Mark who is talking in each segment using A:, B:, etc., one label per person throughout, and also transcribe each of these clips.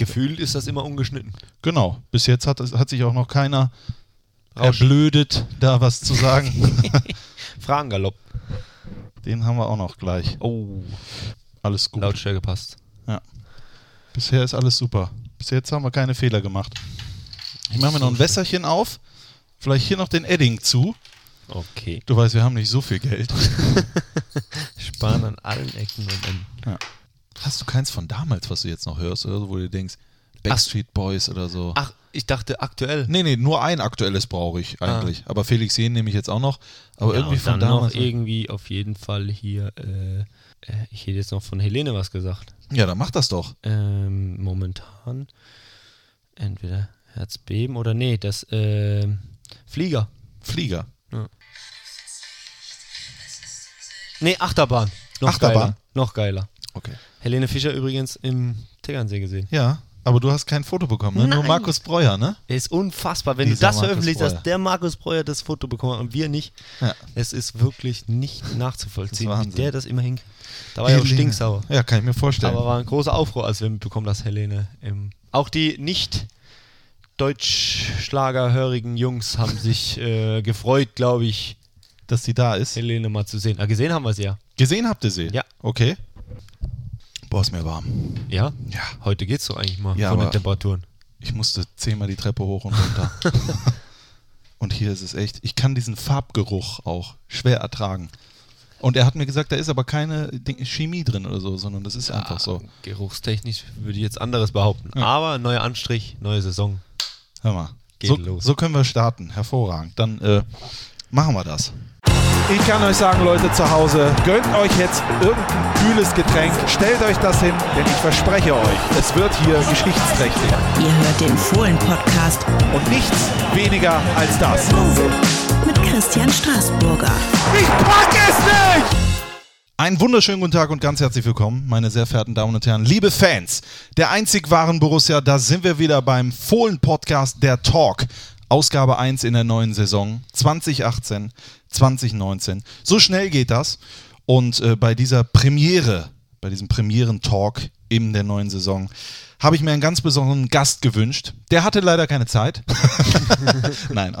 A: gefühlt ist das immer ungeschnitten.
B: Genau. Bis jetzt hat, hat sich auch noch keiner
A: Rausch.
B: erblödet, da was zu sagen.
A: Fragengalopp.
B: Den haben wir auch noch gleich.
A: Oh,
B: Alles gut.
A: Lautstärke passt.
B: Bisher ist alles super. Bis jetzt haben wir keine Fehler gemacht. Ich mache mir noch ein Wässerchen auf. Vielleicht hier noch den Edding zu.
A: Okay.
B: Du weißt, wir haben nicht so viel Geld.
A: Sparen an allen Ecken und Enden.
B: Hast du keins von damals, was du jetzt noch hörst, oder so, wo du denkst, Backstreet Boys oder so?
A: Ach, ich dachte aktuell.
B: Nee, nee, nur ein aktuelles brauche ich eigentlich. Aber Felix Jähn nehme ich jetzt auch noch. Aber
A: Ja,
B: irgendwie von
A: dann
B: damals.
A: noch irgendwie auf jeden Fall hier, äh, äh, ich hätte jetzt noch von Helene was gesagt.
B: Ja, dann mach das doch.
A: Ähm, momentan entweder Herzbeben oder nee, das ähm, Flieger.
B: Flieger.
A: Nee, Achterbahn. Noch
B: Achterbahn?
A: Geiler. Noch geiler.
B: Okay.
A: Helene Fischer übrigens im Tegernsee gesehen.
B: Ja, aber du hast kein Foto bekommen, ne? Nur. Markus Breuer, ne?
A: Er ist unfassbar, wenn
B: Dieser
A: du das
B: Markus
A: veröffentlicht
B: Breuer.
A: hast, der Markus Breuer das Foto bekommen hat und wir nicht.
B: Ja.
A: Es ist wirklich nicht nachzuvollziehen, wie der das immer hinkriegt. Da war ja auch stinksauer.
B: Ja, kann ich mir vorstellen.
A: Aber war ein großer Aufruhr, als wir mitbekommen, dass Helene im. Auch die nicht Deutschschlagerhörigen Jungs haben sich äh, gefreut, glaube ich,
B: dass die da ist.
A: Helene mal zu sehen. Ah, gesehen haben wir sie ja.
B: Gesehen habt ihr sie?
A: Ja.
B: Okay. Boah, ist mir warm.
A: Ja?
B: Ja.
A: Heute geht's doch eigentlich mal
B: Ja,
A: von den
B: aber-
A: Temperaturen.
B: Ich musste zehnmal die Treppe hoch und runter. und hier ist es echt. Ich kann diesen Farbgeruch auch schwer ertragen. Und er hat mir gesagt, da ist aber keine Ding- Chemie drin oder so, sondern das ist einfach so.
A: Geruchstechnisch würde ich jetzt anderes behaupten.
B: Ja.
A: Aber neuer Anstrich, neue Saison.
B: Hör mal.
A: Geht
B: so,
A: los.
B: so können wir starten. Hervorragend. Dann äh, machen wir das.
C: Ich kann euch sagen, Leute zu Hause, gönnt euch jetzt irgendein kühles Getränk, stellt euch das hin, denn ich verspreche euch, es wird hier geschichtsträchtig.
D: Ihr hört den Fohlen-Podcast
C: Und nichts weniger als das.
D: mit Christian Straßburger.
C: Ich pack es nicht!
B: Einen wunderschönen guten Tag und ganz herzlich willkommen, meine sehr verehrten Damen und Herren, liebe Fans der einzig wahren Borussia. Da sind wir wieder beim Fohlen-Podcast Der Talk. Ausgabe 1 in der neuen Saison 2018, 2019. So schnell geht das. Und äh, bei dieser Premiere, bei diesem Premieren-Talk in der neuen Saison, habe ich mir einen ganz besonderen Gast gewünscht. Der hatte leider keine Zeit. Nein,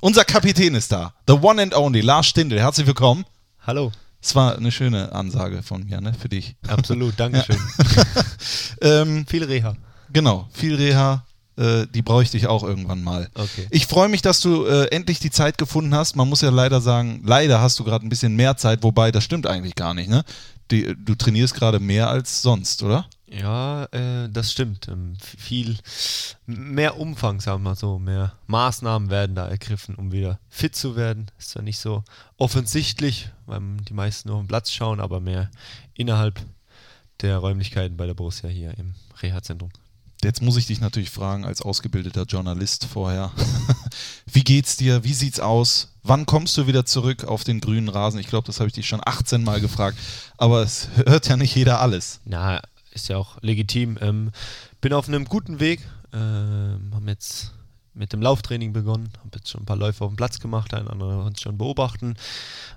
B: unser Kapitän ist da. The one and only, Lars Stindl. Herzlich willkommen.
A: Hallo.
B: Es war eine schöne Ansage von mir, ne, für dich.
A: Absolut, Dankeschön.
B: Ähm,
A: Viel Reha.
B: genau, viel Reha, äh, die bräuchte ich auch irgendwann mal.
A: Okay.
B: Ich freue mich, dass du äh, endlich die Zeit gefunden hast. Man muss ja leider sagen, leider hast du gerade ein bisschen mehr Zeit, wobei das stimmt eigentlich gar nicht, ne? Die, du trainierst gerade mehr als sonst, oder?
A: Ja, äh, das stimmt. Ähm, viel mehr Umfang, sagen wir mal so, mehr Maßnahmen werden da ergriffen, um wieder fit zu werden. Ist zwar nicht so offensichtlich, weil die meisten nur auf den Platz schauen, aber mehr innerhalb der Räumlichkeiten bei der Borussia hier im Reha-Zentrum.
B: Jetzt muss ich dich natürlich fragen, als ausgebildeter Journalist vorher. Wie geht's dir? Wie sieht's aus? Wann kommst du wieder zurück auf den grünen Rasen? Ich glaube, das habe ich dich schon 18 Mal gefragt. Aber es hört ja nicht jeder alles.
A: Na, ist ja auch legitim. Ähm, bin auf einem guten Weg. Ähm, haben jetzt mit dem Lauftraining begonnen. Habe jetzt schon ein paar Läufe auf dem Platz gemacht. Ein anderer uns schon beobachten.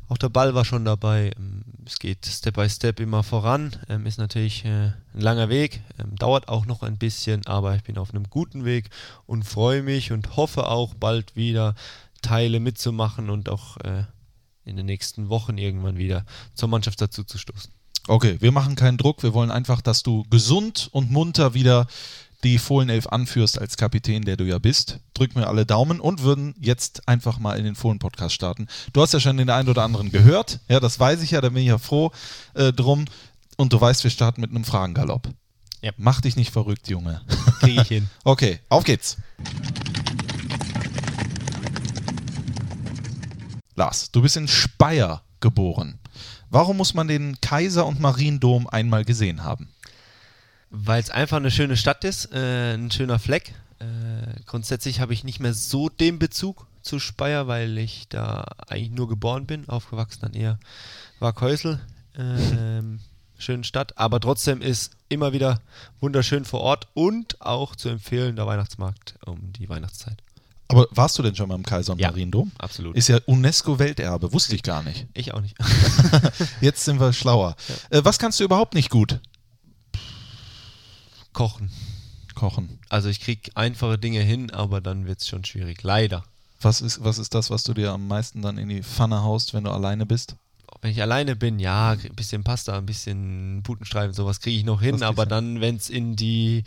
A: Auch der Ball war schon dabei. Ähm, es geht Step by Step immer voran. Ähm, ist natürlich äh, ein langer Weg. Ähm, dauert auch noch ein bisschen, aber ich bin auf einem guten Weg und freue mich und hoffe auch bald wieder Teile mitzumachen und auch äh, in den nächsten Wochen irgendwann wieder zur Mannschaft dazu zu stoßen.
B: Okay, wir machen keinen Druck. Wir wollen einfach, dass du gesund und munter wieder die Fohlenelf anführst als Kapitän, der du ja bist. Drück mir alle Daumen und würden jetzt einfach mal in den Fohlen-Podcast starten. Du hast ja schon den einen oder anderen gehört. Ja, das weiß ich ja, da bin ich ja froh äh, drum. Und du weißt, wir starten mit einem Fragengalopp.
A: Ja.
B: Mach dich nicht verrückt, Junge.
A: Kriege ich hin.
B: Okay, auf geht's. Lars, du bist in Speyer geboren. Warum muss man den Kaiser- und Mariendom einmal gesehen haben?
A: Weil es einfach eine schöne Stadt ist, äh, ein schöner Fleck. Äh, grundsätzlich habe ich nicht mehr so den Bezug zu Speyer, weil ich da eigentlich nur geboren bin, aufgewachsen dann eher Waghäusel. Ähm, schöne Stadt, aber trotzdem ist immer wieder wunderschön vor Ort und auch zu empfehlen der Weihnachtsmarkt um die Weihnachtszeit.
B: Aber warst du denn schon mal im Kaiser- und
A: Ja.
B: Mariendom?
A: Absolut.
B: Ist ja UNESCO-Welterbe, wusste ich gar nicht.
A: ich auch nicht.
B: Jetzt sind wir schlauer. Äh, was kannst du überhaupt nicht gut?
A: Kochen.
B: Kochen.
A: Also ich kriege einfache Dinge hin, aber dann wird es schon schwierig. Leider.
B: Was ist, was ist das, was du dir am meisten dann in die Pfanne haust, wenn du alleine bist?
A: Wenn ich alleine bin, ja, ein bisschen Pasta, ein bisschen Putenstreifen, sowas kriege ich noch hin, aber dann, wenn es in die,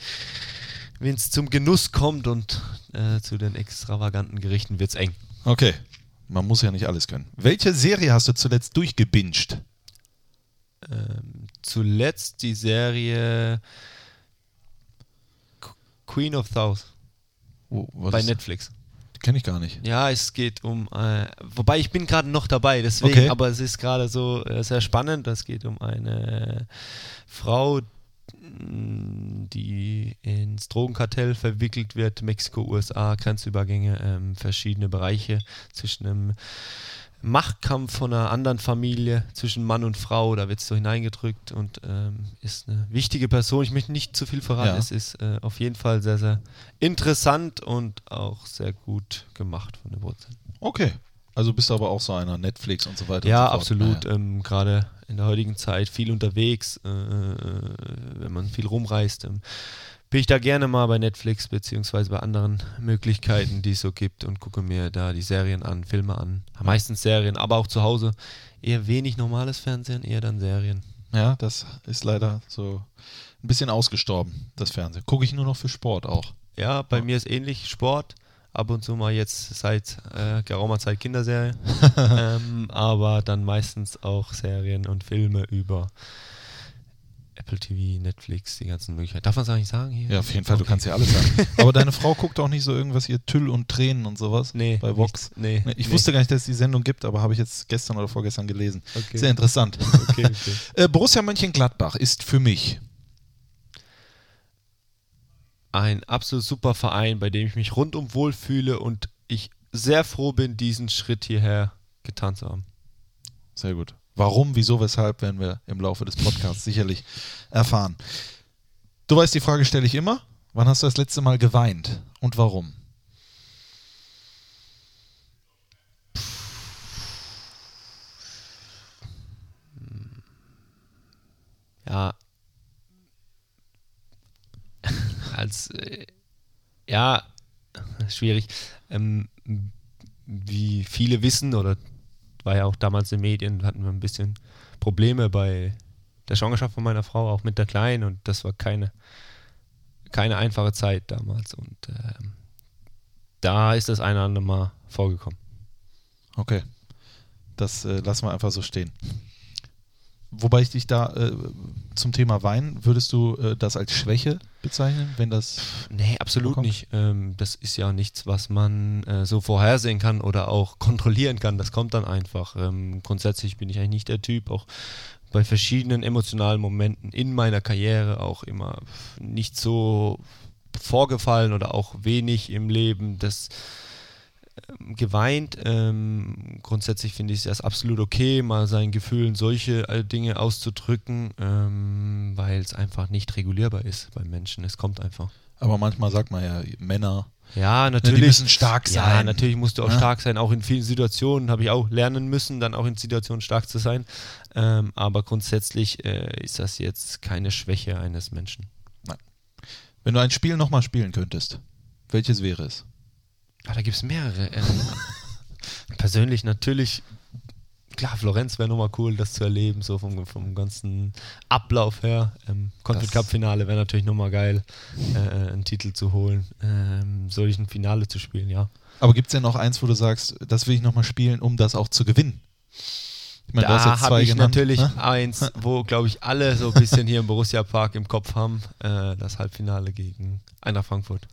A: wenn es zum Genuss kommt und äh, zu den extravaganten Gerichten, wird es eng.
B: Okay. Man muss ja nicht alles können. Welche Serie hast du zuletzt durchgebinged?
A: Ähm, zuletzt die Serie Queen of South
B: Oh, was
A: bei Netflix.
B: Kenne ich gar nicht.
A: Ja, es geht um, äh, wobei ich bin gerade noch dabei, deswegen,
B: Okay.
A: aber es ist gerade so äh, sehr spannend. Es geht um eine Frau, mh, die ins Drogenkartell verwickelt wird, Mexiko, USA, Grenzübergänge, ähm, verschiedene Bereiche zwischen einem Machtkampf von einer anderen Familie zwischen Mann und Frau, da wird es so hineingedrückt und ähm, ist eine wichtige Person. Ich möchte nicht zu viel verraten.
B: Ja.
A: Es ist äh, auf jeden Fall sehr, sehr interessant und auch sehr gut gemacht von der Wurzel.
B: Okay. Also bist du aber auch so einer Netflix und so weiter.
A: Ja,
B: so
A: absolut.
B: Naja.
A: Ähm, Gerade in der heutigen Zeit viel unterwegs, äh, wenn man viel rumreist. Ähm, bin ich da gerne mal bei Netflix beziehungsweise bei anderen Möglichkeiten, die es so gibt und gucke mir da die Serien an, Filme an. Meistens Serien, aber auch zu Hause eher wenig normales Fernsehen, eher dann Serien.
B: Ja, das ist leider so ein bisschen ausgestorben, das Fernsehen. Gucke ich nur noch für Sport auch.
A: Ja, bei mir ist ähnlich Sport. Ab und zu mal jetzt seit äh, geraumer Zeit Kinderserie. ähm, aber dann meistens auch Serien und Filme über Apple TV, Netflix, die ganzen Möglichkeiten. Darf man es eigentlich sagen hier?
B: Ja, auf jeden Fall, du kannst ja alles sagen. Aber deine Frau guckt auch nicht so irgendwas hier Tüll und Tränen und sowas
A: Nee.
B: bei Vox.
A: Nee.
B: Nee, Ich
A: nee.
B: wusste gar nicht, dass es die Sendung gibt, aber habe ich jetzt gestern oder vorgestern gelesen.
A: Okay.
B: Sehr interessant.
A: Okay, okay.
B: Äh, Borussia Mönchengladbach ist für mich
A: Ein absolut super Verein, bei dem ich mich rundum wohlfühle und ich sehr froh bin, diesen Schritt hierher getan zu haben.
B: sehr gut. Warum, wieso, weshalb, werden wir im Laufe des Podcasts sicherlich erfahren. Du weißt, die Frage stelle ich immer. Wann hast du das letzte Mal geweint und warum?
A: ja, als, äh, ja, schwierig. Ähm, wie viele wissen, oder war ja auch damals in den Medien, hatten wir ein bisschen Probleme bei der Schwangerschaft von meiner Frau, auch mit der Kleinen, und das war keine, keine einfache Zeit damals. Und ähm, da ist das eine oder andere Mal vorgekommen.
B: Okay. Das äh, lassen wir einfach so stehen. Wobei ich dich da äh, zum Thema Wein, würdest du äh, das als Schwäche bezeichnen, wenn das.
A: Nee, absolut
B: vorkommt?
A: nicht. Ähm, das ist ja nichts, was man äh, so vorhersehen kann oder auch kontrollieren kann. Das kommt dann einfach. Ähm, grundsätzlich bin ich eigentlich nicht der Typ, auch bei verschiedenen emotionalen Momenten in meiner Karriere auch immer nicht so vorgefallen oder auch wenig im Leben. Das ähm, geweint. Ähm, grundsätzlich finde ich es absolut okay, mal seinen Gefühlen solche äh, Dinge auszudrücken, ähm, weil es einfach nicht regulierbar ist beim Menschen. Es kommt einfach.
B: Aber manchmal sagt man ja, Männer.
A: Ja, natürlich.
B: die müssen stark
A: Ja,
B: sein.
A: natürlich musst du auch
B: Ja.
A: stark sein. Auch in vielen Situationen habe ich auch lernen müssen, dann auch in Situationen stark zu sein. Ähm, aber grundsätzlich äh, ist das jetzt keine Schwäche eines Menschen.
B: Wenn du ein Spiel nochmal spielen könntest, welches wäre es?
A: Ah, da gibt es mehrere. Ähm, persönlich natürlich, klar, Florenz wäre nochmal cool, das zu erleben, so vom, vom ganzen Ablauf her. Ähm, Confed Cup Finale wäre natürlich nochmal geil, äh, einen Titel zu holen, ähm, solch ein Finale zu spielen, ja.
B: Aber gibt es denn noch eins, wo du sagst, das will ich nochmal spielen, um das auch zu gewinnen? Ich meine,
A: Da habe ich
B: genannt.
A: natürlich
B: ne?
A: eins, wo, glaube ich, alle so ein bisschen hier im Borussia Park im Kopf haben. Äh, das Halbfinale gegen Eintracht Frankfurt.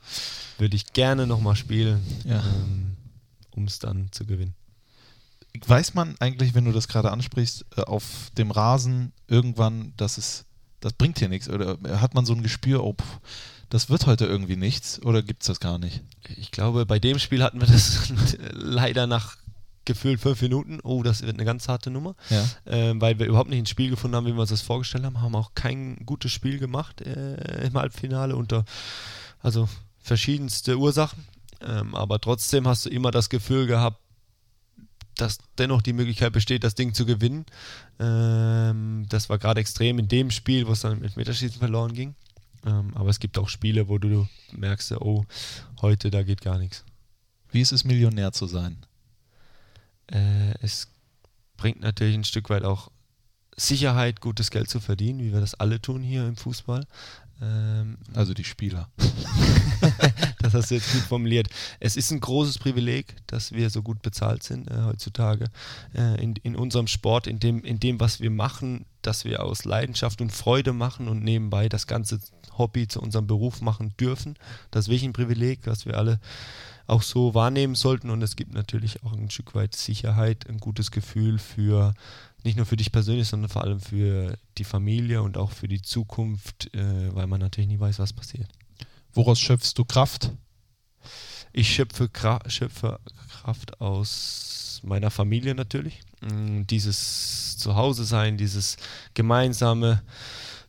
A: Würde ich gerne nochmal spielen,
B: Ja.
A: ähm, um es dann zu gewinnen.
B: Weiß man eigentlich, wenn du das gerade ansprichst, äh, auf dem Rasen irgendwann, dass es, das bringt hier nichts? Oder hat man so ein Gespür, oh, pff, das wird heute irgendwie nichts? Oder gibt es das gar nicht?
A: Ich glaube, bei dem Spiel hatten wir das leider nach gefühlt fünf Minuten. Oh, das wird eine ganz harte Nummer.
B: Ja.
A: ähm, weil wir überhaupt nicht ins Spiel gefunden haben, wie wir uns das vorgestellt haben, haben auch kein gutes Spiel gemacht äh, im Halbfinale unter also verschiedenste Ursachen. Ähm, aber trotzdem hast du immer das Gefühl gehabt, dass dennoch die Möglichkeit besteht, das Ding zu gewinnen. Ähm, das war gerade extrem in dem Spiel, wo es dann mit Meterschießen verloren ging. Ähm, aber es gibt auch Spiele, wo du merkst, oh, heute, da geht gar nichts.
B: Wie ist es, Millionär zu sein?
A: Äh, es bringt natürlich ein Stück weit auch Sicherheit, gutes Geld zu verdienen, wie wir das alle tun hier im Fußball. Ähm,
B: Also die Spieler.
A: das hast du jetzt gut formuliert. Es ist ein großes Privileg, dass wir so gut bezahlt sind äh, heutzutage äh, in, in unserem Sport, in dem, in dem, was wir machen, dass wir aus Leidenschaft und Freude machen und nebenbei das ganze Hobby zu unserem Beruf machen dürfen. Das ist wirklich ein Privileg, was wir alle auch so wahrnehmen sollten. Und es gibt natürlich auch ein Stück weit Sicherheit, ein gutes Gefühl für nicht nur für dich persönlich, sondern vor allem für die Familie und auch für die Zukunft, äh, weil man natürlich nie weiß, was passiert.
B: Woraus schöpfst du Kraft?
A: Ich schöpfe, Kra schöpfe Kraft aus meiner Familie natürlich. Mm, Dieses Zuhause sein, dieses gemeinsame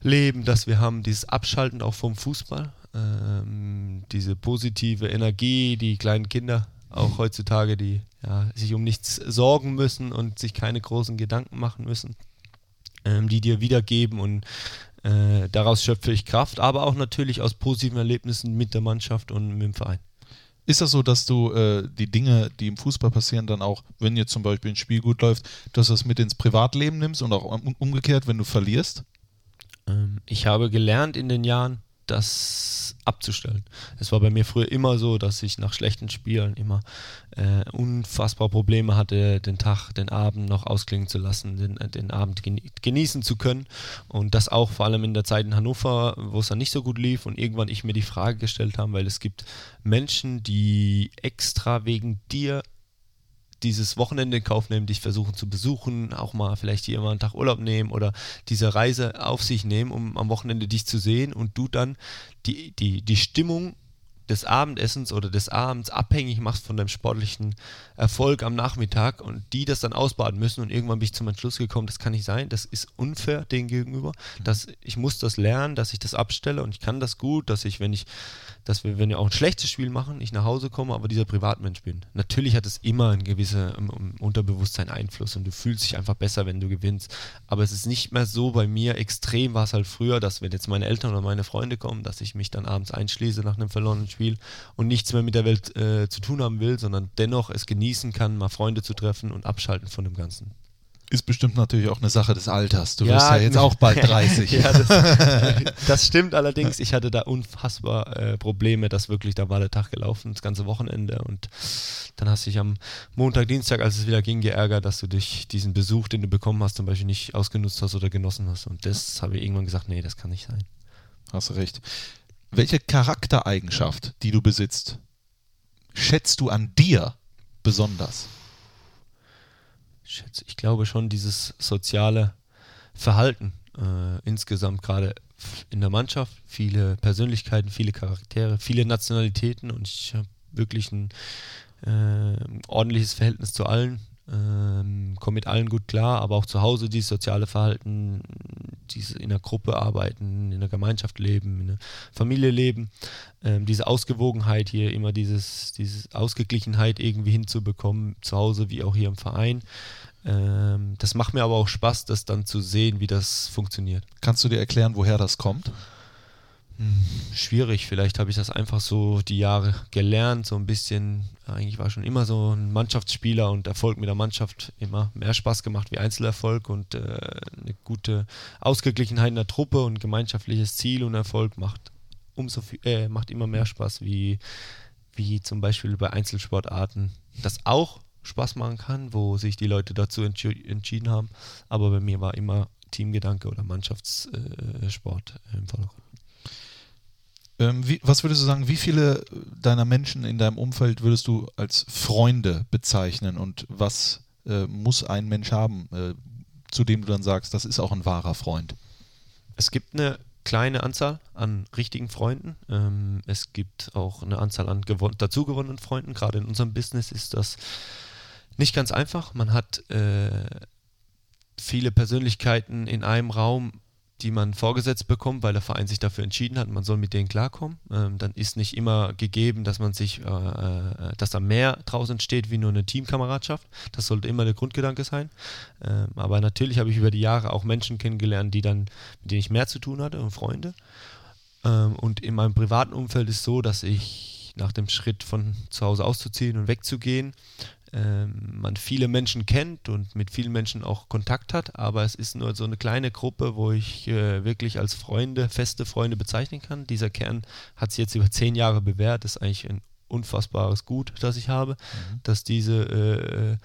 A: Leben, das wir haben, dieses Abschalten auch vom Fußball, ähm, diese positive Energie, die kleinen Kinder auch heutzutage, die ja, sich um nichts sorgen müssen und sich keine großen Gedanken machen müssen, ähm, die dir wiedergeben und äh, daraus schöpfe ich Kraft, aber auch natürlich aus positiven Erlebnissen mit der Mannschaft und mit dem Verein.
B: Ist das so, dass du äh, die Dinge, die im Fußball passieren, dann auch, wenn jetzt zum Beispiel ein Spiel gut läuft, dass du das mit ins Privatleben nimmst und auch um, umgekehrt, wenn du verlierst?
A: Ähm, ich habe gelernt in den Jahren, das abzustellen. Es war bei mir früher immer so, dass ich nach schlechten Spielen immer äh, unfassbar Probleme hatte, den Tag, den Abend noch ausklingen zu lassen, den, äh, den Abend genie genießen zu können. Und das auch vor allem in der Zeit in Hannover, wo es dann nicht so gut lief und irgendwann ich mir die Frage gestellt habe, weil es gibt Menschen, die extra wegen dir dieses Wochenende in Kauf nehmen, dich versuchen zu besuchen, auch mal vielleicht hier mal einen Tag Urlaub nehmen oder diese Reise auf sich nehmen, um am Wochenende dich zu sehen und du dann die, die, die Stimmung des Abendessens oder des Abends abhängig machst von deinem sportlichen Erfolg am Nachmittag und die das dann ausbaden müssen und irgendwann bin ich zum Entschluss gekommen, das kann nicht sein, das ist unfair denen gegenüber, dass ich muss das lernen, dass ich das abstelle und ich kann das gut, dass ich, wenn ich, dass wir, wenn wir auch ein schlechtes Spiel machen, ich nach Hause komme, aber dieser Privatmensch bin. Natürlich hat es immer ein gewisser um, um Unterbewusstsein Einfluss und du fühlst dich einfach besser, wenn du gewinnst, aber es ist nicht mehr so bei mir, extrem war es halt früher, dass wenn jetzt meine Eltern oder meine Freunde kommen, dass ich mich dann abends einschließe nach einem verlorenen Spiel und nichts mehr mit der Welt äh, zu tun haben will, sondern dennoch es genießen kann, mal Freunde zu treffen und abschalten von dem Ganzen.
B: Ist bestimmt natürlich auch eine Sache des Alters. Du wirst ja jetzt auch bald 30.
A: ja, das, das, stimmt allerdings. Ich hatte da unfassbar äh, Probleme, dass wirklich, da war der Tag gelaufen, das ganze Wochenende und dann hast du dich am Montag, Dienstag, als es wieder ging, geärgert, dass du dich diesen Besuch, den du bekommen hast, zum Beispiel nicht ausgenutzt hast oder genossen hast. Und das habe ich irgendwann gesagt, nee, das kann nicht sein.
B: Hast du recht. Welche Charaktereigenschaft, die du besitzt, schätzt du an dir besonders?
A: Ich glaube schon dieses soziale Verhalten äh, insgesamt gerade in der Mannschaft. Viele Persönlichkeiten, viele Charaktere, viele Nationalitäten und ich habe wirklich ein äh, ordentliches Verhältnis zu allen. Ähm, komme mit allen gut klar, aber auch zu Hause dieses soziale Verhalten, diese in der Gruppe arbeiten, in der Gemeinschaft leben, in der Familie leben, ähm, diese Ausgewogenheit hier, immer dieses, diese Ausgeglichenheit irgendwie hinzubekommen, zu Hause wie auch hier im Verein. Ähm, das macht mir aber auch Spaß, das dann zu sehen, wie das funktioniert.
B: Kannst du dir erklären, woher das kommt?
A: Hm, schwierig, vielleicht habe ich das einfach so die Jahre gelernt, so ein bisschen, eigentlich war schon immer so ein Mannschaftsspieler und Erfolg mit der Mannschaft immer mehr Spaß gemacht wie Einzelerfolg und äh, eine gute Ausgeglichenheit in der Truppe und gemeinschaftliches Ziel und Erfolg macht umso viel, äh, macht immer mehr Spaß wie, wie zum Beispiel bei Einzelsportarten, das auch Spaß machen kann, wo sich die Leute dazu entschi entschieden haben, aber bei mir war immer Teamgedanke oder Mannschaftssport äh, im Vordergrund.
B: Ähm, wie, was würdest du sagen, wie viele deiner Menschen in deinem Umfeld würdest du als Freunde bezeichnen und was äh, muss ein Mensch haben, äh, zu dem du dann sagst, das ist auch ein wahrer Freund?
A: Es gibt eine kleine Anzahl an richtigen Freunden. Ähm, es gibt auch eine Anzahl an dazugewonnenen Freunden. Gerade in unserem Business ist das nicht ganz einfach. Man hat äh, viele Persönlichkeiten in einem Raum, die man vorgesetzt bekommt, weil der Verein sich dafür entschieden hat, man soll mit denen klarkommen. Ähm, dann ist nicht immer gegeben, dass man sich, äh, äh, dass da mehr draußen steht wie nur eine Teamkameradschaft. Das sollte immer der Grundgedanke sein. Ähm, aber natürlich habe ich über die Jahre auch Menschen kennengelernt, die dann, mit denen ich mehr zu tun hatte und Freunde. Ähm, und in meinem privaten Umfeld ist so, dass ich nach dem Schritt von zu Hause auszuziehen und wegzugehen, man viele Menschen kennt und mit vielen Menschen auch Kontakt hat, aber es ist nur so eine kleine Gruppe, wo ich äh, wirklich als Freunde, feste Freunde bezeichnen kann. Dieser Kern hat sich jetzt über zehn Jahre bewährt, das ist eigentlich ein unfassbares Gut, das ich habe, mhm. dass diese äh, äh,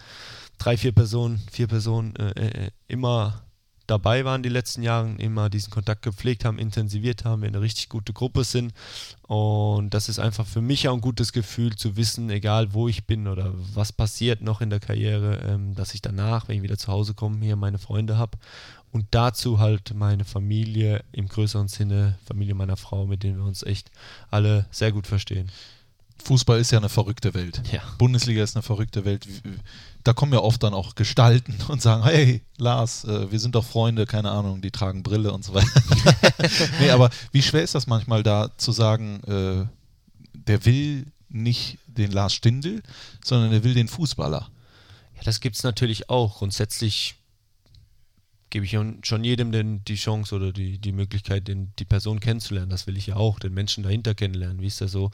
A: drei, vier Personen, vier Personen äh, äh immer dabei waren die letzten Jahre, immer diesen Kontakt gepflegt haben, intensiviert haben, wir eine richtig gute Gruppe sind. Und das ist einfach für mich auch ein gutes Gefühl zu wissen, egal wo ich bin oder was passiert noch in der Karriere, ähm, dass ich danach, wenn ich wieder zu Hause komme, hier meine Freunde habe. Und dazu halt meine Familie im größeren Sinne, Familie meiner Frau, mit denen wir uns echt alle sehr gut verstehen.
B: Fußball ist ja eine verrückte Welt.
A: Ja.
B: Bundesliga ist eine verrückte Welt. Da kommen ja oft dann auch Gestalten und sagen, hey Lars, äh, wir sind doch Freunde, keine Ahnung, die tragen Brille und so weiter. nee, aber wie schwer ist das manchmal da zu sagen, äh, der will nicht den Lars Stindl, sondern der will den Fußballer?
A: Ja, das gibt es natürlich auch. Grundsätzlich gebe ich schon jedem den, die Chance oder die, die Möglichkeit, den, die Person kennenzulernen. Das will ich ja auch, den Menschen dahinter kennenlernen. Wie ist das so?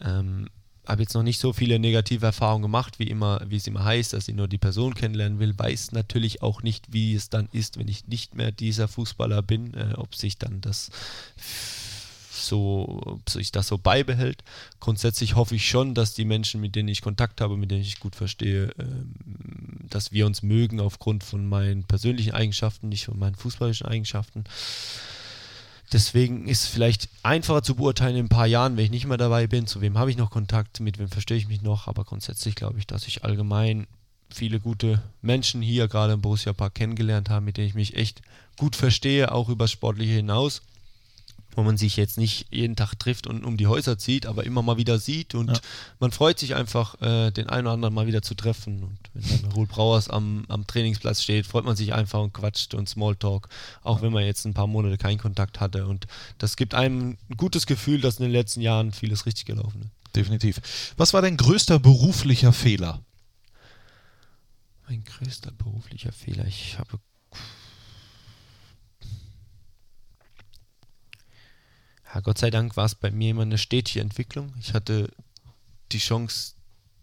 A: Ähm, habe jetzt noch nicht so viele negative Erfahrungen gemacht, wie immer, wie es immer heißt, dass ich nur die Person kennenlernen will. Weiß natürlich auch nicht, wie es dann ist, wenn ich nicht mehr dieser Fußballer bin, äh, ob sich dann das so, ob sich das so beibehält. Grundsätzlich hoffe ich schon, dass die Menschen, mit denen ich Kontakt habe, mit denen ich gut verstehe, ähm, dass wir uns mögen aufgrund von meinen persönlichen Eigenschaften, nicht von meinen fußballischen Eigenschaften. Deswegen ist es vielleicht einfacher zu beurteilen in ein paar Jahren, wenn ich nicht mehr dabei bin, zu wem habe ich noch Kontakt, mit wem verstehe ich mich noch, aber grundsätzlich glaube ich, dass ich allgemein viele gute Menschen hier gerade im Borussia Park kennengelernt habe, mit denen ich mich echt gut verstehe, auch über Sportliche hinaus wo man sich jetzt nicht jeden Tag trifft und um die Häuser zieht, aber immer mal wieder sieht und ja. man freut sich einfach, äh, den einen oder anderen mal wieder zu treffen. Und wenn dann Ruhl Brauers am, am Trainingsplatz steht, freut man sich einfach und quatscht und Smalltalk, auch ja. wenn man jetzt ein paar Monate keinen Kontakt hatte. Und das gibt einem ein gutes Gefühl, dass in den letzten Jahren vieles richtig gelaufen ist.
B: Definitiv. Was war dein größter beruflicher Fehler?
A: Mein größter beruflicher Fehler. Ich habe ja, Gott sei Dank war es bei mir immer eine stetige Entwicklung. Ich hatte die Chance,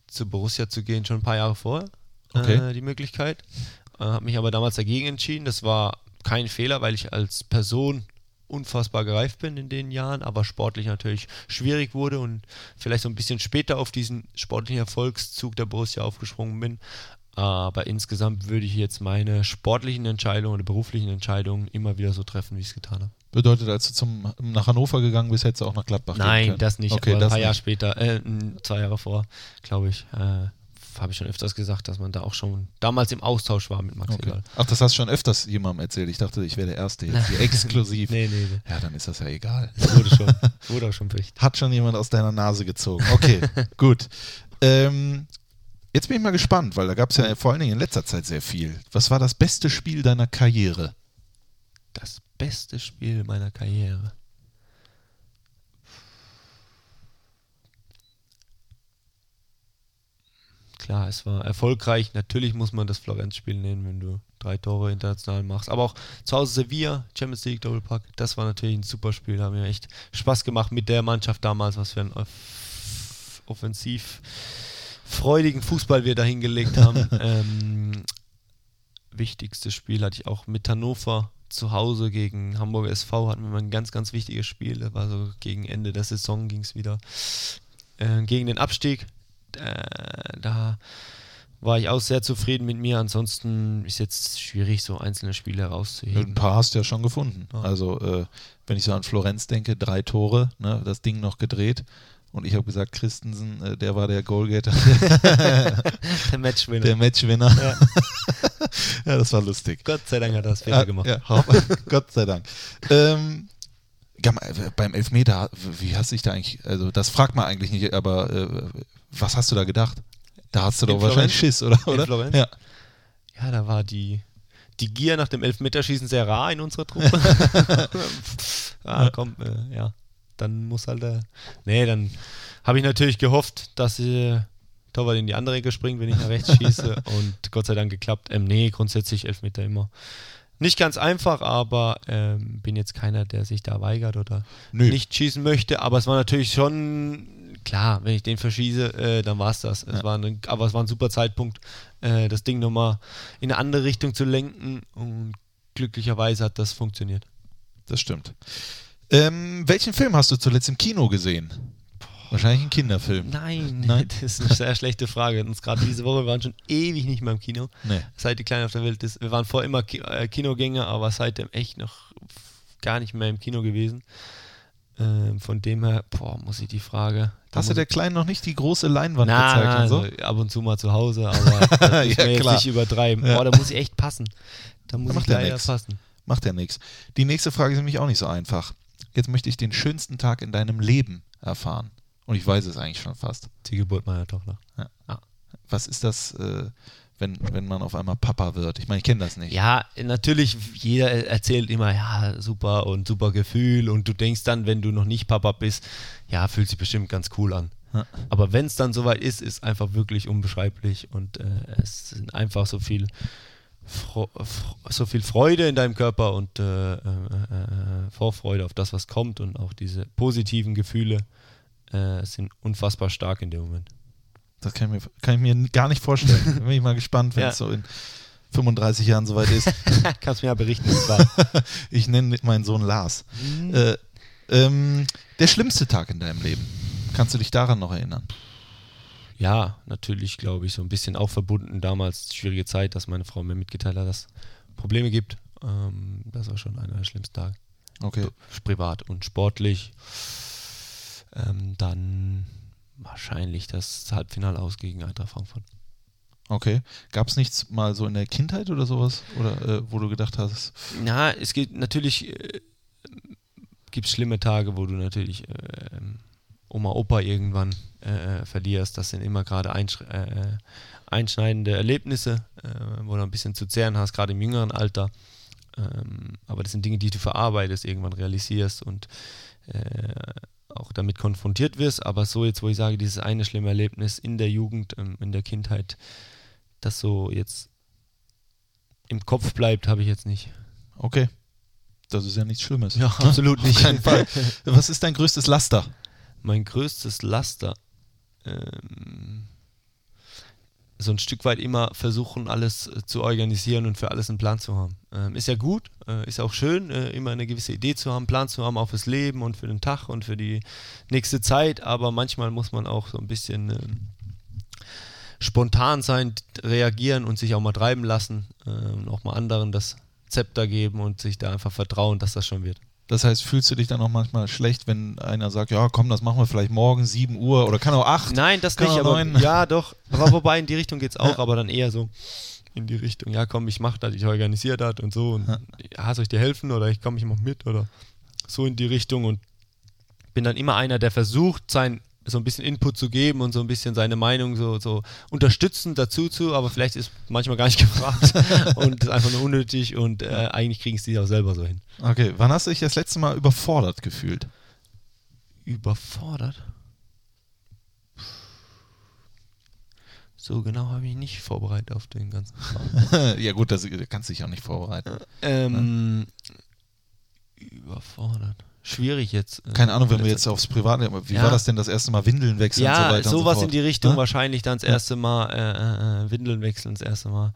A: zu Borussia zu gehen, schon ein paar Jahre vorher, okay. äh, die Möglichkeit. Äh, habe mich aber damals dagegen entschieden. Das war kein Fehler, weil ich als Person unfassbar gereift bin in den Jahren, aber sportlich natürlich schwierig wurde und vielleicht so ein bisschen später auf diesen sportlichen Erfolgszug der Borussia aufgesprungen bin. Aber insgesamt würde ich jetzt meine sportlichen Entscheidungen oder beruflichen Entscheidungen immer wieder so treffen, wie ich es getan habe.
B: Bedeutet, als du zum, nach Hannover gegangen bist, hättest du auch nach Gladbach
A: Nein, das nicht. Okay, aber ein paar Jahre später, äh, zwei Jahre vor, glaube ich, äh, habe ich schon öfters gesagt, dass man da auch schon damals im Austausch war mit Max okay. Egal.
B: Ach, das hast du schon öfters jemandem erzählt. Ich dachte, ich wäre der Erste jetzt hier exklusiv.
A: nee, nee,
B: nee. Ja, dann ist das ja egal.
A: Wurde schon. Wurde auch schon berichtet.
B: Hat schon jemand aus deiner Nase gezogen. Okay, gut. Ähm, jetzt bin ich mal gespannt, weil da gab es ja vor allen Dingen in letzter Zeit sehr viel. Was war das beste Spiel deiner Karriere?
A: Das beste Spiel meiner Karriere. Klar, es war erfolgreich. Natürlich muss man das Florenz-Spiel nehmen, wenn du drei Tore international machst. Aber auch zu Hause Sevilla, Champions League Doppelpack, das war natürlich ein super Spiel. Da haben wir echt Spaß gemacht mit der Mannschaft damals, was für ein offensiv freudigen Fußball wir da hingelegt haben. ähm, wichtigstes Spiel hatte ich auch mit Hannover zu Hause gegen Hamburger SV hatten wir mal ein ganz, ganz wichtiges Spiel. Das war so gegen Ende der Saison ging es wieder äh, gegen den Abstieg. Äh, da war ich auch sehr zufrieden mit mir. Ansonsten ist jetzt schwierig, so einzelne Spiele herauszuheben.
B: Ein paar hast du ja schon gefunden. Ja. Also, äh, wenn ich so an Florenz denke, drei Tore, ne, das Ding noch gedreht. Und ich habe gesagt, Christensen, äh, der war der Goalgetter.
A: der Matchwinner.
B: Der Matchwinner. Ja. Ja. das war lustig.
A: Gott sei Dank hat er das Fehler gemacht. Ja,
B: Gott sei Dank. Ähm, beim Elfmeter, wie hast du dich da eigentlich, also das fragt man eigentlich nicht, aber äh, was hast du da gedacht? Da hast du In doch Florenz? wahrscheinlich Schiss, oder?
A: Oder? Ja. ja, da war die, die Gier nach dem Elfmeterschießen sehr rar in unserer Truppe. ah, komm, äh, ja dann muss halt der. Nee, dann habe ich natürlich gehofft, dass äh, Torwart in die andere Ecke springt, wenn ich nach rechts schieße. Und Gott sei Dank geklappt. Ähm, nee, grundsätzlich Elfmeter immer. Nicht ganz einfach, aber ähm, bin jetzt keiner, der sich da weigert oder
B: Nö.
A: nicht schießen möchte. Aber es war natürlich schon klar, wenn ich den verschieße, äh, dann war es das. Es
B: Ja.
A: war ein, aber es war ein super Zeitpunkt, äh, das Ding nochmal in eine andere Richtung zu lenken und glücklicherweise hat das funktioniert.
B: Das stimmt. Ähm, welchen Film hast du zuletzt im Kino gesehen? Wahrscheinlich ein Kinderfilm.
A: Nein,
B: Nein?
A: das ist eine sehr schlechte Frage. Und gerade diese Woche wir waren schon ewig nicht mehr im Kino.
B: Nee.
A: Seit die Kleine auf der Welt ist. Wir waren vorher immer äh, Kinogänger, aber seitdem echt noch gar nicht mehr im Kino gewesen. Ähm, von dem her, boah, muss ich die Frage.
B: Hast du der Kleinen noch nicht die große Leinwand
A: Na,
B: gezeigt und so?
A: also ab und zu mal zu Hause, aber muss
B: Ja, klar.
A: nicht übertreiben.
B: Ja.
A: Boah, da muss ich echt passen. Da muss
B: Da macht
A: ich leider
B: nix.
A: passen.
B: Macht ja nichts. Die nächste Frage ist nämlich auch nicht so einfach. Jetzt möchte ich den schönsten Tag in deinem Leben erfahren. Und ich weiß es eigentlich schon fast.
A: Die Geburt meiner Tochter.
B: Was ist das, äh, wenn, wenn man auf einmal Papa wird? Ich meine, ich kenne das nicht.
A: Ja, natürlich, jeder erzählt immer, ja, super und super Gefühl und du denkst dann, wenn du noch nicht Papa bist, ja, fühlt sich bestimmt ganz cool an.
B: Ja.
A: Aber wenn es dann soweit ist, ist einfach wirklich unbeschreiblich und äh, es sind einfach so viel, so viel Freude in deinem Körper und äh, äh, äh, Vorfreude auf das, was kommt und auch diese positiven Gefühle äh, sind unfassbar stark in dem Moment.
B: Das kann ich mir, kann ich mir gar nicht vorstellen. Bin ich mal gespannt, wenn
A: Ja.
B: es so in 35 Jahren soweit ist.
A: Kannst mir ja berichten.
B: Ich nenne meinen Sohn Lars.
A: Mhm.
B: Äh, ähm, der schlimmste Tag in deinem Leben. Kannst du dich daran noch erinnern?
A: Ja, natürlich, glaube ich, so ein bisschen auch verbunden damals, schwierige Zeit, dass meine Frau mir mitgeteilt hat, dass es Probleme gibt. Ähm, das war schon einer der schlimmsten Tage.
B: Okay.
A: Privat und sportlich. Ähm, dann wahrscheinlich das Halbfinale aus gegen Eintracht Frankfurt.
B: Okay. Gab es nichts mal so in der Kindheit oder sowas? Oder äh, wo du gedacht hast,
A: Ja, es gibt natürlich äh, gibt schlimme Tage, wo du natürlich äh, Oma, Opa irgendwann äh, verlierst. Das sind immer gerade einsch äh, einschneidende Erlebnisse, äh, wo du ein bisschen zu zehren hast, gerade im jüngeren Alter. Ähm, aber das sind Dinge, die du verarbeitest, irgendwann realisierst und äh, auch damit konfrontiert wirst. Aber so jetzt, wo ich sage, dieses eine schlimme Erlebnis in der Jugend, ähm, in der Kindheit, das so jetzt im Kopf bleibt, habe ich jetzt nicht.
B: okay, das ist ja nichts Schlimmes.
A: Ja, absolut
B: Auf keinen Fall. Was ist dein größtes Laster?
A: Mein größtes Laster. Ähm, so ein Stück weit immer versuchen, alles äh, zu organisieren und für alles einen Plan zu haben. Ähm, ist ja gut, äh, ist auch schön, äh, immer eine gewisse Idee zu haben, einen Plan zu haben, auch fürs Leben und für den Tag und für die nächste Zeit, aber manchmal muss man auch so ein bisschen ähm, spontan sein, reagieren und sich auch mal treiben lassen äh, und auch mal anderen das Zepter geben und sich da einfach vertrauen, dass das schon wird.
B: Das heißt, fühlst du dich dann auch manchmal schlecht, wenn einer sagt, ja komm, das machen wir vielleicht morgen 7 Uhr oder kann auch 8?
A: Nein, das
B: Kann
A: nicht, aber
B: neun.
A: ja, doch. Aber wobei in die Richtung geht's auch, aber dann eher so in die Richtung, ja komm, ich mach das, ich organisiere das und so und
B: Ja.
A: ja. soll ich dir helfen oder ich komme, ich mach mit oder so in die Richtung und bin dann immer einer, der versucht, sein so ein bisschen Input zu geben und so ein bisschen seine Meinung so, so unterstützend dazu zu, aber vielleicht ist manchmal gar nicht gefragt und ist einfach nur unnötig und äh, eigentlich kriegen es die auch selber so hin.
B: Okay, wann hast du dich das letzte Mal überfordert gefühlt?
A: Überfordert? So genau habe ich mich nicht vorbereitet auf den ganzen
B: ja gut, das, da kannst du dich auch nicht vorbereiten.
A: Ähm, Überfordert. Schwierig jetzt. äh,
B: Keine Ahnung, wenn wir jetzt aufs Private, wie
A: Ja.
B: war das denn das erste Mal Windeln wechseln und so
A: Ja,
B: weiter und so
A: sowas
B: fort?
A: in die Richtung
B: Ne?
A: wahrscheinlich dann das erste Mal äh, äh, Windeln wechseln, das erste Mal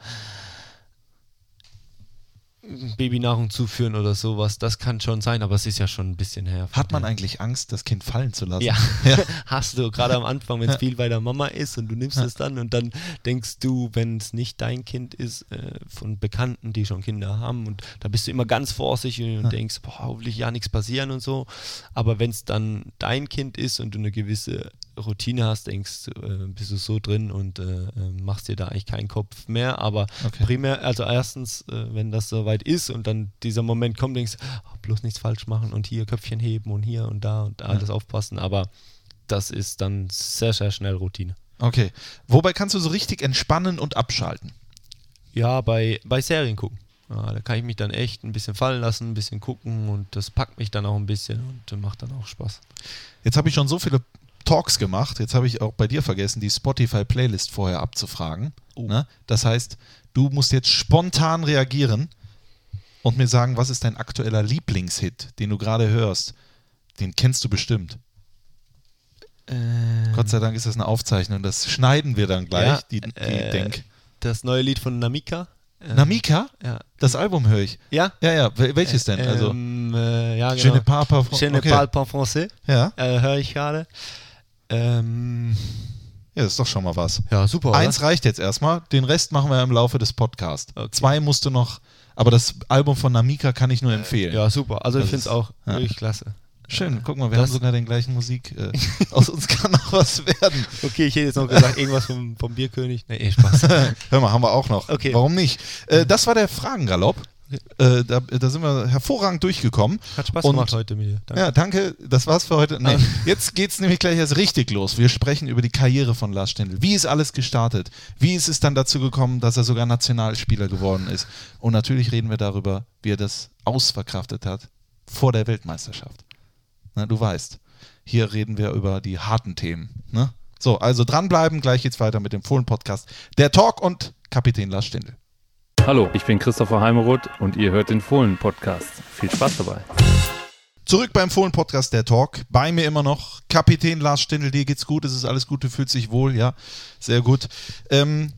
A: Babynahrung zuführen oder sowas. Das kann schon sein, aber es ist ja schon ein bisschen her.
B: Hat man eigentlich Angst, das Kind fallen zu lassen?
A: Ja,
B: Ja.
A: hast du gerade am Anfang, wenn es viel bei der Mama ist und du nimmst es dann und dann denkst du, wenn es nicht dein Kind ist, äh, von Bekannten, die schon Kinder haben und da bist du immer ganz vorsichtig und denkst, boah, hoffentlich ja nichts passieren und so. Aber wenn es dann dein Kind ist und du eine gewisse Routine hast, denkst äh, bist du so drin und äh, äh, machst dir da eigentlich keinen Kopf mehr. Aber
B: Okay.
A: primär, also erstens, äh, wenn das soweit ist und dann dieser Moment kommt, denkst du, oh, bloß nichts falsch machen und hier Köpfchen heben und hier und da und alles aufpassen. Aber das ist dann sehr, sehr schnell Routine.
B: Okay. Wobei kannst du so richtig entspannen und abschalten?
A: Ja, bei, bei Serien gucken. Ja, da kann ich mich dann echt ein bisschen fallen lassen, ein bisschen gucken und das packt mich dann auch ein bisschen und macht dann auch Spaß.
B: Jetzt habe ich schon so viele Talks gemacht, jetzt habe ich auch bei dir vergessen, die Spotify-Playlist vorher abzufragen.
A: Oh.
B: Ne? Das heißt, du musst jetzt spontan reagieren. und mir sagen, was ist dein aktueller Lieblingshit, den du gerade hörst. Den kennst du bestimmt.
A: Äh,
B: Gott sei Dank ist das eine Aufzeichnung. Das schneiden wir dann gleich,
A: Ja,
B: die, die
A: äh,
B: Denk.
A: das neue Lied von Namika. Äh,
B: Namika?
A: Ja.
B: Das Album höre ich.
A: Ja?
B: Ja, ja. wel- Welches denn? Also,
A: Ähm, äh, ja,
B: Je
A: genau.
B: ne parle pas fran-
A: Je
B: okay.
A: parle pas français.
B: Ja.
A: Äh, höre ich gerade. Ähm,
B: ja, das ist doch schon mal was.
A: ja, super. oder?
B: Eins reicht jetzt erstmal, den Rest machen wir im Laufe des Podcasts.
A: Okay.
B: Zwei musst du noch, aber das Album von Namika kann ich nur empfehlen.
A: Ja, super. Also ich
B: Das
A: finde es auch
B: ja.
A: wirklich klasse.
B: Schön, guck mal, wir
A: Das-
B: haben sogar den gleichen Musik. Äh, aus uns kann noch was werden.
A: Okay, ich hätte jetzt noch gesagt, irgendwas vom, vom Bierkönig. Nee, eh, Spaß.
B: Hör mal, haben wir auch noch.
A: Okay.
B: Warum nicht? Äh, das war der Fragengalopp. Äh, da, da sind wir hervorragend durchgekommen.
A: Hat Spaß
B: Und-
A: gemacht heute mit dir. Danke.
B: Ja, danke. Das war's für heute. Nee, jetzt geht's nämlich gleich erst richtig los. Wir sprechen über die Karriere von Lars Stindl. Wie ist alles gestartet? Wie ist es dann dazu gekommen, dass er sogar Nationalspieler geworden ist? Und natürlich reden wir darüber, wie er das ausverkraftet hat vor der Weltmeisterschaft. Na, du weißt, hier reden wir über die harten Themen. Ne? So, also dranbleiben. Gleich geht's weiter mit dem Fohlen-Podcast. Der Talk und Kapitän Lars Stindl.
E: Hallo, ich bin Christopher Heimeroth und ihr hört den Fohlen-Podcast. Viel Spaß dabei.
B: Zurück beim Fohlen-Podcast, der Talk. Bei mir immer noch Kapitän Lars Stindl. Dir geht's gut, es ist alles gut, du fühlst dich wohl, ja, sehr gut. Ähm,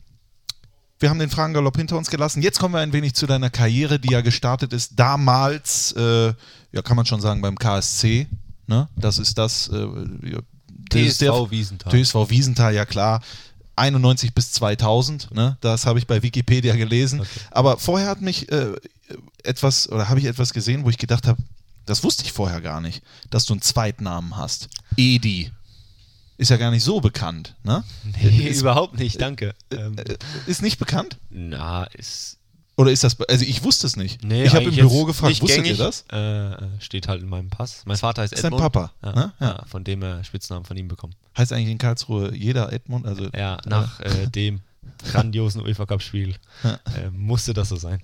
B: wir haben den Fragengalopp hinter uns gelassen. Jetzt kommen wir ein wenig zu deiner Karriere, die ja gestartet ist damals, äh, ja, kann man schon sagen, beim KSC. Ne? Das ist das. Äh,
A: TSV Wiesenthal.
B: TSV Wiesenthal, ja klar. 91 bis 2000, ne? das habe ich bei Wikipedia gelesen.
A: Okay.
B: Aber vorher hat mich äh, etwas, oder habe ich etwas gesehen, wo ich gedacht habe, das wusste ich vorher gar nicht, dass du einen Zweitnamen hast. Edi. Ist ja gar nicht so bekannt, ne?
A: Nee,
B: ist,
A: überhaupt nicht, danke. Ähm,
B: äh, ist nicht bekannt?
A: na, ist.
B: Oder ist das, also ich wusste es nicht.
A: Nee,
B: ich habe im Büro gefragt, wusstet
A: gängig.
B: ihr das?
A: Äh, äh, steht halt in meinem Pass. Mein Vater heißt
B: Ist
A: Edmund.
B: Papa,
A: Ja,
B: ne? Ja.
A: von dem er Spitznamen von ihm bekommen.
B: Heißt eigentlich in Karlsruhe jeder Edmund? Also,
A: Ja, nach äh, dem grandiosen UEFA Cup Spiel
B: Ja.
A: äh, musste das so sein.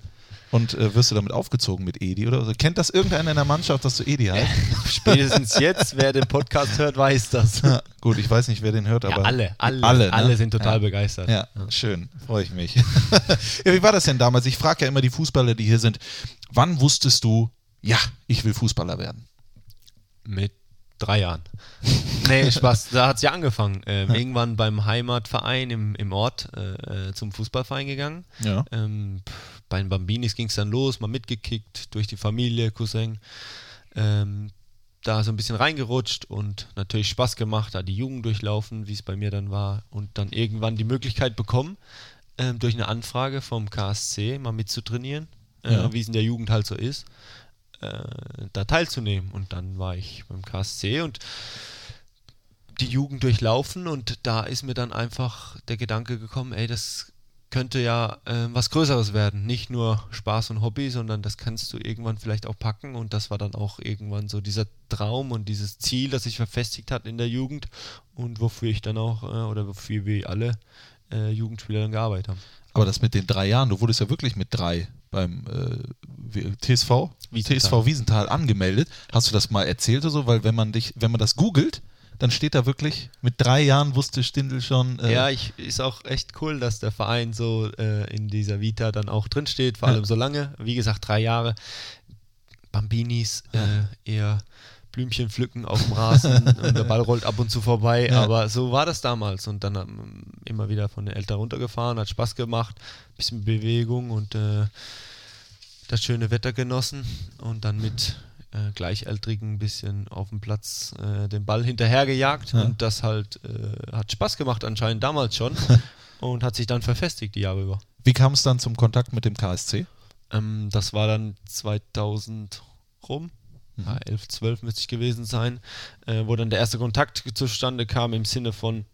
B: Und äh, wirst du damit aufgezogen mit Edi oder so? Kennt das irgendeiner in der Mannschaft, dass du Edi heißt?
A: Spätestens jetzt, wer den Podcast hört, weiß das.
B: Ja, gut, ich weiß nicht, wer den hört,
A: Ja,
B: aber.
A: alle, alle,
B: alle,
A: alle,
B: ne?
A: sind total
B: Ja.
A: begeistert.
B: Ja, schön, freue ich mich. ja, wie war das denn damals? Ich frage ja immer die Fußballer, die hier sind, wann wusstest du, ja, ich will Fußballer werden?
A: Mit drei Jahren. nee, Spaß. Da hat es ja angefangen. Ähm, Irgendwann beim Heimatverein im, im Ort äh, äh, zum Fußballverein gegangen.
B: Ja.
A: Ähm, pff, bei den Bambinis ging es dann los, mal mitgekickt durch die Familie, Cousin. Ähm, da so ein bisschen reingerutscht und natürlich Spaß gemacht, da die Jugend durchlaufen, wie es bei mir dann war. Und dann irgendwann die Möglichkeit bekommen, ähm, durch eine Anfrage vom KSC mal mitzutrainieren, äh,
B: Ja.
A: wie es in der Jugend halt so ist, äh, da teilzunehmen. Und dann war ich beim KSC und die Jugend durchlaufen und da ist mir dann einfach der Gedanke gekommen, ey, das könnte ja äh, was Größeres werden. Nicht nur Spaß und Hobby, sondern das kannst du irgendwann vielleicht auch packen und das war dann auch irgendwann so dieser Traum und dieses Ziel, das sich verfestigt hat in der Jugend und wofür ich dann auch, äh, oder wofür wir alle äh, Jugendspieler dann gearbeitet haben.
B: Aber das mit den drei Jahren, du wurdest ja wirklich mit drei beim äh, wie- TSV,
A: Wiesenthal.
B: TSV Wiesenthal angemeldet. Hast du das mal erzählt oder so? Weil wenn man dich, wenn man das googelt, dann steht da wirklich, mit drei Jahren wusste Stindl schon. Äh,
A: Ja, ich, ist auch echt cool, dass der Verein so äh, in dieser Vita dann auch drinsteht, vor
B: Ja.
A: allem so lange. Wie gesagt, drei Jahre. Bambinis äh, eher Blümchen pflücken auf dem Rasen und der Ball rollt ab und zu vorbei.
B: Ja.
A: Aber so war das damals und dann ähm, immer wieder von den Eltern runtergefahren, hat Spaß gemacht, bisschen Bewegung und äh, das schöne Wetter genossen und dann mit äh, Gleichaltrigen ein bisschen auf dem Platz äh, den Ball hinterhergejagt
B: Ja.
A: und das halt äh, hat Spaß gemacht anscheinend damals schon und hat sich dann verfestigt die Jahre über.
B: Wie kam es dann zum Kontakt mit dem KSC?
A: Ähm, das war dann 2000 rum.
B: Mhm.
A: Ja, 11, 12 müsste ich gewesen sein, äh, wo dann der erste Kontakt zustande kam im Sinne von,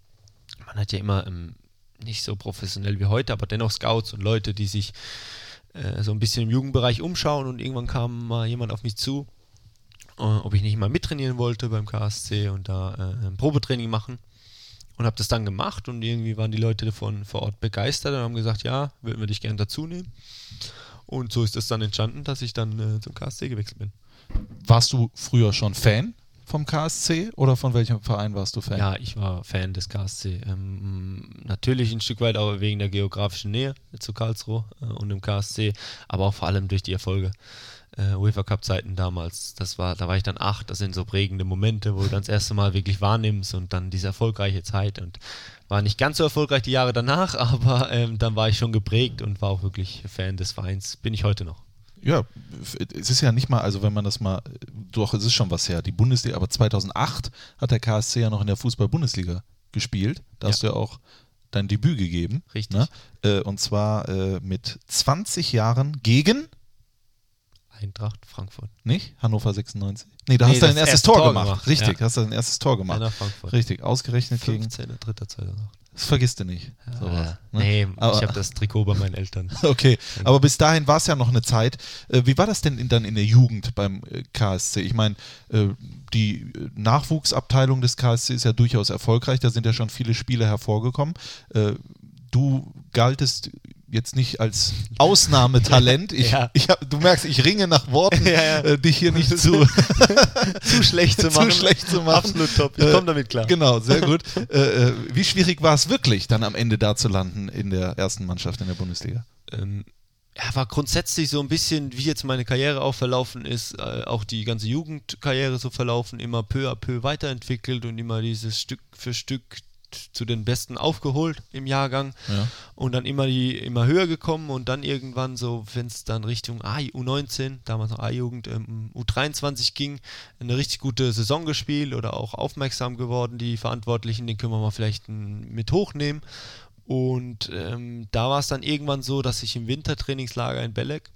A: man hat ja immer ähm, nicht so professionell wie heute, aber dennoch Scouts und Leute, die sich äh, so ein bisschen im Jugendbereich umschauen und irgendwann kam mal jemand auf mich zu, ob ich nicht mal mittrainieren wollte beim KSC und da äh, ein Probetraining machen und habe das dann gemacht und irgendwie waren die Leute davon vor Ort begeistert und haben gesagt, ja, würden wir dich gerne dazu nehmen. Und so ist es dann entstanden, dass ich dann äh, zum KSC gewechselt bin.
B: Warst du früher schon Fan vom KSC oder von welchem Verein warst du Fan?
A: Ja, ich war Fan des KSC. Ähm, natürlich ein Stück weit auch wegen der geografischen Nähe zu Karlsruhe äh, und dem KSC, aber auch vor allem durch die Erfolge. Äh, UEFA Cup Zeiten damals, das war, da war ich dann acht, das sind so prägende Momente, wo du dann das erste Mal wirklich wahrnimmst und dann diese erfolgreiche Zeit und war nicht ganz so erfolgreich die Jahre danach, aber ähm, dann war ich schon geprägt und war auch wirklich Fan des Vereins, bin ich heute noch.
B: Ja, es ist ja nicht mal, also wenn man das mal, doch, es ist schon was her, die Bundesliga, aber 2008 hat der KSC ja noch in der Fußball-Bundesliga gespielt. Da
A: Ja.
B: hast du ja auch dein Debüt gegeben.
A: Richtig.
B: Ne? Äh, Und zwar äh, mit 20 Jahren gegen,
A: Eintracht Frankfurt.
B: nicht? Hannover 96. Nee, da
A: Nee,
B: hast du dein erstes
A: erste
B: Tor,
A: Tor
B: gemacht.
A: gemacht,
B: Richtig,
A: ja.
B: hast du dein erstes Tor gemacht.
A: Einer Frankfurt.
B: Richtig, ausgerechnet gegen,
A: 15. dritter, zweiter.
B: das vergisst du nicht. Sowas, ne?
A: nee,
B: Aber-
A: ich habe das Trikot bei meinen Eltern.
B: Okay, aber bis dahin war es ja noch eine Zeit. Äh, wie war das denn dann in der Jugend beim äh, KSC? Ich meine, äh, die Nachwuchsabteilung des KSC ist ja durchaus erfolgreich. Da sind ja schon viele Spieler hervorgekommen. Du galtest jetzt nicht als Ausnahmetalent. Ich,
A: Ja.
B: ich hab, du merkst, ich ringe nach Worten,
A: Ja, ja.
B: Äh, dich hier nicht zu,
A: zu schlecht zu
B: zu
A: machen.
B: schlecht zu machen.
A: Absolut top. Ich
B: Äh,
A: komme damit klar.
B: Genau, sehr gut. äh, äh, wie schwierig war es wirklich, dann am Ende da zu landen in der ersten Mannschaft in der Bundesliga?
A: ähm, ja, war grundsätzlich so ein bisschen, wie jetzt meine Karriere auch verlaufen ist, äh, auch die ganze Jugendkarriere so verlaufen, immer peu à peu weiterentwickelt und immer dieses Stück für Stück zu den Besten aufgeholt im Jahrgang
B: Ja.
A: und dann immer die immer höher gekommen und dann irgendwann so, wenn es dann Richtung A, U19, damals noch A-Jugend, ähm, U23 ging, eine richtig gute Saison gespielt oder auch aufmerksam geworden, die Verantwortlichen, den können wir mal vielleicht mm, mit hochnehmen. Und ähm, da war es dann irgendwann so, dass ich im Wintertrainingslager in Belek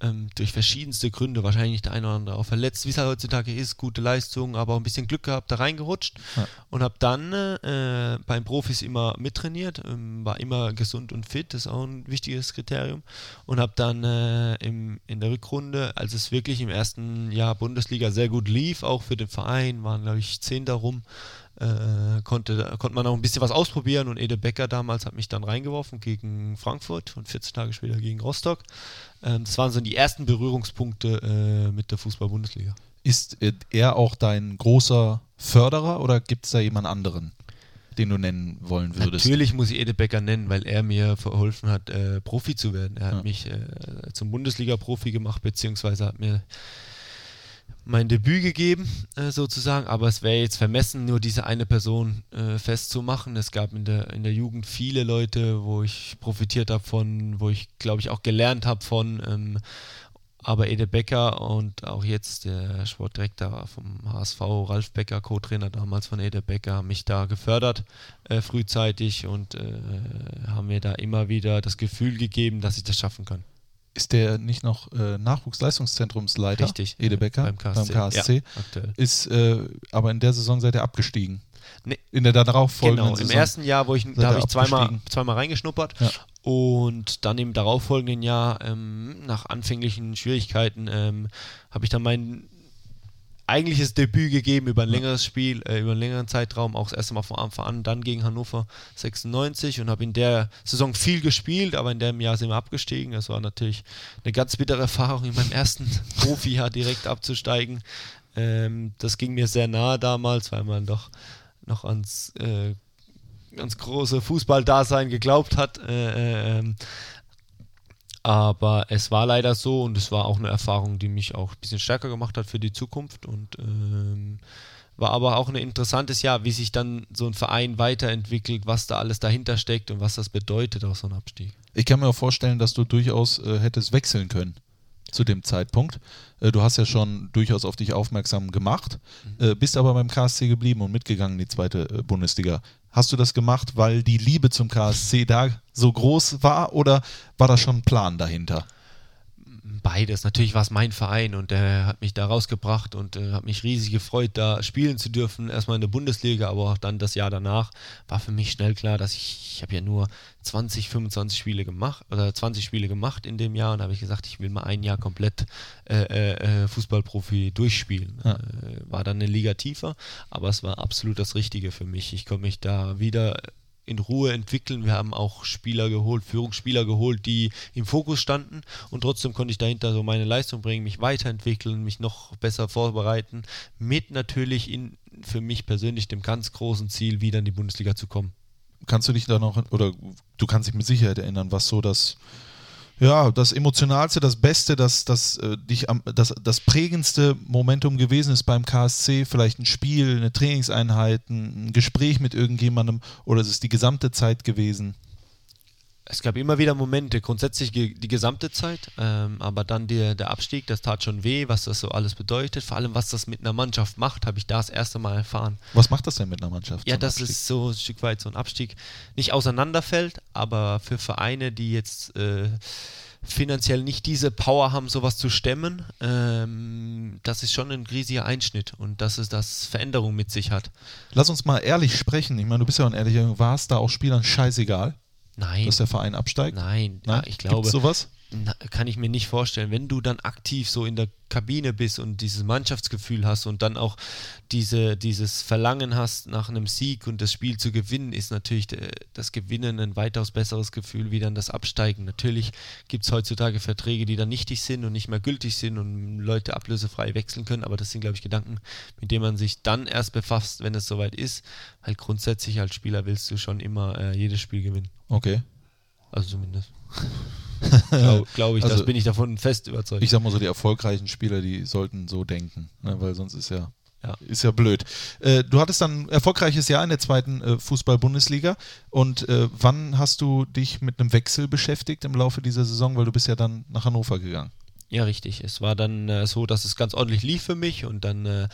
A: ähm, durch verschiedenste Gründe, wahrscheinlich der eine oder andere auch verletzt, wie es halt heutzutage ist, gute Leistung, aber auch ein bisschen Glück gehabt, da reingerutscht
B: Ja.
A: und habe dann äh, beim Profis immer mittrainiert, ähm, war immer gesund und fit, das ist auch ein wichtiges Kriterium und habe dann äh, im, in der Rückrunde, als es wirklich im ersten Jahr Bundesliga sehr gut lief, auch für den Verein, waren glaube ich zehn darum, äh, konnte, konnte man auch ein bisschen was ausprobieren und Ede Becker damals hat mich dann reingeworfen gegen Frankfurt und 14 Tage später gegen Rostock. Ähm, das waren so die ersten Berührungspunkte äh, mit der Fußball-Bundesliga.
B: Ist äh, er auch dein großer Förderer oder gibt es da jemand anderen, den du nennen wollen würdest?
A: Natürlich muss ich Ede Becker nennen, weil er mir verholfen hat, äh, Profi zu werden. Er hat
B: Ja.
A: mich äh, zum Bundesliga-Profi gemacht, beziehungsweise hat mir mein Debüt gegeben, äh, sozusagen. Aber es wäre jetzt vermessen, nur diese eine Person äh, festzumachen. Es gab in der, in der Jugend viele Leute, wo ich profitiert habe von, wo ich, glaube ich, auch gelernt habe von. Ähm, aber Ede Becker und auch jetzt der Sportdirektor vom HSV, Ralf Becker, Co-Trainer damals von Ede Becker, haben mich da gefördert äh, frühzeitig und äh, haben mir da immer wieder das Gefühl gegeben, dass ich das schaffen kann.
B: Ist der nicht noch äh, Nachwuchsleistungszentrumsleiter?
A: Richtig.
B: Ede Becker
A: Beim KSC.
B: Beim KSC.
A: Ja.
B: Ist äh, aber in der Saison seid ihr abgestiegen.
A: Nee.
B: In der darauffolgenden
A: Genau, im
B: Saison.
A: ersten Jahr, wo ich, da habe ich zweimal, zweimal reingeschnuppert
B: Ja.
A: und dann im darauffolgenden Jahr, ähm, nach anfänglichen Schwierigkeiten, ähm, habe ich dann mein eigentliches Debüt gegeben über ein längeres Spiel, äh, über einen längeren Zeitraum, auch das erste Mal von Anfang an, dann gegen Hannover 96 und habe in der Saison viel gespielt, aber in dem Jahr sind wir abgestiegen. Das war natürlich eine ganz bittere Erfahrung, in meinem ersten Profijahr direkt abzusteigen. Ähm, das ging mir sehr nahe damals, weil man doch noch ans, äh, ans große Fußballdasein geglaubt hat. Äh, ähm, aber es war leider so und es war auch eine Erfahrung, die mich auch ein bisschen stärker gemacht hat für die Zukunft und ähm, war aber auch ein interessantes Jahr, wie sich dann so ein Verein weiterentwickelt, was da alles dahinter steckt und was das bedeutet, auch so ein Abstieg.
B: Ich kann mir auch vorstellen, dass du durchaus äh, hättest wechseln können zu dem Zeitpunkt. Äh, du hast ja schon durchaus auf dich aufmerksam gemacht,
A: Mhm.
B: äh, bist aber beim KSC geblieben und mitgegangen in die zweite äh, Bundesliga. Hast du das gemacht, weil die Liebe zum KSC da so groß war oder war da schon ein Plan dahinter?
A: Beides. Natürlich war es mein Verein und der hat mich da rausgebracht und äh, hat mich riesig gefreut, da spielen zu dürfen. Erstmal in der Bundesliga, aber auch dann das Jahr danach war für mich schnell klar, dass ich, ich habe ja nur 20, 25 Spiele gemacht oder 20 Spiele gemacht in dem Jahr und da habe ich gesagt, ich will mal ein Jahr komplett äh, äh, Fußballprofi durchspielen.
B: Ja.
A: Äh, war dann eine Liga tiefer, aber es war absolut das Richtige für mich. Ich konnte mich da wieder in Ruhe entwickeln. Wir haben auch Spieler geholt, Führungsspieler geholt, die im Fokus standen und trotzdem konnte ich dahinter so meine Leistung bringen, mich weiterentwickeln, mich noch besser vorbereiten, mit natürlich in, für mich persönlich dem ganz großen Ziel, wieder in die Bundesliga zu kommen.
B: Kannst du dich da noch, oder du kannst dich mit Sicherheit erinnern, was so das ja, das emotionalste, das Beste, das, das, äh, dich das, das prägendste Momentum gewesen ist beim KSC, vielleicht ein Spiel, eine Trainingseinheit, ein, Gespräch mit irgendjemandem oder ist es die gesamte Zeit gewesen?
A: Es gab immer wieder Momente, grundsätzlich die gesamte Zeit, ähm, aber dann die, der Abstieg, das tat schon weh, was das so alles bedeutet. Vor allem, was das mit einer Mannschaft macht, habe ich da das erste Mal erfahren.
B: Was macht das denn mit einer Mannschaft?
A: Ja, das ist so ein Stück weit so ein Abstieg. Nicht auseinanderfällt, aber für Vereine, die jetzt äh, finanziell nicht diese Power haben, sowas zu stemmen, ähm, das ist schon ein riesiger Einschnitt und dass es das Veränderung mit sich hat.
B: Lass uns mal ehrlich sprechen. Ich meine, du bist ja ein ehrlicher, war es da auch Spielern scheißegal?
A: Nein.
B: Dass der Verein absteigt?
A: Nein, Nein? Ja, ich glaube.
B: Gibt's sowas?
A: Kann ich mir nicht vorstellen. Wenn du dann aktiv so in der Kabine bist und dieses Mannschaftsgefühl hast und dann auch diese, dieses Verlangen hast nach einem Sieg und das Spiel zu gewinnen, ist natürlich das Gewinnen ein weitaus besseres Gefühl wie dann das Absteigen. Natürlich gibt es heutzutage Verträge, die dann nichtig sind und nicht mehr gültig sind und Leute ablösefrei wechseln können, aber das sind, glaube ich, Gedanken, mit denen man sich dann erst befasst, wenn es soweit ist. Halt grundsätzlich als Spieler willst du schon immer äh, jedes Spiel gewinnen.
B: Okay.
A: Also zumindest. Glaube glaub ich, also, das bin ich davon fest überzeugt.
B: Ich sag mal so, die erfolgreichen Spieler, die sollten so denken, ne, weil sonst ist ja, ja. ist ja blöd. Äh, du hattest dann ein erfolgreiches Jahr in der zweiten äh, Fußball-Bundesliga und äh, wann hast du dich mit einem Wechsel beschäftigt im Laufe dieser Saison, weil du bist ja dann nach Hannover gegangen?
A: Ja, richtig. Es war dann äh, so, dass es ganz ordentlich lief für mich und dann äh,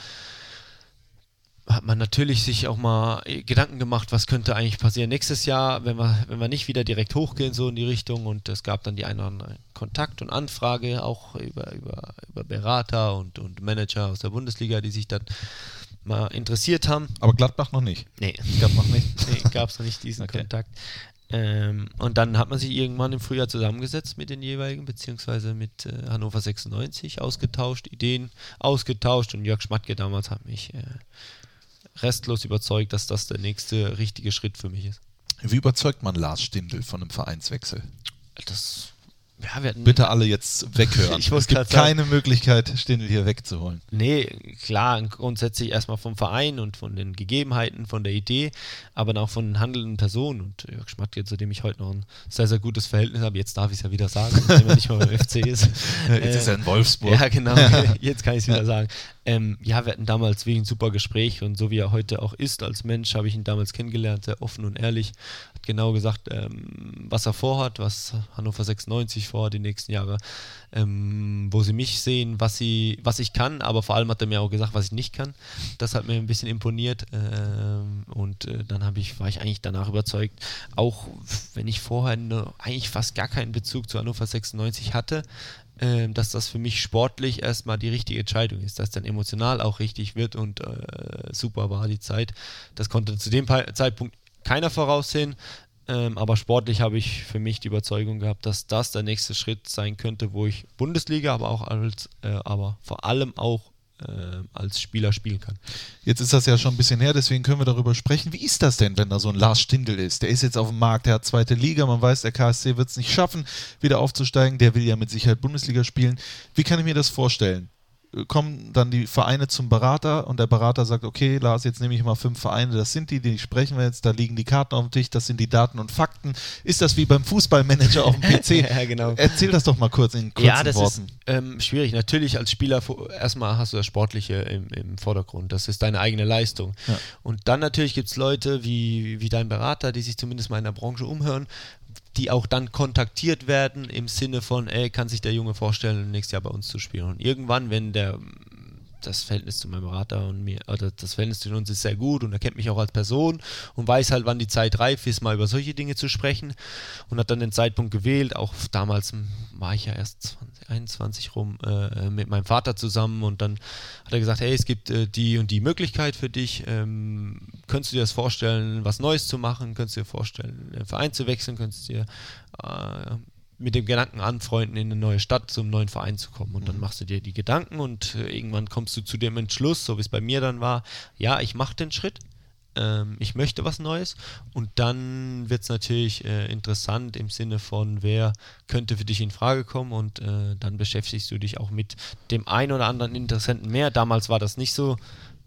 A: hat man natürlich sich auch mal äh, Gedanken gemacht, was könnte eigentlich passieren nächstes Jahr, wenn wir, wenn wir nicht wieder direkt hochgehen, so in die Richtung. Und es gab dann die eine oder andere Kontakt und Anfrage, auch über, über, über Berater und, und Manager aus der Bundesliga, die sich dann mal interessiert haben.
B: Aber Gladbach noch nicht.
A: Nee, gab noch nicht. Nee, gab es noch nicht diesen okay. Kontakt. Ähm, und dann hat man sich irgendwann im Frühjahr zusammengesetzt mit den jeweiligen, beziehungsweise mit äh, Hannover 96 ausgetauscht, Ideen ausgetauscht und Jörg Schmatke damals hat mich äh, restlos überzeugt, dass das der nächste richtige Schritt für mich ist.
B: Wie überzeugt man Lars Stindl von einem Vereinswechsel?
A: Das ja, wir hatten,
B: Bitte alle jetzt weghören.
A: ich es gibt
B: keine sagen, Möglichkeit, Stindl hier wegzuholen.
A: Nee, klar, grundsätzlich erstmal vom Verein und von den Gegebenheiten, von der Idee, aber auch von den handelnden Personen. Und Jörg Schmatke, zu dem ich heute noch ein sehr, sehr gutes Verhältnis habe, jetzt darf ich es ja wieder sagen, wenn er nicht mal beim FC ist.
B: jetzt äh, ist er in Wolfsburg.
A: Ja, genau, jetzt kann ich es wieder sagen. Ähm, ja, wir hatten damals wirklich ein super Gespräch und so wie er heute auch ist als Mensch, habe ich ihn damals kennengelernt, sehr offen und ehrlich. Hat genau gesagt, ähm, was er vorhat, was Hannover 96 vorhat die nächsten Jahre, ähm, wo sie mich sehen, was, sie, was ich kann, aber vor allem hat er mir auch gesagt, was ich nicht kann. Das hat mir ein bisschen imponiert ähm, und äh, dann ich, war ich eigentlich danach überzeugt, auch wenn ich vorher ne, eigentlich fast gar keinen Bezug zu Hannover 96 hatte, äh, dass das für mich sportlich erstmal die richtige Entscheidung ist, dass dann emotional auch richtig wird und äh, super war die Zeit. Das konnte zu dem Zeitpunkt keiner voraussehen, ähm, aber sportlich habe ich für mich die Überzeugung gehabt, dass das der nächste Schritt sein könnte, wo ich Bundesliga, aber auch als, äh, aber vor allem auch äh, als Spieler spielen kann.
B: Jetzt ist das ja schon ein bisschen her, deswegen können wir darüber sprechen. Wie ist das denn, wenn da so ein Lars Stindl ist? Der ist jetzt auf dem Markt, der hat zweite Liga, man weiß, der KSC wird es nicht schaffen, wieder aufzusteigen. Der will ja mit Sicherheit Bundesliga spielen. Wie kann ich mir das vorstellen? Kommen dann die Vereine zum Berater und der Berater sagt, okay, Lars, jetzt nehme ich mal fünf Vereine, das sind die, die sprechen wir jetzt, da liegen die Karten auf dem Tisch, das sind die Daten und Fakten. Ist das wie beim Fußballmanager auf dem PC?
A: ja, genau.
B: Erzähl das doch mal kurz in kurzen
A: ja, das
B: Worten.
A: Ist, ähm, schwierig. Natürlich als Spieler, erstmal hast du das Sportliche im, im Vordergrund, das ist deine eigene Leistung. Ja. Und dann natürlich gibt es Leute wie, wie dein Berater, die sich zumindest mal in der Branche umhören, die auch dann kontaktiert werden im Sinne von, ey, kann sich der Junge vorstellen, nächstes Jahr bei uns zu spielen. Und irgendwann, wenn der das Verhältnis zu meinem Berater und mir, oder das Verhältnis zu uns ist sehr gut und er kennt mich auch als Person und weiß halt, wann die Zeit reif ist, mal über solche Dinge zu sprechen und hat dann den Zeitpunkt gewählt. Auch damals war ich ja erst 20, 21 rum äh, mit meinem Vater zusammen und dann hat er gesagt, hey, es gibt äh, die und die Möglichkeit für dich. Ähm, könntest du dir das vorstellen, was Neues zu machen? Könntest du dir vorstellen, einen Verein zu wechseln? Könntest du dir äh, mit dem Gedanken anfreunden, in eine neue Stadt zum neuen Verein zu kommen. Und dann mhm. machst du dir die Gedanken und äh, irgendwann kommst du zu dem Entschluss, so wie es bei mir dann war, ja, ich mache den Schritt, ähm, ich möchte was Neues. Und dann wird es natürlich äh, interessant im Sinne von, wer könnte für dich in Frage kommen. Und äh, dann beschäftigst du dich auch mit dem einen oder anderen Interessenten mehr. Damals war das nicht so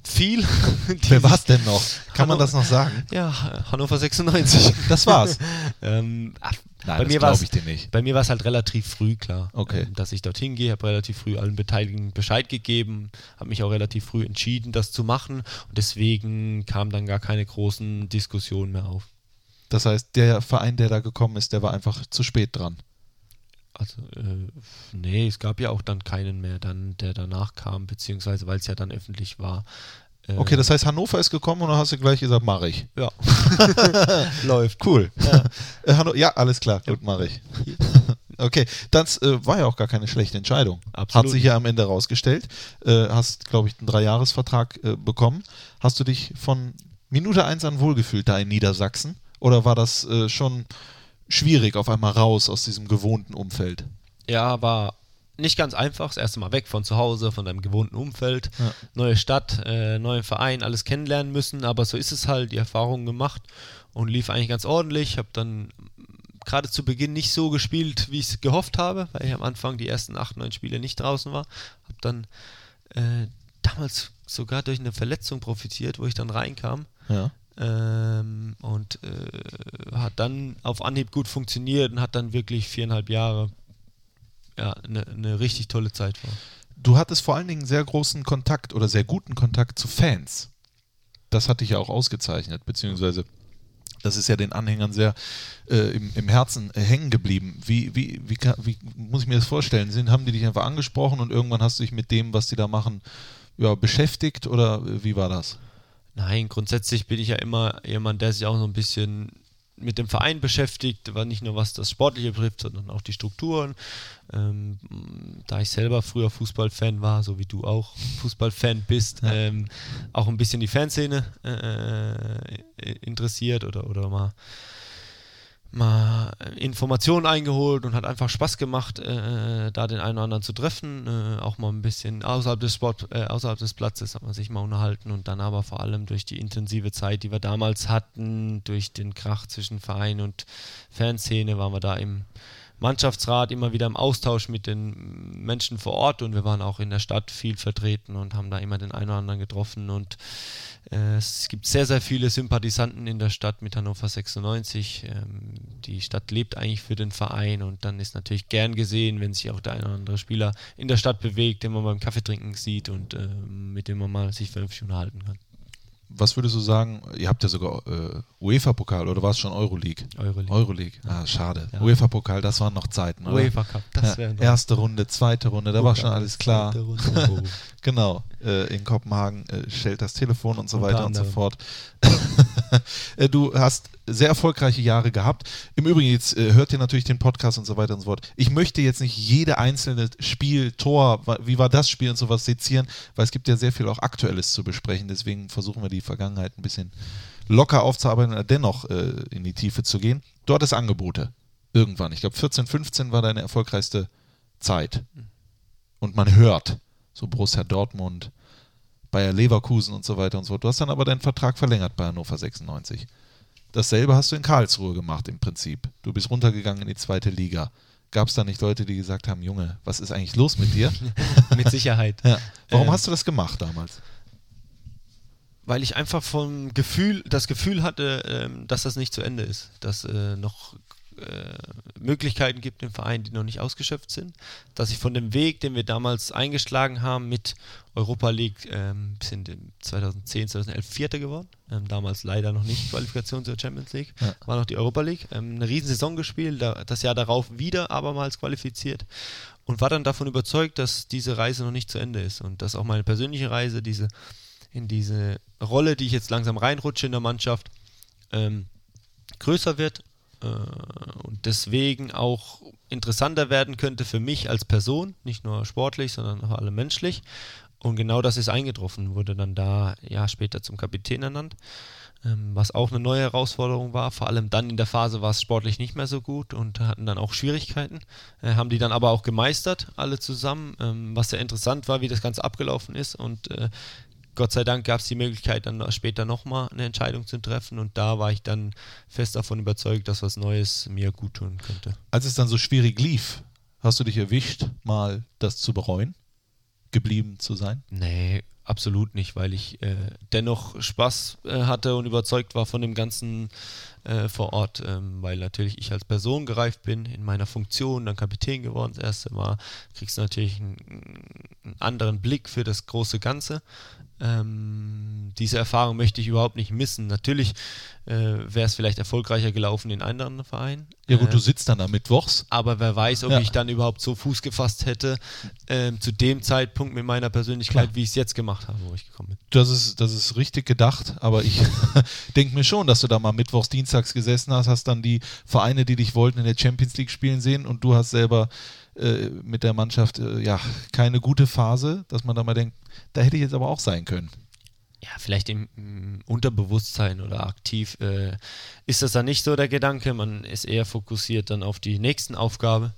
A: viel.
B: Wer war es denn noch? Kann man das noch sagen?
A: Ja, Hannover 96.
B: Das war's.
A: ähm, ach,
B: Nein,
A: bei
B: das
A: mir war
B: glaube ich dir nicht.
A: Bei mir war es halt relativ früh klar,
B: Okay.
A: ähm, dass ich dorthin gehe, habe relativ früh allen Beteiligten Bescheid gegeben, habe mich auch relativ früh entschieden, das zu machen und deswegen kam dann gar keine großen Diskussionen mehr auf.
B: Das heißt, der Verein, der da gekommen ist, der war einfach zu spät dran.
A: Also, äh, nee, es gab ja auch dann keinen mehr, dann, der danach kam, beziehungsweise weil es ja dann öffentlich war. Äh,
B: Okay, das heißt, Hannover ist gekommen und dann hast du gleich gesagt, mache ich.
A: ja. läuft.
B: Cool. Ja, Hanno ja alles klar, gut, mache ich. Okay, das äh, war ja auch gar keine schlechte Entscheidung.
A: Absolut
B: Hat sich ja am Ende rausgestellt. Äh, hast, glaube ich, einen Dreijahresvertrag äh, bekommen. Hast du dich von Minute eins an wohlgefühlt da in Niedersachsen? Oder war das äh, schon schwierig, auf einmal raus aus diesem gewohnten Umfeld?
A: Ja, war nicht ganz einfach. Das erste Mal weg von zu Hause, von deinem gewohnten Umfeld.
B: Ja.
A: Neue Stadt, äh, neuen Verein, alles kennenlernen müssen. Aber so ist es halt, die Erfahrungen gemacht und lief eigentlich ganz ordentlich. Habe dann gerade zu Beginn nicht so gespielt, wie ich es gehofft habe, weil ich am Anfang die ersten acht, neun Spiele nicht draußen war. Habe dann äh, damals sogar durch eine Verletzung profitiert, wo ich dann reinkam.
B: Ja.
A: Ähm, und äh, hat dann auf Anhieb gut funktioniert und hat dann wirklich viereinhalb Jahre ja, eine ne richtig tolle Zeit war.
B: Du hattest vor allen Dingen sehr großen Kontakt oder sehr guten Kontakt zu Fans. Das hat dich ja auch ausgezeichnet, beziehungsweise das ist ja den Anhängern sehr äh, im, im Herzen hängen geblieben. Wie, wie, wie, wie muss ich mir das vorstellen? Sind, haben die dich einfach angesprochen und irgendwann hast du dich mit dem, was die da machen, ja, beschäftigt oder äh, wie war das?
A: Nein, grundsätzlich bin ich ja immer jemand, der sich auch so ein bisschen mit dem Verein beschäftigt, aber nicht nur was das Sportliche betrifft, sondern auch die Strukturen. Ähm, da ich selber früher Fußballfan war, so wie du auch Fußballfan bist,
B: Ja.
A: ähm, auch ein bisschen die Fanszene äh, interessiert oder, oder mal, mal Informationen eingeholt und hat einfach Spaß gemacht, äh, da den einen oder anderen zu treffen. Äh, auch mal ein bisschen außerhalb des Sport, äh, außerhalb des Platzes hat man sich mal unterhalten und dann aber vor allem durch die intensive Zeit, die wir damals hatten, durch den Krach zwischen Verein und Fanszene, waren wir da im Mannschaftsrat immer wieder im Austausch mit den Menschen vor Ort und wir waren auch in der Stadt viel vertreten und haben da immer den einen oder anderen getroffen und äh, es gibt sehr, sehr viele Sympathisanten in der Stadt mit Hannover 96. Ähm, die Stadt lebt eigentlich für den Verein und dann ist natürlich gern gesehen, wenn sich auch der eine oder andere Spieler in der Stadt bewegt, den man beim Kaffeetrinken sieht und äh, mit dem man mal sich vernünftig unterhalten kann.
B: Was würdest du sagen? Ihr habt ja sogar äh, UEFA-Pokal oder war es schon Euroleague?
A: Euroleague.
B: Euroleague. Ah, schade.
A: Ja.
B: UEFA-Pokal, das waren noch Zeiten, oder?
A: UEFA Cup, das
B: Ja,
A: wäre
B: erste Runde, zweite Runde, da war schon alles klar.
A: Runde.
B: Genau, äh, in Kopenhagen äh, stellt das Telefon und so
A: Unter
B: weiter und so fort. Äh, du hast sehr erfolgreiche Jahre gehabt. Im Übrigen, jetzt äh, hört ihr natürlich den Podcast und so weiter und so fort. Ich möchte jetzt nicht jede einzelne Spiel, Tor, wie war das Spiel und sowas sezieren, weil es gibt ja sehr viel auch Aktuelles zu besprechen. Deswegen versuchen wir die Vergangenheit ein bisschen locker aufzuarbeiten und dennoch äh, in die Tiefe zu gehen. Du hattest Angebote. Irgendwann. Ich glaube, 14, 15 war deine erfolgreichste Zeit. Und man hört, so Borussia Dortmund, Bayer Leverkusen und so weiter und so fort. Du hast dann aber deinen Vertrag verlängert bei Hannover 96. Dasselbe hast du in Karlsruhe gemacht im Prinzip. Du bist runtergegangen in die zweite Liga. Gab es da nicht Leute, die gesagt haben, Junge, was ist eigentlich los mit dir?
A: Mit Sicherheit.
B: ja. Warum
A: Ähm,
B: hast du das gemacht damals?
A: weil ich einfach vom Gefühl, das Gefühl hatte, ähm, dass das nicht zu Ende ist, dass äh, noch äh, Möglichkeiten gibt im Verein, die noch nicht ausgeschöpft sind, dass ich von dem Weg, den wir damals eingeschlagen haben mit Europa League, ähm, sind im 2010, 2011 Vierter geworden, ähm, damals leider noch nicht Qualifikation zur Champions League,
B: Ja.
A: war noch die Europa League, ähm, eine riesen Saison gespielt, da, das Jahr darauf wieder abermals qualifiziert und war dann davon überzeugt, dass diese Reise noch nicht zu Ende ist und dass auch meine persönliche Reise, diese in diese Rolle, die ich jetzt langsam reinrutsche in der Mannschaft, ähm, größer wird äh, und deswegen auch interessanter werden könnte für mich als Person, nicht nur sportlich, sondern vor allem menschlich. Und genau das ist eingetroffen, wurde dann da ja später zum Kapitän ernannt, ähm, was auch eine neue Herausforderung war. Vor allem dann in der Phase war es sportlich nicht mehr so gut und hatten dann auch Schwierigkeiten, äh, haben die dann aber auch gemeistert, alle zusammen, ähm, was sehr interessant war, wie das Ganze abgelaufen ist und äh, Gott sei Dank gab es die Möglichkeit, dann später nochmal eine Entscheidung zu treffen und da war ich dann fest davon überzeugt, dass was Neues mir gut tun könnte.
B: Als es dann so schwierig lief, hast du dich erwischt, mal das zu bereuen, geblieben zu sein?
A: Nee, absolut nicht, weil ich äh, dennoch Spaß äh, hatte und überzeugt war von dem Ganzen äh, vor Ort, ähm, weil natürlich ich als Person gereift bin in meiner Funktion, dann Kapitän geworden das erste Mal, kriegst du natürlich einen, einen anderen Blick für das große Ganze. Ähm, diese Erfahrung möchte ich überhaupt nicht missen. Natürlich äh, wäre es vielleicht erfolgreicher gelaufen in anderen Vereinen.
B: Ja gut,
A: Äh,
B: du sitzt dann da mittwochs.
A: aber wer weiß, ob
B: Ja.
A: ich dann überhaupt so Fuß gefasst hätte, ähm, zu dem Zeitpunkt mit meiner Persönlichkeit,
B: Klar.
A: wie ich es jetzt gemacht habe, wo ich gekommen bin.
B: Das ist, das ist richtig gedacht, aber ich denke mir schon, dass du da mal mittwochs, dienstags gesessen hast, hast dann die Vereine, die dich wollten, in der Champions League spielen sehen und du hast selber äh, mit der Mannschaft äh, ja keine gute Phase, dass man da mal denkt, da hätte ich jetzt aber auch sein können.
A: Ja, vielleicht im, im Unterbewusstsein oder aktiv äh, ist das dann nicht so der Gedanke. Man ist eher fokussiert dann auf die nächsten Aufgabe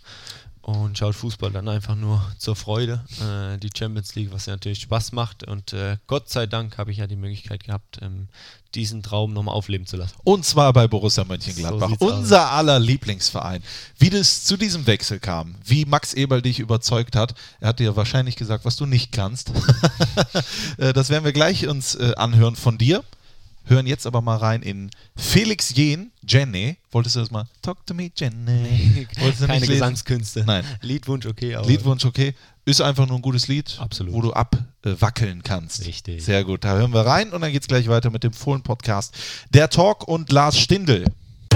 A: und schaut Fußball dann einfach nur zur Freude. Äh, die Champions League, was ja natürlich Spaß macht. Und äh, Gott sei Dank habe ich ja die Möglichkeit gehabt, ähm, diesen Traum nochmal aufleben zu lassen.
B: Und zwar bei Borussia Mönchengladbach,
A: So
B: unser aller Lieblingsverein. Wie das zu diesem Wechsel kam, wie Max Eberl dich überzeugt hat, er hat dir wahrscheinlich gesagt, was du nicht kannst. Äh, das werden wir gleich uns äh, anhören von dir. Hören jetzt aber mal rein in Felix Jen, Jenny. Wolltest du das mal? Talk to me, Jenny. Wolltest du
A: Keine? Gesangskünste.
B: Nein.
A: Liedwunsch okay,
B: Liedwunsch okay. Ist einfach nur ein gutes Lied,
A: Absolut.
B: wo du abwackeln kannst.
A: Richtig.
B: Sehr gut, da hören wir rein und dann geht's gleich weiter mit dem Fohlen-Podcast. Der Talk und Lars Stindl.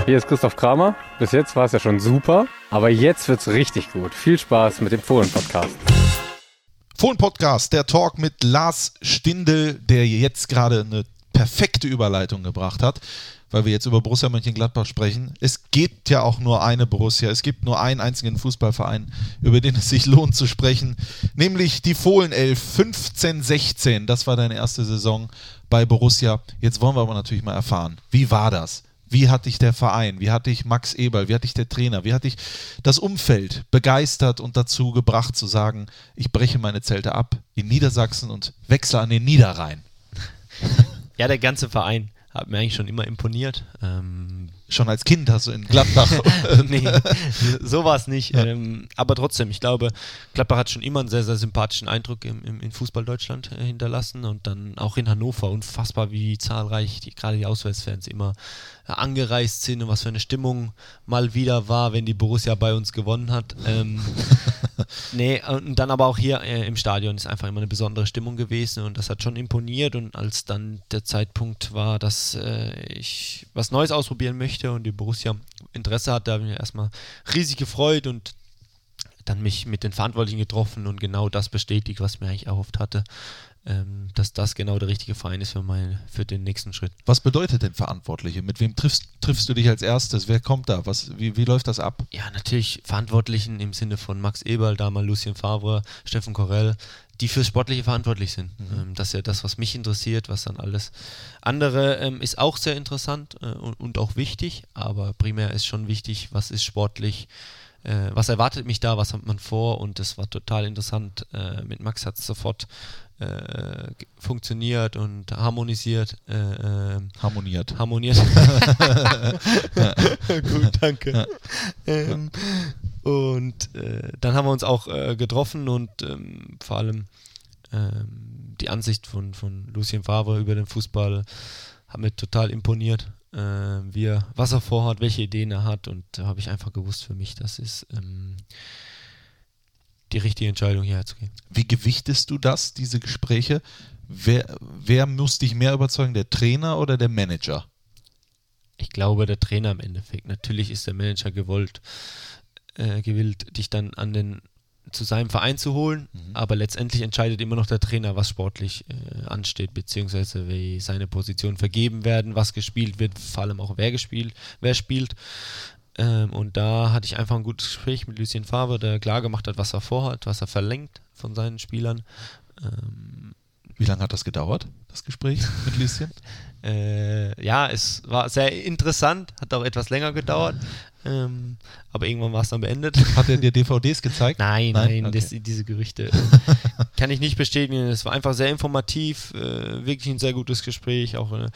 E: Hier ist Christoph Kramer. Bis jetzt war es ja schon super, aber jetzt wird's richtig gut. Viel Spaß mit dem Fohlen-Podcast.
B: Fohlen-Podcast, der Talk mit Lars Stindl, der jetzt gerade eine perfekte Überleitung gebracht hat, weil wir jetzt über Borussia Mönchengladbach sprechen. Es gibt ja auch nur eine Borussia, es gibt nur einen einzigen Fußballverein, über den es sich lohnt zu sprechen, nämlich die Fohlenelf 15-16. Das war deine erste Saison bei Borussia. Jetzt wollen wir aber natürlich mal erfahren, wie war das? Wie hat dich der Verein, wie hat dich Max Eberl, wie hat dich der Trainer, wie hat dich das Umfeld begeistert und dazu gebracht zu sagen, ich breche meine Zelte ab in Niedersachsen und wechsle an den Niederrhein?
A: Ja, der ganze Verein hat mir eigentlich schon immer imponiert. Ähm,
B: Schon als Kind hast du in Gladbach.
A: nee, so war es nicht. Ähm, aber trotzdem, ich glaube, Gladbach hat schon immer einen sehr, sehr sympathischen Eindruck im, im, in Fußball Deutschland äh, hinterlassen und dann auch in Hannover. Unfassbar, wie zahlreich die, gerade die Auswärtsfans immer äh, angereist sind und was für eine Stimmung mal wieder war, wenn die Borussia bei uns gewonnen hat. Ähm, nee, und dann aber auch hier äh, im Stadion ist einfach immer eine besondere Stimmung gewesen und das hat schon imponiert und als dann der Zeitpunkt war, dass äh, ich was Neues ausprobieren möchte und die Borussia Interesse hat, da habe ich mich erstmal riesig gefreut und dann mich mit den Verantwortlichen getroffen und genau das bestätigt, was ich mir eigentlich erhofft hatte, ähm, dass das genau der richtige Verein ist für, mein, für den nächsten Schritt.
B: Was bedeutet denn Verantwortliche? Mit wem triffst, triffst du dich als erstes? Wer kommt da? Was, wie, wie läuft das ab?
A: Ja, natürlich Verantwortlichen im Sinne von Max Eberl, damals Lucien Favre, Steffen Korell, die fürs Sportliche verantwortlich sind. Ähm, das ist ja das, was mich interessiert, was dann alles andere ähm, ist auch sehr interessant äh, und, und auch wichtig, aber primär ist schon wichtig, was ist sportlich, äh, was erwartet mich da, was hat man vor und das war total interessant. Äh, mit Max hat es sofort äh, funktioniert und harmonisiert. Äh, ähm,
B: Harmoniert.
A: harmoniert. Gut, danke. Ähm, und äh, dann haben wir uns auch äh, getroffen und ähm, vor allem ähm, die Ansicht von, von Lucien Favre über den Fußball hat mir total imponiert. Äh, wie er, was er vorhat, welche Ideen er hat und da habe ich einfach gewusst für mich, das ist ähm, die richtige Entscheidung hierher zu gehen.
B: Wie gewichtest du das, diese Gespräche? Wer, wer muss dich mehr überzeugen, der Trainer oder der Manager?
A: Ich glaube, der Trainer im Endeffekt. Natürlich ist der Manager gewollt, äh, gewillt, dich dann an den zu seinem Verein zu holen, aber letztendlich entscheidet immer noch der Trainer, was sportlich äh, ansteht, beziehungsweise wie seine Positionen vergeben werden, was gespielt wird, vor allem auch wer gespielt, wer spielt. Ähm, und da hatte ich einfach ein gutes Gespräch mit Lucien Favre, der klar gemacht hat, was er vorhat, was er verlangt von seinen Spielern. Ähm,
B: Wie lange hat das gedauert, das Gespräch mit Lieschen?
A: äh, ja, es war sehr interessant, hat auch etwas länger gedauert, ähm, aber irgendwann war es dann beendet.
B: Hat er dir DVDs gezeigt?
A: Nein,
B: Nein?
A: nein,
B: Okay.
A: das, diese Gerüchte kann ich nicht bestätigen. Es war einfach sehr informativ, äh, wirklich ein sehr gutes Gespräch, auch eine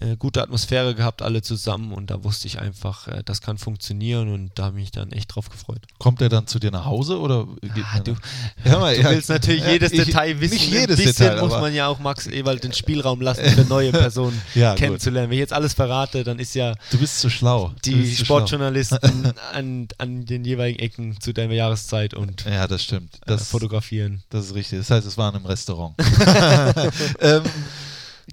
A: äh, gute Atmosphäre gehabt, alle zusammen. Und da wusste ich einfach, äh, das kann funktionieren und da habe ich mich dann echt drauf gefreut.
B: Kommt er dann zu dir nach Hause oder
A: Ah, du,
B: Hör mal,
A: du
B: ja,
A: willst natürlich
B: ja,
A: jedes
B: ich-
A: Detail wissen.
B: Nicht jedes
A: Ein bisschen
B: Detail,
A: muss man ja auch Max Ewald den Spielraum lassen, für neue Personen
B: Ja, gut.
A: kennenzulernen. Wenn ich jetzt alles verrate, dann ist ja
B: Du bist zu schlau.
A: Die. Sportjournalisten an, an den jeweiligen Ecken zu der Jahreszeit und
B: Ja, das stimmt.
A: äh,
B: Das,
A: fotografieren.
B: das ist richtig. Das heißt, es war in einem Restaurant. ähm,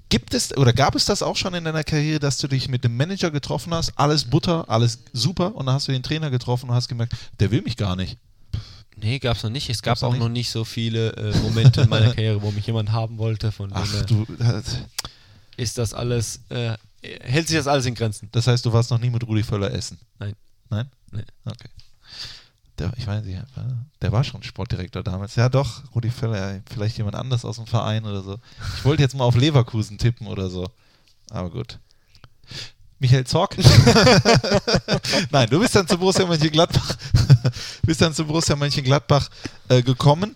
B: gibt es oder gab es das auch schon in deiner Karriere, dass du dich mit dem Manager getroffen hast, alles Butter, alles super und dann hast du den Trainer getroffen und hast gemerkt, der will mich gar nicht.
A: Nee, gab's noch nicht. Es
B: Gab's
A: gab auch noch nicht so viele äh, Momente in meiner Karriere, wo mich jemand haben wollte. Von dem
B: Ach
A: her
B: du,
A: ist das alles, äh, hält sich das alles in Grenzen.
B: das heißt, du warst noch nie mit Rudi Völler essen?
A: Nein.
B: Nein?
A: Nee.
B: Okay. Der, ich weiß nicht, der war schon Sportdirektor damals. Ja, doch, Rudi Völler, vielleicht jemand anders aus dem Verein oder so. Ich wollte jetzt mal auf Leverkusen tippen oder so. Aber gut. Michael Zorc? Nein, du bist dann zu Borussia Mönchengladbach, bist dann zu Borussia Mönchengladbach äh, gekommen.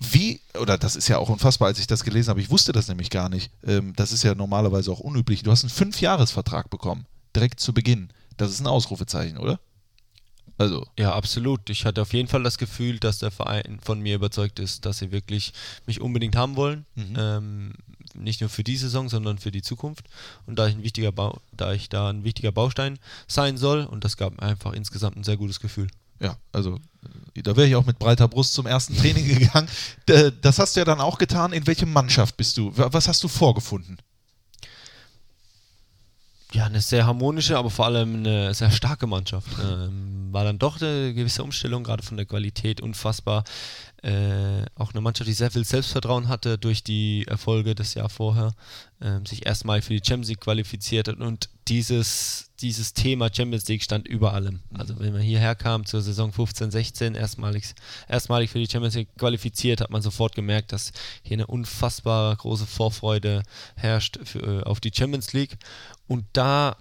B: Wie, oder das ist ja auch unfassbar, als ich das gelesen habe, ich wusste das nämlich gar nicht. Ähm, das ist ja normalerweise auch unüblich. Du hast einen Fünfjahresvertrag bekommen, direkt zu Beginn. Das ist ein Ausrufezeichen, oder? Also,
A: Ja, absolut. Ich hatte auf jeden Fall das Gefühl, dass der Verein von mir überzeugt ist, dass sie wirklich mich unbedingt haben wollen.
B: Mhm.
A: Ähm, nicht nur für die Saison, sondern für die Zukunft. Und da ich ein wichtiger Bau, da ich da ein wichtiger Baustein sein soll, und das gab mir einfach insgesamt ein sehr gutes Gefühl.
B: ja, also äh, da wäre ich auch mit breiter Brust zum ersten Training gegangen. Das hast du ja dann auch getan. In welche Mannschaft bist du? Wa- Was hast du vorgefunden?
A: Ja, eine sehr harmonische, aber vor allem eine sehr starke Mannschaft. Ähm, war dann doch eine gewisse Umstellung, gerade von der Qualität unfassbar. Äh, auch eine Mannschaft, die sehr viel Selbstvertrauen hatte durch die Erfolge des Jahr vorher, ähm, sich erstmal für die Champions League qualifiziert hat und dieses, dieses Thema Champions League stand über allem. Also wenn man hierher kam zur Saison 15, 16, erstmalig, erstmalig für die Champions League qualifiziert, hat man sofort gemerkt, dass hier eine unfassbar große Vorfreude herrscht für, äh, auf die Champions League. Und da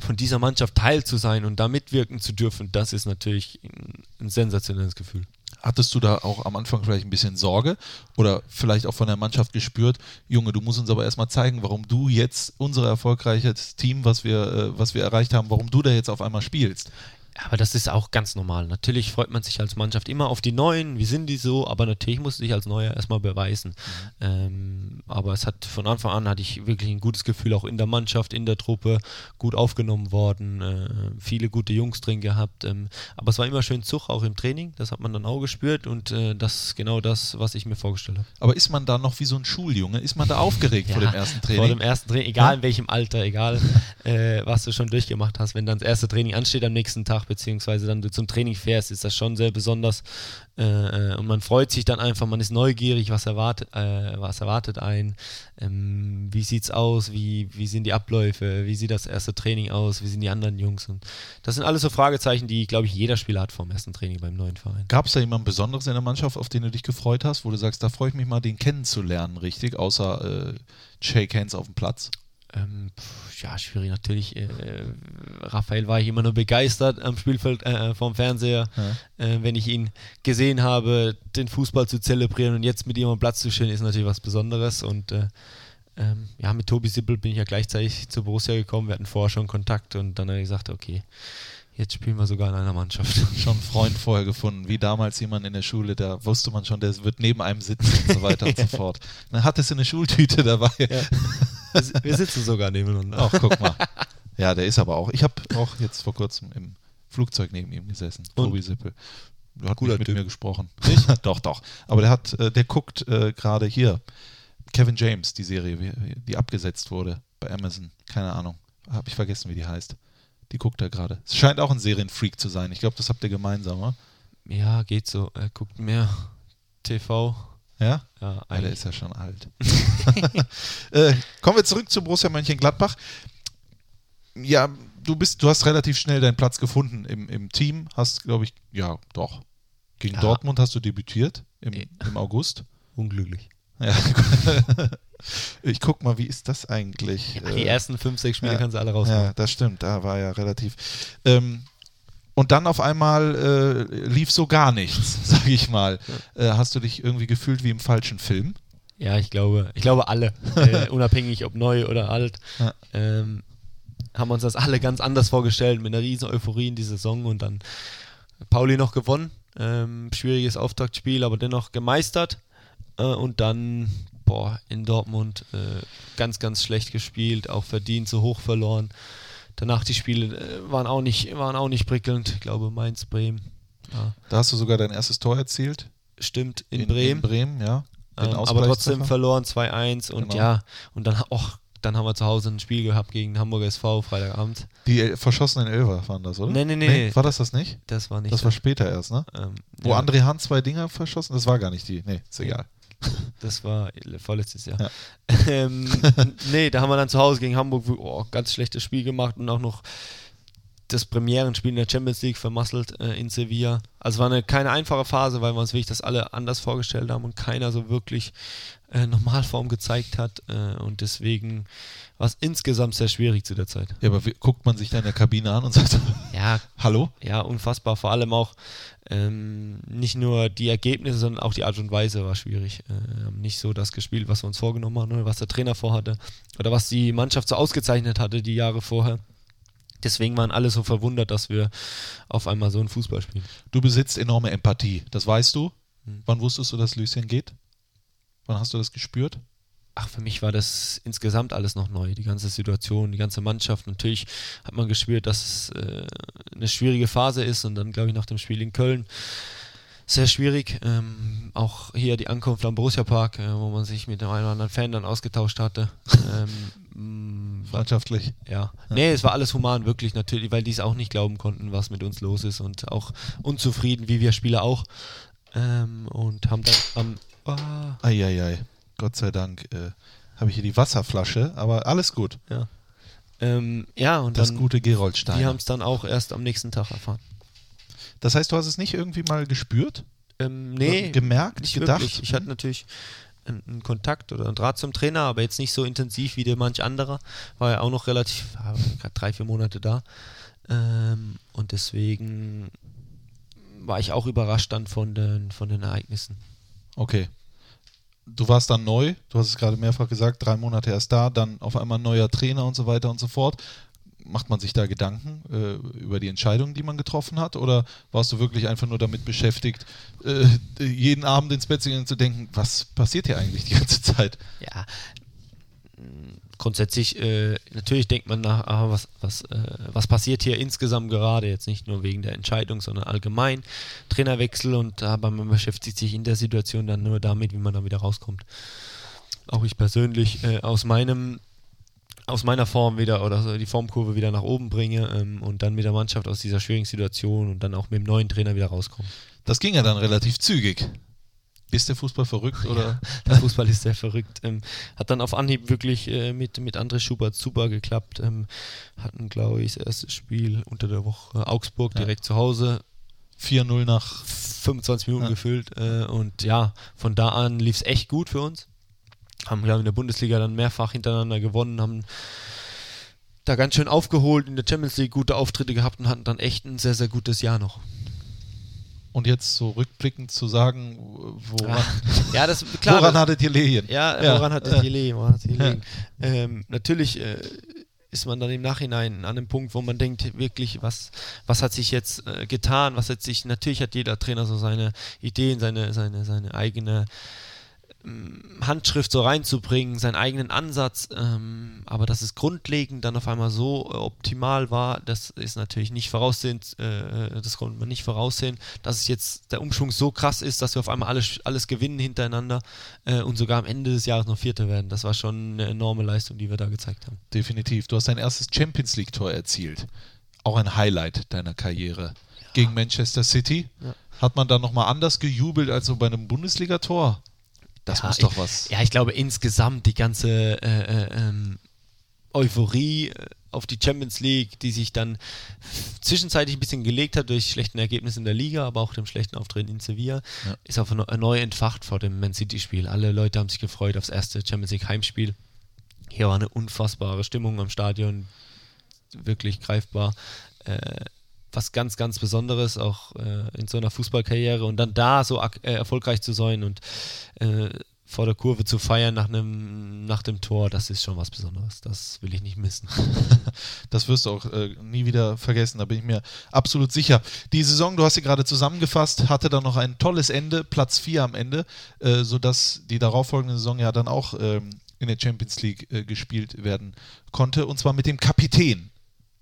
A: von dieser Mannschaft Teil zu sein und da mitwirken zu dürfen, das ist natürlich ein, ein sensationelles Gefühl.
B: Hattest du da auch am Anfang vielleicht ein bisschen Sorge oder vielleicht auch von der Mannschaft gespürt, Junge, du musst uns aber erstmal zeigen, warum du jetzt unser erfolgreiches Team, was wir, äh, was wir erreicht haben, warum du da jetzt auf einmal spielst?
A: Aber das ist auch ganz normal. Natürlich freut man sich als Mannschaft immer auf die Neuen. Wie sind die so? Aber natürlich muss sich als Neuer erstmal beweisen. Ähm, aber es hat von Anfang an hatte ich wirklich ein gutes Gefühl, auch in der Mannschaft, in der Truppe, gut aufgenommen worden, äh, viele gute Jungs drin gehabt. Ähm, aber es war immer schön Zug, auch im Training. Das hat man dann auch gespürt und äh, das ist genau das, was ich mir vorgestellt habe.
B: Aber ist man da noch wie so ein Schuljunge? Ist man da aufgeregt vor dem ersten Training?
A: Vor dem ersten Training, egal in welchem Alter, egal äh, was du schon durchgemacht hast, wenn dann das erste Training ansteht am nächsten Tag, beziehungsweise dann zum Training fährst, ist das schon sehr besonders. Äh, äh, und man freut sich dann einfach, man ist neugierig, was erwartet, äh, was erwartet ein, ähm, wie sieht's aus, wie, wie sind die Abläufe, wie sieht das erste Training aus, wie sind die anderen Jungs. Und das sind alles so Fragezeichen, die, glaube ich, jeder Spieler hat vom ersten Training beim neuen Verein.
B: Gab es da jemanden Besonderes in der Mannschaft, auf den du dich gefreut hast, wo du sagst, da freue ich mich mal, den kennenzulernen, richtig, außer äh, Shake Hands auf dem Platz?
A: Ähm, pf, ja, schwierig natürlich. Äh, Raphael war ich immer nur begeistert am Spielfeld äh, vom Fernseher, äh, wenn ich ihn gesehen habe, den Fußball zu zelebrieren und jetzt mit ihm am Platz zu stehen, ist natürlich was Besonderes. Und äh, ähm, ja, mit Tobi Sippel bin ich ja gleichzeitig zu Borussia gekommen. Wir hatten vorher schon Kontakt und dann habe ich gesagt, okay, jetzt spielen wir sogar in einer Mannschaft.
B: Schon einen Freund vorher gefunden, wie damals jemand in der Schule, da wusste man schon, der wird neben einem sitzen und so weiter und so fort. Dann hattest du eine Schultüte dabei.
A: Ja. Wir, sitzen sogar nebeneinander.
B: Ach, guck mal. Ja, der ist aber auch. Ich habe auch jetzt vor kurzem im Flugzeug neben ihm gesessen.
A: Und?
B: Tobi Sippel. Der hat nicht mit
A: Typ.
B: mir gesprochen. Nicht? doch, doch. Aber der hat, äh, der guckt äh, gerade hier. Kevin James, die Serie, die abgesetzt wurde bei Amazon. Keine Ahnung. Habe ich vergessen, wie die heißt. Die guckt er gerade. Es scheint auch ein Serienfreak zu sein. Ich glaube, das habt ihr gemeinsam, oder?
A: Ja, geht so. Er guckt mehr TV.
B: Ja?
A: Ja,
B: Ja, der ist ja schon alt. äh, kommen wir zurück zu Borussia Mönchengladbach. Ja, du bist, du hast relativ schnell deinen Platz gefunden im, im Team. Hast, glaube ich, ja, doch. Gegen
A: Ja.
B: Dortmund hast du debütiert im,
A: Ja.
B: im August.
A: Unglücklich.
B: Ja. ich guck mal, wie ist das eigentlich?
A: Die
B: Äh,
A: ersten fünf, sechs Spiele
B: ja.
A: kannst du alle rausmachen.
B: ja, das stimmt. Da war ja relativ. Ähm, Und dann auf einmal äh, lief so gar nichts, sag ich mal. Äh, hast du dich irgendwie gefühlt wie im falschen Film?
A: Ja, ich glaube, ich glaube alle, äh, unabhängig ob neu oder alt,
B: Ja.
A: ähm, haben uns das alle ganz anders vorgestellt, mit einer riesen Euphorie in die Saison und dann Pauli noch gewonnen, ähm, schwieriges Auftaktspiel, aber dennoch gemeistert äh, und dann, boah, in Dortmund äh, ganz, ganz schlecht gespielt, auch verdient, so hoch verloren. Danach die Spiele äh, waren, auch nicht, waren auch nicht prickelnd, ich glaube Mainz, Bremen, ja,
B: Da hast du sogar dein erstes Tor erzielt.
A: stimmt, in, Bremen.
B: In Bremen, ja.
A: Ähm, aber trotzdem verloren 2-1 und
B: Genau.
A: ja, und dann, och, dann haben wir zu Hause ein Spiel gehabt gegen Hamburger SV Freitagabend.
B: Die verschossenen Elfer waren das, oder?
A: Nee, nee, nee.
B: War das das nicht?
A: Das war nicht.
B: Das war später erst, ne?
A: ähm,
B: Wo
A: ja,
B: André Hahn zwei Dinger verschossen? Das war gar nicht die. Nee, ist egal.
A: Das war vorletztes Jahr.
B: Ja.
A: ähm, nee, da haben wir dann zu Hause gegen Hamburg oh, ganz schlechtes Spiel gemacht und auch noch das Premierenspiel in der Champions League vermasselt äh, in Sevilla. Also war eine keine einfache Phase, weil wir uns wirklich das alle anders vorgestellt haben und keiner so wirklich äh, Normalform gezeigt hat. Äh, und deswegen es insgesamt sehr schwierig zu der Zeit.
B: Ja, aber wie, guckt man sich da in der Kabine an und sagt,
A: Ja,
B: hallo?
A: ja, unfassbar. Vor allem auch ähm, nicht nur die Ergebnisse, sondern auch die Art und Weise war schwierig. Äh, haben nicht so das gespielt, was wir uns vorgenommen haben oder was der Trainer vorhatte oder was die Mannschaft so ausgezeichnet hatte die Jahre vorher. Deswegen waren alle so verwundert, dass wir auf einmal so einen Fußball spielen.
B: Du besitzt enorme Empathie. Das weißt du.
A: Hm.
B: Wann wusstest du, dass Lucien geht? Wann hast du das gespürt?
A: Ach, für mich war das insgesamt alles noch neu. Die ganze Situation, die ganze Mannschaft. Natürlich hat man gespürt, dass es äh, eine schwierige Phase ist und dann, glaube ich, nach dem Spiel in Köln sehr schwierig. Ähm, auch hier die Ankunft am Borussia Park, äh, wo man sich mit dem einen oder anderen Fan dann ausgetauscht hatte. ähm,
B: Freundschaftlich.
A: ja. Nee, es war alles human, wirklich natürlich, weil die es auch nicht glauben konnten, was mit uns los ist und auch unzufrieden, wie wir Spieler auch. Ähm, und haben dann am. ah,
B: Eieiei. Gott sei Dank äh, habe ich hier die Wasserflasche, aber alles gut.
A: Ja. Ähm, ja, und
B: Das
A: dann,
B: gute Geroldstein.
A: die haben es dann auch erst am nächsten Tag erfahren.
B: Das heißt, du hast es nicht irgendwie mal gespürt?
A: Ähm, nee,
B: gemerkt,
A: nicht
B: gedacht?
A: wirklich. Ich hatte natürlich einen, einen Kontakt oder einen Draht zum Trainer, aber jetzt nicht so intensiv wie der manch anderer. War ja auch noch relativ, war gerade drei, vier Monate da. Ähm, und deswegen war ich auch überrascht dann von den, von den Ereignissen.
B: Okay. Du warst dann neu, du hast es gerade mehrfach gesagt, drei Monate erst da, dann auf einmal neuer Trainer und so weiter und so fort. Macht man sich da Gedanken äh, über die Entscheidungen, die man getroffen hat? Oder warst du wirklich einfach nur damit beschäftigt, äh, jeden Abend ins Bett zu gehen und zu denken, was passiert hier eigentlich die ganze Zeit?
A: Ja, grundsätzlich, äh, natürlich denkt man nach, ah, was, was, äh, was passiert hier insgesamt gerade, jetzt nicht nur wegen der Entscheidung, sondern allgemein. Trainerwechsel und aber man beschäftigt sich in der Situation dann nur damit, wie man da wieder rauskommt. Auch ich persönlich äh, aus meinem aus meiner Form wieder oder die Formkurve wieder nach oben bringe ähm, und dann mit der Mannschaft aus dieser schwierigen Situation und dann auch mit dem neuen Trainer wieder rauskomme.
B: Das ging ja dann relativ zügig. Ist der Fußball verrückt oder?
A: Der Fußball ist sehr verrückt. Ähm, hat dann auf Anhieb wirklich äh, mit, mit André Schubert super geklappt. Ähm, hatten, glaube ich, das erste Spiel unter der Woche Augsburg direkt zu Hause.
B: 4-0 nach
A: 25 Minuten gefüllt. Äh, und ja, von da an lief es echt gut für uns. Haben, glaube ich, in der Bundesliga dann mehrfach hintereinander gewonnen, haben da ganz schön aufgeholt, in der Champions League gute Auftritte gehabt und hatten dann echt ein sehr, sehr gutes Jahr noch.
B: Und jetzt so rückblickend zu sagen, woran,
A: Ja, das klar.
B: woran
A: das-
B: hattet ihr Lehen?
A: Ja,
B: Ja,
A: woran hat
B: ja.
A: es gelegen? Woran hat's gelegen? Ähm, natürlich äh, ist man dann im Nachhinein an einem Punkt, wo man denkt, wirklich, was, was hat sich jetzt äh, getan? Was hat sich, natürlich hat jeder Trainer so seine Ideen, seine, seine, seine eigene Handschrift so reinzubringen, seinen eigenen Ansatz, ähm, aber dass es grundlegend dann auf einmal so äh, optimal war, das ist natürlich nicht voraussehen, äh, das konnte man nicht voraussehen, dass es jetzt der Umschwung so krass ist, dass wir auf einmal alles, alles gewinnen hintereinander äh, und sogar am Ende des Jahres noch Vierter werden. Das war schon eine enorme Leistung, die wir da gezeigt haben.
B: Definitiv. Du hast dein erstes Champions League-Tor erzielt. Auch ein Highlight deiner Karriere. Gegen Manchester City.
A: Ja.
B: Hat man da nochmal anders gejubelt als so bei einem Bundesligator? Das
A: Ja,
B: muss doch was.
A: Ja, ich glaube insgesamt die ganze äh, äh, ähm, Euphorie äh, auf die Champions League, die sich dann zwischenzeitlich ein bisschen gelegt hat durch schlechten Ergebnisse in der Liga, aber auch dem schlechten Auftreten in Sevilla,
B: Ja.
A: ist auf neu, neu entfacht vor dem Man City-Spiel. Alle Leute haben sich gefreut aufs erste Champions League Heimspiel. Hier war eine unfassbare Stimmung am Stadion, wirklich greifbar. Äh, was ganz, ganz Besonderes, auch äh, in so einer Fußballkarriere und dann da so äh, erfolgreich zu sein und äh, vor der Kurve zu feiern nach einem nach dem Tor, das ist schon was Besonderes. Das will ich nicht missen.
B: Das wirst du auch äh, nie wieder vergessen, da bin ich mir absolut sicher. Die Saison, du hast sie gerade zusammengefasst, hatte dann noch ein tolles Ende, Platz 4 am Ende, äh, sodass die darauffolgende Saison ja dann auch ähm, in der Champions League äh, gespielt werden konnte, und zwar mit dem Kapitän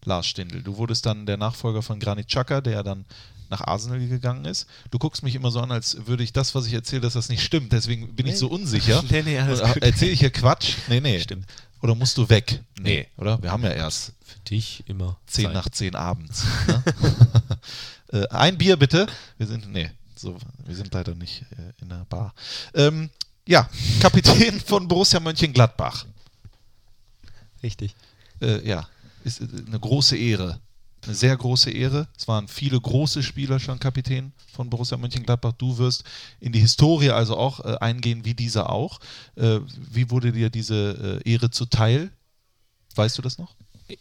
B: Lars Stindl. Du wurdest dann der Nachfolger von Granit Xhaka, der dann nach Arsenal gegangen ist. Du guckst mich immer so an, als würde ich das, was ich erzähle, dass das nicht stimmt. Deswegen bin ich so unsicher.
A: Nee, nee.
B: Erzähle ich hier Quatsch? Nee, nee.
A: Stimmt.
B: Oder musst du weg? Nee, oder? Wir haben ja erst
A: Für dich immer.
B: 10
A: Zeit.
B: nach 10 abends. Ne? äh, ein Bier bitte. Wir sind, nee, so, wir sind leider nicht äh, in der Bar. Ähm, ja, Kapitän von Borussia Mönchengladbach.
A: Richtig.
B: Äh, ja, ist äh, eine große Ehre. Eine sehr große Ehre. Es waren viele große Spieler schon Kapitän von Borussia Mönchengladbach. Du wirst in die Historie also auch äh, eingehen, wie dieser auch. Äh, wie wurde dir diese äh, Ehre zuteil? Weißt du das noch?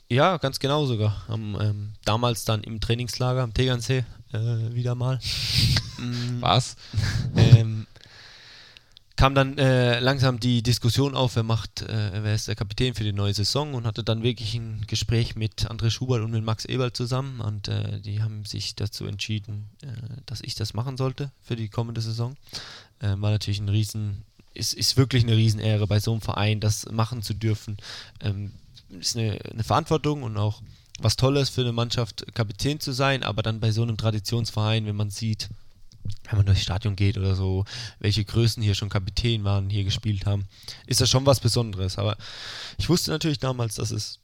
A: Ja, ganz genau sogar. Am, ähm, damals dann im Trainingslager am Tegernsee äh, wieder mal. Mm,
B: Was?
A: ähm, kam dann äh, langsam die Diskussion auf, wer macht, äh, wer ist der Kapitän für die neue Saison und hatte dann wirklich ein Gespräch mit André Schubert und mit Max Eberl zusammen und äh, die haben sich dazu entschieden, äh, dass ich das machen sollte für die kommende Saison. Äh, war natürlich ein riesen, ist, ist wirklich eine Riesenehre bei so einem Verein, das machen zu dürfen. Ähm, ist eine, eine Verantwortung und auch was Tolles für eine Mannschaft, Kapitän zu sein, aber dann bei so einem Traditionsverein, wenn man sieht, wenn man durchs Stadion geht oder so, welche Größen hier schon Kapitän waren, hier gespielt haben, ist das schon was Besonderes. Aber ich wusste natürlich damals, dass es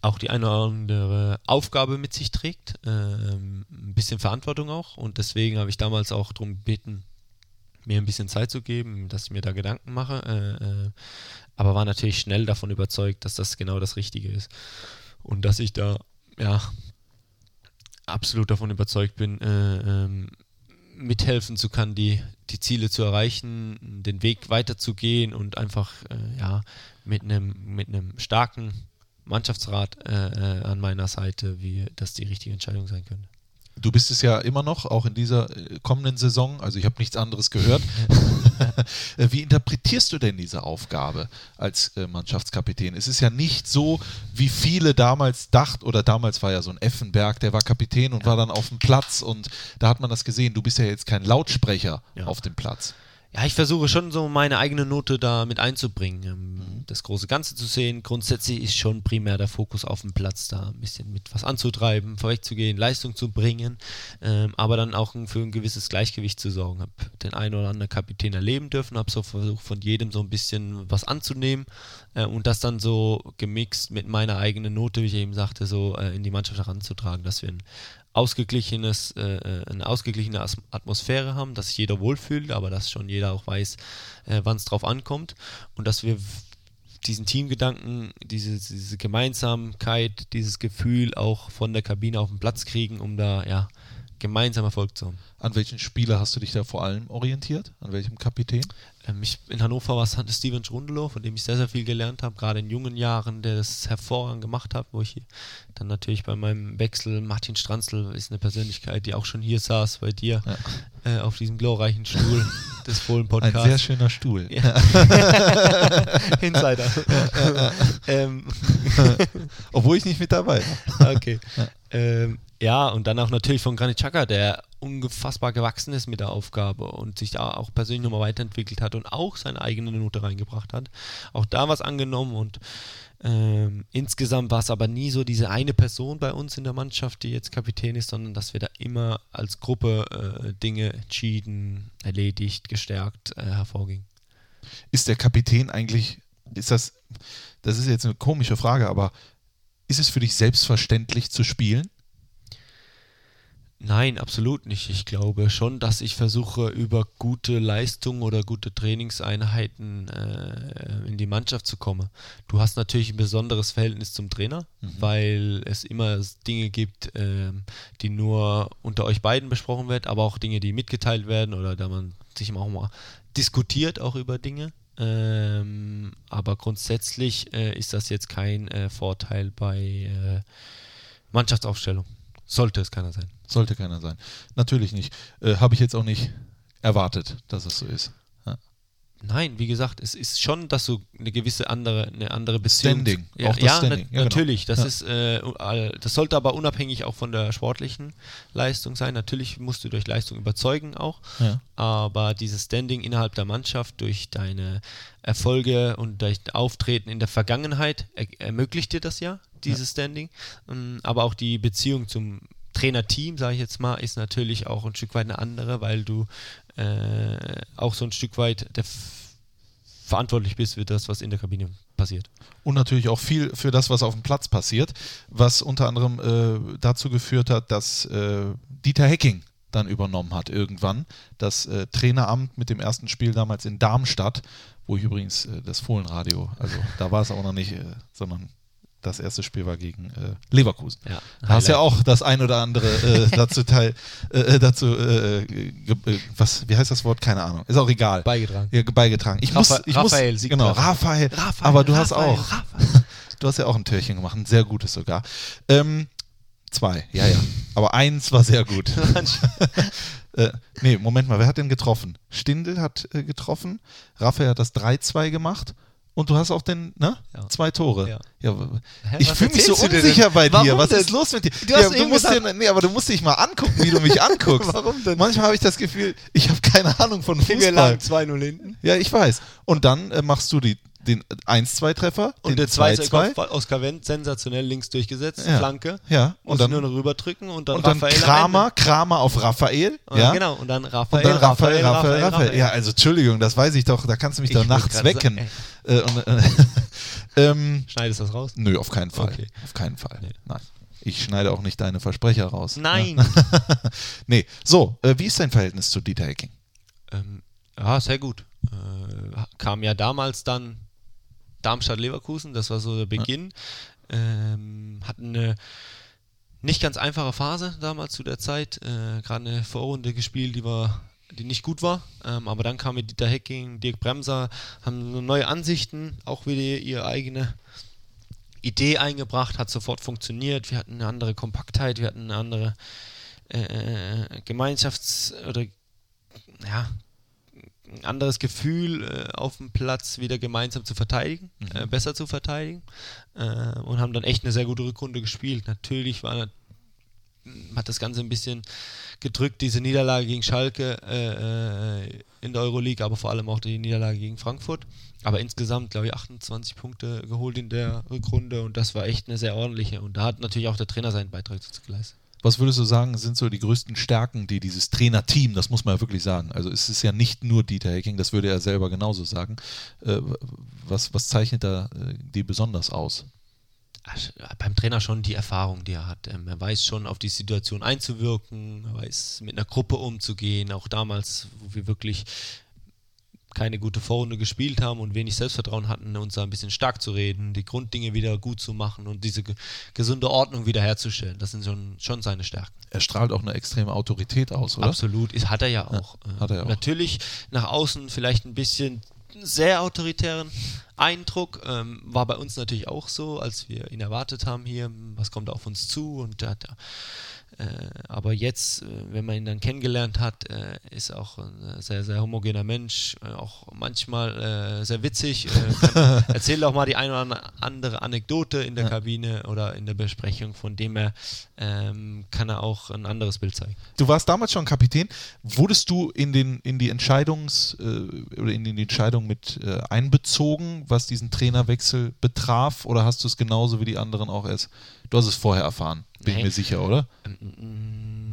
A: auch die eine oder andere Aufgabe mit sich trägt, ähm, ein bisschen Verantwortung auch. Und deswegen habe ich damals auch darum gebeten, mir ein bisschen Zeit zu geben, dass ich mir da Gedanken mache. Äh, äh, aber war natürlich schnell davon überzeugt, dass das genau das Richtige ist. Und dass ich da, ja, absolut davon überzeugt bin, äh, ähm, mithelfen zu können, die, die Ziele zu erreichen, den Weg weiterzugehen und einfach äh, ja, mit einem mit starken Mannschaftsrat äh, äh, an meiner Seite, wie das die richtige Entscheidung sein könnte.
B: Du bist es ja immer noch, auch in dieser äh, kommenden Saison. Also ich habe nichts anderes gehört. Äh, Wie interpretierst du denn diese Aufgabe als äh, Mannschaftskapitän? Es ist ja nicht so, wie viele damals dachten, oder damals war ja so ein Effenberg, der war Kapitän und war dann auf dem Platz und da hat man das gesehen. Du bist ja jetzt kein Lautsprecher
A: Ja.
B: auf dem Platz.
A: Ja, ich versuche schon so meine eigene Note da mit einzubringen, ähm, das große Ganze zu sehen. Grundsätzlich ist schon primär der Fokus auf dem Platz, da ein bisschen mit was anzutreiben, vorwegzugehen, Leistung zu bringen, ähm, aber dann auch für ein gewisses Gleichgewicht zu sorgen. Habe den einen oder anderen Kapitän erleben dürfen, habe so versucht, von jedem so ein bisschen was anzunehmen äh, und das dann so gemixt mit meiner eigenen Note, wie ich eben sagte, so äh, in die Mannschaft heranzutragen, dass wir ein ausgeglichenes, äh, äh, eine ausgeglichene Atmosphäre haben, dass sich jeder wohlfühlt, aber dass schon jeder auch weiß, äh, wann es drauf ankommt. Und dass wir diesen Teamgedanken, diese, diese Gemeinsamkeit, dieses Gefühl auch von der Kabine auf den Platz kriegen, um da ja gemeinsam Erfolg zu haben.
B: An welchen Spieler hast du dich da vor allem orientiert? An welchem Kapitän?
A: Ähm, ich, in Hannover war es Steven Schrundelow, von dem ich sehr, sehr viel gelernt habe, gerade in jungen Jahren, der das hervorragend gemacht hat, wo ich hier dann natürlich bei meinem Wechsel, Martin Stranzl ist eine Persönlichkeit, die auch schon hier saß bei dir äh, auf diesem glorreichen Stuhl des
B: Ein
A: Fohlen-Podcasts.
B: sehr schöner Stuhl.
A: Ja. Insider. ähm,
B: Obwohl ich nicht mit dabei war.
A: okay. Ähm, ja, und dann auch natürlich von Granit Xhaka, der unfassbar gewachsen ist mit der Aufgabe und sich da auch persönlich nochmal weiterentwickelt hat und auch seine eigene Note reingebracht hat. Auch da was angenommen und ähm, insgesamt war es aber nie so diese eine Person bei uns in der Mannschaft, die jetzt Kapitän ist, sondern dass wir da immer als Gruppe äh, Dinge entschieden, erledigt, gestärkt äh, hervorgingen.
B: Ist der Kapitän eigentlich, ist das, das ist jetzt eine komische Frage, aber ist es für dich selbstverständlich zu spielen?
A: Nein, absolut nicht. Ich glaube schon, dass ich versuche, über gute Leistung oder gute Trainingseinheiten äh, in die Mannschaft zu kommen. Du hast natürlich ein besonderes Verhältnis zum Trainer, weil es immer Dinge gibt, ähm, die nur unter euch beiden besprochen werden, aber auch Dinge, die mitgeteilt werden oder da man sich auch mal diskutiert auch über Dinge. Ähm, aber grundsätzlich äh, ist das jetzt kein äh, Vorteil bei äh, Mannschaftsaufstellung. sollte es keiner sein.
B: Sollte keiner sein. Natürlich nicht. Äh, Habe ich jetzt auch nicht erwartet, dass es so ist. Ja.
A: Nein, wie gesagt, es ist schon, dass du eine gewisse andere, eine andere Beziehung.
B: Standing,
A: Ja,
B: auch das
A: ja,
B: Standing,
A: na-
B: ja, genau.
A: natürlich. Das
B: Ja.
A: ist, äh, das sollte aber unabhängig auch von der sportlichen Leistung sein. Natürlich musst du durch Leistung überzeugen auch. Aber dieses Standing innerhalb der Mannschaft durch deine Erfolge und dein Auftreten in der Vergangenheit er ermöglicht dir das ja, dieses Standing. Ähm, Aber auch die Beziehung zum Trainerteam, sage ich jetzt mal, ist natürlich auch ein Stück weit eine andere, weil du äh, auch so ein Stück weit der verantwortlich bist für das, was in der Kabine passiert.
B: Und natürlich auch viel für das, was auf dem Platz passiert, was unter anderem äh, dazu geführt hat, dass äh, Dieter Hecking dann übernommen hat irgendwann das äh, Traineramt mit dem ersten Spiel damals in Darmstadt, wo ich übrigens äh, das Fohlenradio, also da war es auch noch nicht, äh, sondern das erste Spiel war gegen äh, Leverkusen.
A: Ja,
B: Da hast ja auch das ein oder andere äh, dazu teil, äh, dazu, äh, äh, was, wie heißt das Wort? Keine Ahnung. Ist auch egal.
A: beigetragen.
B: Ja, beigetragen. Ich muss,
A: Rapha-
B: ich
A: Raphael
B: muss, genau. Raphael,
A: Raphael,
B: aber du hast
A: Raphael,
B: auch, du hast ja auch ein Türchen gemacht, ein sehr gutes sogar. Ähm, zwei, ja, ja. Aber eins war sehr gut. äh, nee, Moment mal, wer hat denn getroffen? Stindl hat äh, getroffen, Raphael hat das 3-2 gemacht und du hast auch den, ne?
A: Ja.
B: Zwei Tore.
A: Ja.
B: Ja, ich fühle mich so
A: du dir
B: unsicher bei dir.
A: Warum
B: Was
A: denn?
B: ist los mit dir?
A: Du
B: ja,
A: eben
B: musst
A: gesagt-
B: dir, nee, aber du musst dich mal angucken, wie du mich anguckst.
A: Warum denn?
B: Manchmal habe ich das Gefühl, ich habe keine Ahnung von
A: Wir
B: Fußball.
A: lagen 2-0 hinten.
B: Ja, ich weiß. Und dann äh, machst du die, den 1-2-Treffer, den
A: Und der zweite
B: 2-2.
A: Kopfball, Oskar Wendt, sensationell links durchgesetzt,
B: Ja.
A: Flanke.
B: Ja, und
A: Und
B: dann-
A: nur noch rüberdrücken und dann
B: Und dann
A: Raphael am
B: Kramer. Kramer auf Raphael.
A: Und
B: Ja,
A: Genau, und dann Raphael,
B: Und dann Raphael, Raphael, Raphael. Ja, also Entschuldigung, das weiß ich doch, da kannst du mich
A: Ich
B: doch
A: wollte
B: nachts wecken. Äh, und, äh, ähm,
A: Schneidest du das raus?
B: nö, auf keinen Fall.
A: Okay.
B: Auf keinen Fall.
A: Nee.
B: Nein. Ich schneide auch nicht deine Versprecher raus.
A: Nein.
B: nee. So, äh, wie ist dein Verhältnis zu Dieter Hecking?
A: ähm, ja, sehr gut. Äh, kam ja damals dann Darmstadt-Leverkusen, das war so der Beginn. Ähm, hatten eine nicht ganz einfache Phase damals zu der Zeit. Äh, Gerade eine Vorrunde gespielt, die war die nicht gut war, ähm, aber dann kam mit Dieter Hecking, Dirk Bremser, haben so neue Ansichten, auch wieder ihre eigene Idee eingebracht, hat sofort funktioniert. Wir hatten eine andere Kompaktheit, wir hatten eine andere äh, Gemeinschafts- oder ja, ein anderes Gefühl äh, auf dem Platz wieder gemeinsam zu verteidigen, äh, besser zu verteidigen äh, und haben dann echt eine sehr gute Rückrunde gespielt. Natürlich war hat das Ganze ein bisschen gedrückt, diese Niederlage gegen Schalke äh, in der Euroleague, aber vor allem auch die Niederlage gegen Frankfurt. Aber insgesamt, glaube ich, 28 Punkte geholt in der Rückrunde und das war echt eine sehr ordentliche. Und da hat natürlich auch der Trainer seinen Beitrag dazu geleistet.
B: Was würdest du sagen, sind so die größten Stärken, die dieses Trainerteam, das muss man ja wirklich sagen, also es ist ja nicht nur Dieter Hecking, das würde er selber genauso sagen. Äh, was, was zeichnet da äh, die besonders aus?
A: Beim Trainer schon die Erfahrung, die er hat. Ähm, er weiß schon auf die Situation einzuwirken, er weiß mit einer Gruppe umzugehen. Auch damals, wo wir wirklich keine gute Vorrunde gespielt haben und wenig Selbstvertrauen hatten, uns da ein bisschen stark zu reden, die Grunddinge wieder gut zu machen und diese ge gesunde Ordnung wiederherzustellen. Das sind schon, schon seine Stärken.
B: Er strahlt auch eine extreme Autorität aus, oder?
A: Absolut, ist, hat er ja auch. Äh,
B: hat er auch.
A: Natürlich nach außen vielleicht ein bisschen sehr autoritären Eindruck. Ähm, war bei uns natürlich auch so, als wir ihn erwartet haben hier, was kommt auf uns zu und da hat er aber jetzt, äh, wenn man ihn dann kennengelernt hat, äh, ist auch ein sehr, sehr homogener Mensch, äh, auch manchmal äh, sehr witzig. Äh, erzählt auch mal die eine oder andere Anekdote in der
B: Ja.
A: Kabine oder in der Besprechung, von dem er ähm, kann er auch ein anderes Bild zeigen.
B: Du warst damals schon Kapitän. Wurdest du in, den, in die Entscheidungs äh, oder in die Entscheidung mit äh, einbezogen, was diesen Trainerwechsel betraf, oder hast du es genauso wie die anderen auch erst? Du hast es vorher erfahren, bin ich mir sicher, oder?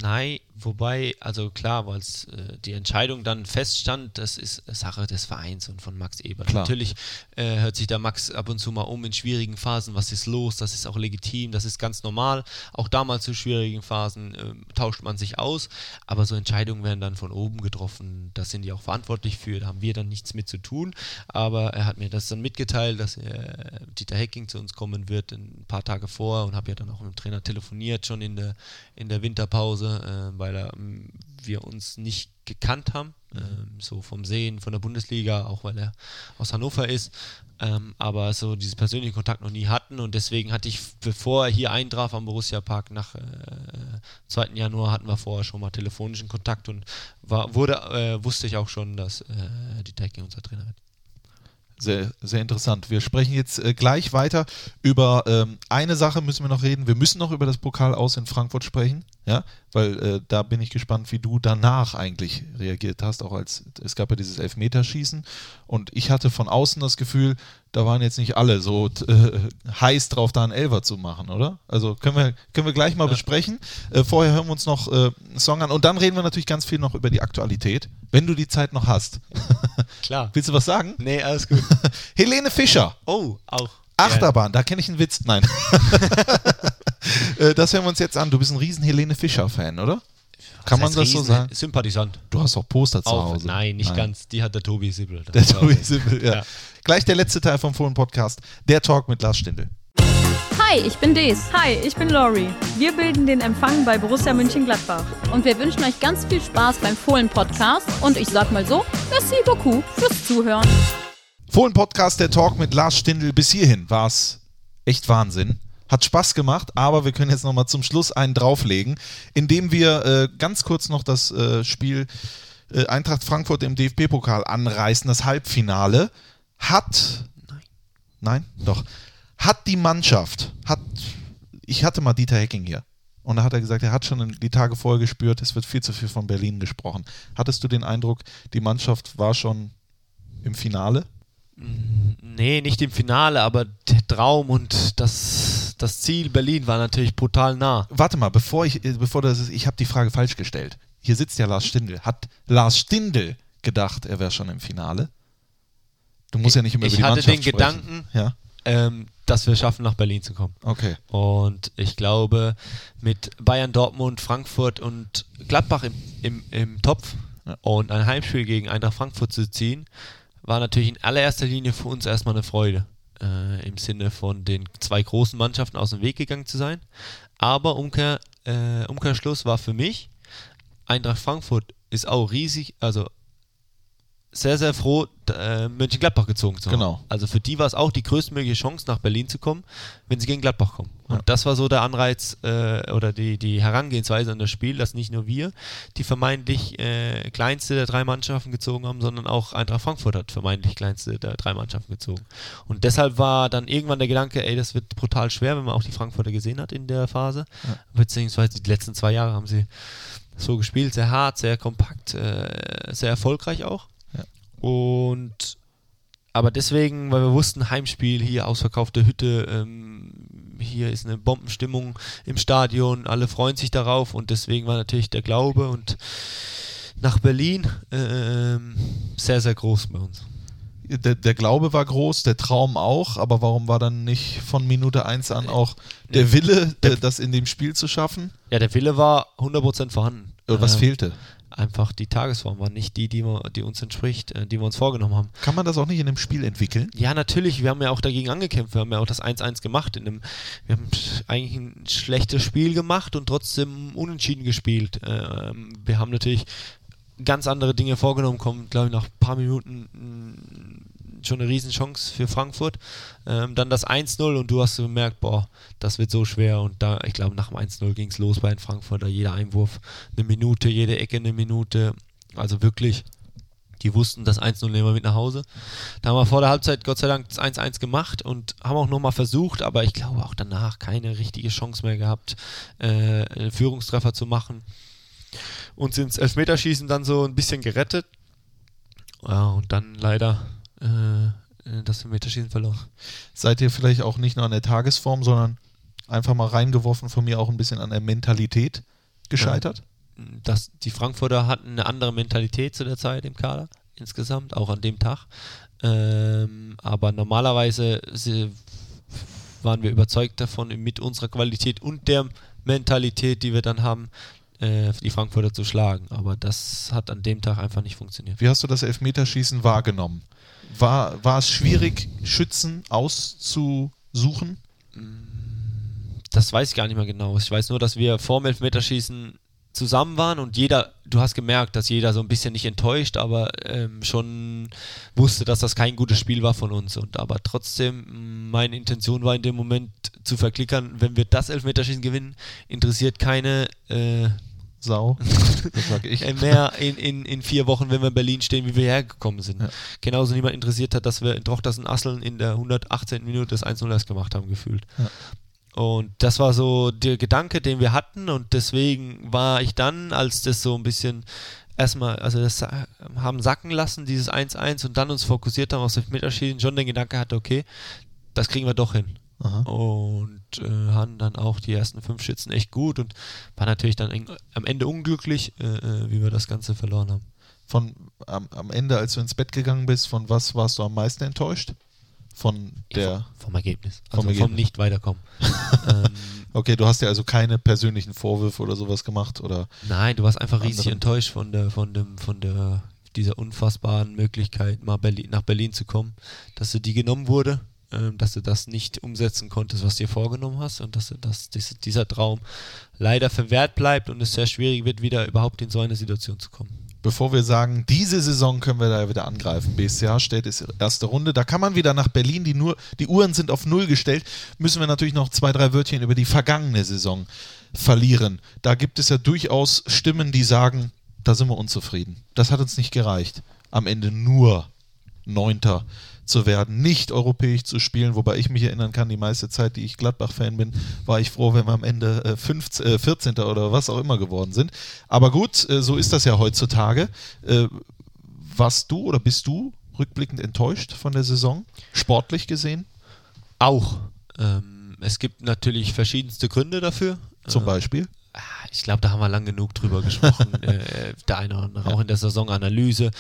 A: Nein, wobei, also klar, weil äh, die Entscheidung dann feststand, das ist Sache des Vereins und von Max Eber.
B: Klar.
A: Natürlich äh, hört sich der Max ab und zu mal um in schwierigen Phasen, was ist los, das ist auch legitim, das ist ganz normal. Auch damals zu schwierigen Phasen äh, tauscht man sich aus, aber so Entscheidungen werden dann von oben getroffen, da sind die auch verantwortlich für, da haben wir dann nichts mit zu tun, aber er hat mir das dann mitgeteilt, dass er, Dieter Hecking zu uns kommen wird ein paar Tage vor und habe ja dann auch mit dem Trainer telefoniert, schon in der, in der Winterpause, äh, weil weil ähm, wir uns nicht gekannt haben, ähm, so vom Sehen, von der Bundesliga, auch weil er aus Hannover ist, ähm, aber so diesen persönlichen Kontakt noch nie hatten und deswegen hatte ich, bevor er hier eintraf am Borussia Park nach äh, 2. Januar, hatten wir vorher schon mal telefonischen Kontakt und war, wurde, äh, wusste ich auch schon, dass äh, die Technik unser Trainer wird.
B: Sehr, sehr interessant. Wir sprechen jetzt äh, gleich weiter über ähm, eine Sache müssen wir noch reden. Wir müssen noch über das Pokal aus in Frankfurt sprechen, ja, weil äh, da bin ich gespannt, wie du danach eigentlich reagiert hast. Auch als es gab ja dieses Elfmeterschießen und ich hatte von außen das Gefühl, da waren jetzt nicht alle so äh, heiß drauf, da einen Elfer zu machen, oder? Also können wir, können wir gleich mal ja. besprechen. Äh, vorher hören wir uns noch äh, einen Song an und dann reden wir natürlich ganz viel noch über die Aktualität, wenn du die Zeit noch hast.
A: Klar.
B: Willst du was sagen?
A: Nee, alles gut.
B: Helene Fischer.
A: Oh, auch.
B: Achterbahn, da kenne ich einen Witz. Nein. Äh, das hören wir uns jetzt an. Du bist ein riesen Helene Fischer-Fan, oder? Kann man das Riesen, so sagen?
A: Sympathisant.
B: Du hast auch Poster zu
A: auch,
B: Hause.
A: Nein, nicht nein. ganz. Die hat der Tobi Sibbel.
B: Der Tobi Sibbel, ja. ja. Gleich der letzte Teil vom Fohlen Podcast. Der Talk mit Lars Stindl.
F: Hi, ich bin Des.
G: Hi, ich bin Lori. Wir bilden den Empfang bei Borussia München-Gladbach.
F: Und wir wünschen euch ganz viel Spaß beim Fohlen-Podcast. Und ich sag mal so, merci beaucoup fürs Zuhören.
B: Fohlen-Podcast, der Talk mit Lars Stindl. Bis hierhin war es echt Wahnsinn. Hat Spaß gemacht, aber wir können jetzt nochmal zum Schluss einen drauflegen, indem wir äh, ganz kurz noch das äh, Spiel äh, Eintracht Frankfurt im DFB-Pokal anreißen, das Halbfinale. Hat. Nein. Nein? Doch. Hat die Mannschaft, hat. Ich hatte mal Dieter Hecking hier. Und da hat er gesagt, er hat schon die Tage vorher gespürt, es wird viel zu viel von Berlin gesprochen. Hattest du den Eindruck, die Mannschaft war schon im Finale?
A: Nee, nicht im Finale, aber der Traum und das, das Ziel Berlin war natürlich brutal nah.
B: Warte mal, bevor ich, bevor das ist, ich habe die Frage falsch gestellt. Hier sitzt ja Lars Stindl. Hat Lars Stindl gedacht, er wäre schon im Finale? Du musst ja nicht immer
A: ich
B: über die
A: Mannschaft
B: sprechen.
A: Ich hatte den Gedanken,
B: ja?
A: ähm, dass wir schaffen, nach Berlin zu kommen.
B: Okay.
A: Und ich glaube, mit Bayern, Dortmund, Frankfurt und Gladbach im, im, im Topf ja. und ein Heimspiel gegen Eintracht Frankfurt zu ziehen, war natürlich in allererster Linie für uns erstmal eine Freude. Äh, Im Sinne von den zwei großen Mannschaften aus dem Weg gegangen zu sein. Aber Umkehr, äh, Umkehrschluss war für mich, Eintracht Frankfurt ist auch riesig, also sehr, sehr froh, äh, Mönchengladbach gezogen zu haben.
B: Genau.
A: Also für die war es auch die größtmögliche Chance, nach Berlin zu kommen, wenn sie gegen Gladbach kommen. Und ja. das war so der Anreiz äh, oder die, die Herangehensweise an das Spiel, dass nicht nur wir die vermeintlich äh, kleinste der drei Mannschaften gezogen haben, sondern auch Eintracht Frankfurt hat vermeintlich kleinste der drei Mannschaften gezogen. Und deshalb war dann irgendwann der Gedanke, ey, das wird brutal schwer, wenn man auch die Frankfurter gesehen hat in der Phase. Ja. Beziehungsweise die letzten zwei Jahre haben sie so gespielt, sehr hart, sehr kompakt, äh, sehr erfolgreich auch. Und aber deswegen, weil wir wussten, Heimspiel, hier ausverkaufte Hütte, ähm, hier ist eine Bombenstimmung im Stadion, alle freuen sich darauf und deswegen war natürlich der Glaube und nach Berlin äh, sehr, sehr groß bei uns.
B: Der, der, Glaube war groß, der Traum auch, aber warum war dann nicht von Minute 1 an auch der Wille, der, das in dem Spiel zu schaffen?
A: Ja, der Wille war 100% vorhanden.
B: Was äh, fehlte?
A: Einfach die Tagesform war nicht die, die, wir, die uns entspricht, äh, die wir uns vorgenommen haben.
B: Kann man das auch nicht in einem Spiel entwickeln?
A: Ja, natürlich. Wir haben ja auch dagegen angekämpft. Wir haben ja auch das 1-1 gemacht. In einem, wir haben eigentlich ein schlechtes Spiel gemacht und trotzdem unentschieden gespielt. Ähm, wir haben natürlich ganz andere Dinge vorgenommen, kommen, glaube ich, nach ein paar Minuten schon eine Riesenchance für Frankfurt. Ähm, dann das 1-0 und du hast gemerkt, boah, das wird so schwer. Und da, ich glaube, nach dem 1-0 ging es los bei den Frankfurter. Jeder Einwurf eine Minute, jede Ecke eine Minute. Also wirklich, die wussten, das 1-0 nehmen wir mit nach Hause. Da haben wir vor der Halbzeit Gott sei Dank das 1-1 gemacht und haben auch nochmal versucht, aber ich glaube auch danach keine richtige Chance mehr gehabt, äh, einen Führungstreffer zu machen. Uns ins Elfmeterschießen dann so ein bisschen gerettet. Ja, und dann leider äh, äh, das Meterschießen verloren.
B: Seid ihr vielleicht auch nicht nur an der Tagesform, sondern einfach mal reingeworfen von mir auch ein bisschen an der Mentalität gescheitert?
A: Das, die Frankfurter hatten eine andere Mentalität zu der Zeit im Kader, insgesamt, auch an dem Tag. Ähm, aber normalerweise waren wir überzeugt davon, mit unserer Qualität und der Mentalität, die wir dann haben, äh, die Frankfurter zu schlagen. Aber das hat an dem Tag einfach nicht funktioniert.
B: Wie hast du das Elfmeterschießen wahrgenommen? War, war es schwierig, Schützen auszusuchen?
A: Das weiß ich gar nicht mehr genau. Ich weiß nur, dass wir vor dem Elfmeterschießen zusammen waren und jeder, du hast gemerkt, dass jeder so ein bisschen nicht enttäuscht, aber ähm, schon wusste, dass das kein gutes Spiel war von uns. Und aber trotzdem, meine Intention war in dem Moment zu verklickern, wenn wir das Elfmeterschießen gewinnen, interessiert keine äh,
B: Sau. Das sag ich.
A: äh, mehr in, in, in vier Wochen, wenn wir in Berlin stehen, wie wir hergekommen sind.
B: Ja.
A: Genauso niemand interessiert hat, dass wir in Drochtersen Asseln in der 118. Minute das 1-0 erst gemacht haben, gefühlt.
B: Ja.
A: Und das war so der Gedanke, den wir hatten und deswegen war ich dann, als das so ein bisschen erstmal, also das äh, haben sacken lassen, dieses 1-1 und dann uns fokussiert haben auf das Elfmeterschießen, schon den Gedanke hatte, okay, das kriegen wir doch hin.
B: Aha.
A: Und äh, haben dann auch die ersten fünf Schützen echt gut und war natürlich dann eng, am Ende unglücklich, äh, äh, wie wir das Ganze verloren haben.
B: Von am, am Ende, als du ins Bett gegangen bist, von was warst du am meisten enttäuscht? Von der.
A: Ja, vom, vom Ergebnis.
B: Vom
A: Also vom,
B: Ergebnis.
A: nicht weiterkommen. ähm,
B: Okay, du hast ja also keine persönlichen Vorwürfe oder sowas gemacht oder
A: nein, du warst einfach riesig
B: Anderen.
A: enttäuscht von der, von dem, von der, dieser unfassbaren Möglichkeit, mal Berlin, nach Berlin zu kommen, dass du die genommen wurde, dass du das nicht umsetzen konntest, was du dir vorgenommen hast und dass du das, dies- dieser Traum leider verwehrt bleibt und es sehr schwierig wird, wieder überhaupt in so eine Situation zu kommen.
B: bevor wir sagen, diese Saison können wir da wieder angreifen. BSCH stellt es erste Runde. Da kann man wieder nach Berlin. Die, nur, die Uhren sind auf Null gestellt. Müssen wir natürlich noch zwei, drei Wörtchen über die vergangene Saison verlieren. Da gibt es ja durchaus Stimmen, die sagen, da sind wir unzufrieden. Das hat uns nicht gereicht. Am Ende nur Neunter zu werden, nicht europäisch zu spielen, wobei ich mich erinnern kann, die meiste Zeit, die ich Gladbach-Fan bin, war ich froh, wenn wir am Ende äh, 15, äh, 14. oder was auch immer geworden sind. Aber gut, äh, so ist das ja heutzutage. Äh, warst du oder bist du rückblickend enttäuscht von der Saison, sportlich gesehen
A: Auch. Ähm, es gibt natürlich verschiedenste Gründe dafür.
B: zum
A: Äh,
B: Beispiel?
A: Ah, Ich glaube, da haben wir lang genug drüber gesprochen. äh, der eine oder andere, auch in der Saisonanalyse,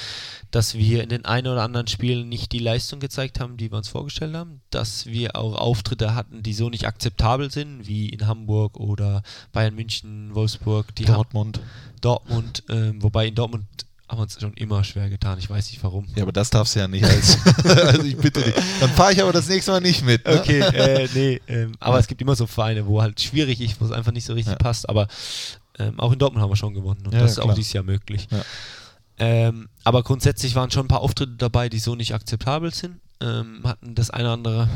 A: dass wir in den ein oder anderen Spielen nicht die Leistung gezeigt haben, die wir uns vorgestellt haben. Dass wir auch Auftritte hatten, die so nicht akzeptabel sind, wie in Hamburg oder Bayern München, Wolfsburg,
B: Dortmund.
A: Dortmund, ähm, wobei in Dortmund haben wir uns schon immer schwer getan. Ich weiß nicht warum.
B: Ja, aber das darfst du ja nicht als. also ich bitte dich. Dann fahre ich aber das nächste Mal nicht mit. Ne?
A: Okay, äh, nee, ähm, aber es gibt immer so Vereine, wo halt schwierig ist, wo es einfach nicht so richtig
B: Ja.
A: passt. Aber ähm, auch in Dortmund haben wir schon gewonnen und
B: Ja,
A: das ist auch dieses Jahr möglich.
B: Ja.
A: Ähm, aber grundsätzlich waren schon ein paar Auftritte dabei, die so nicht akzeptabel sind. Ähm, hatten das eine oder andere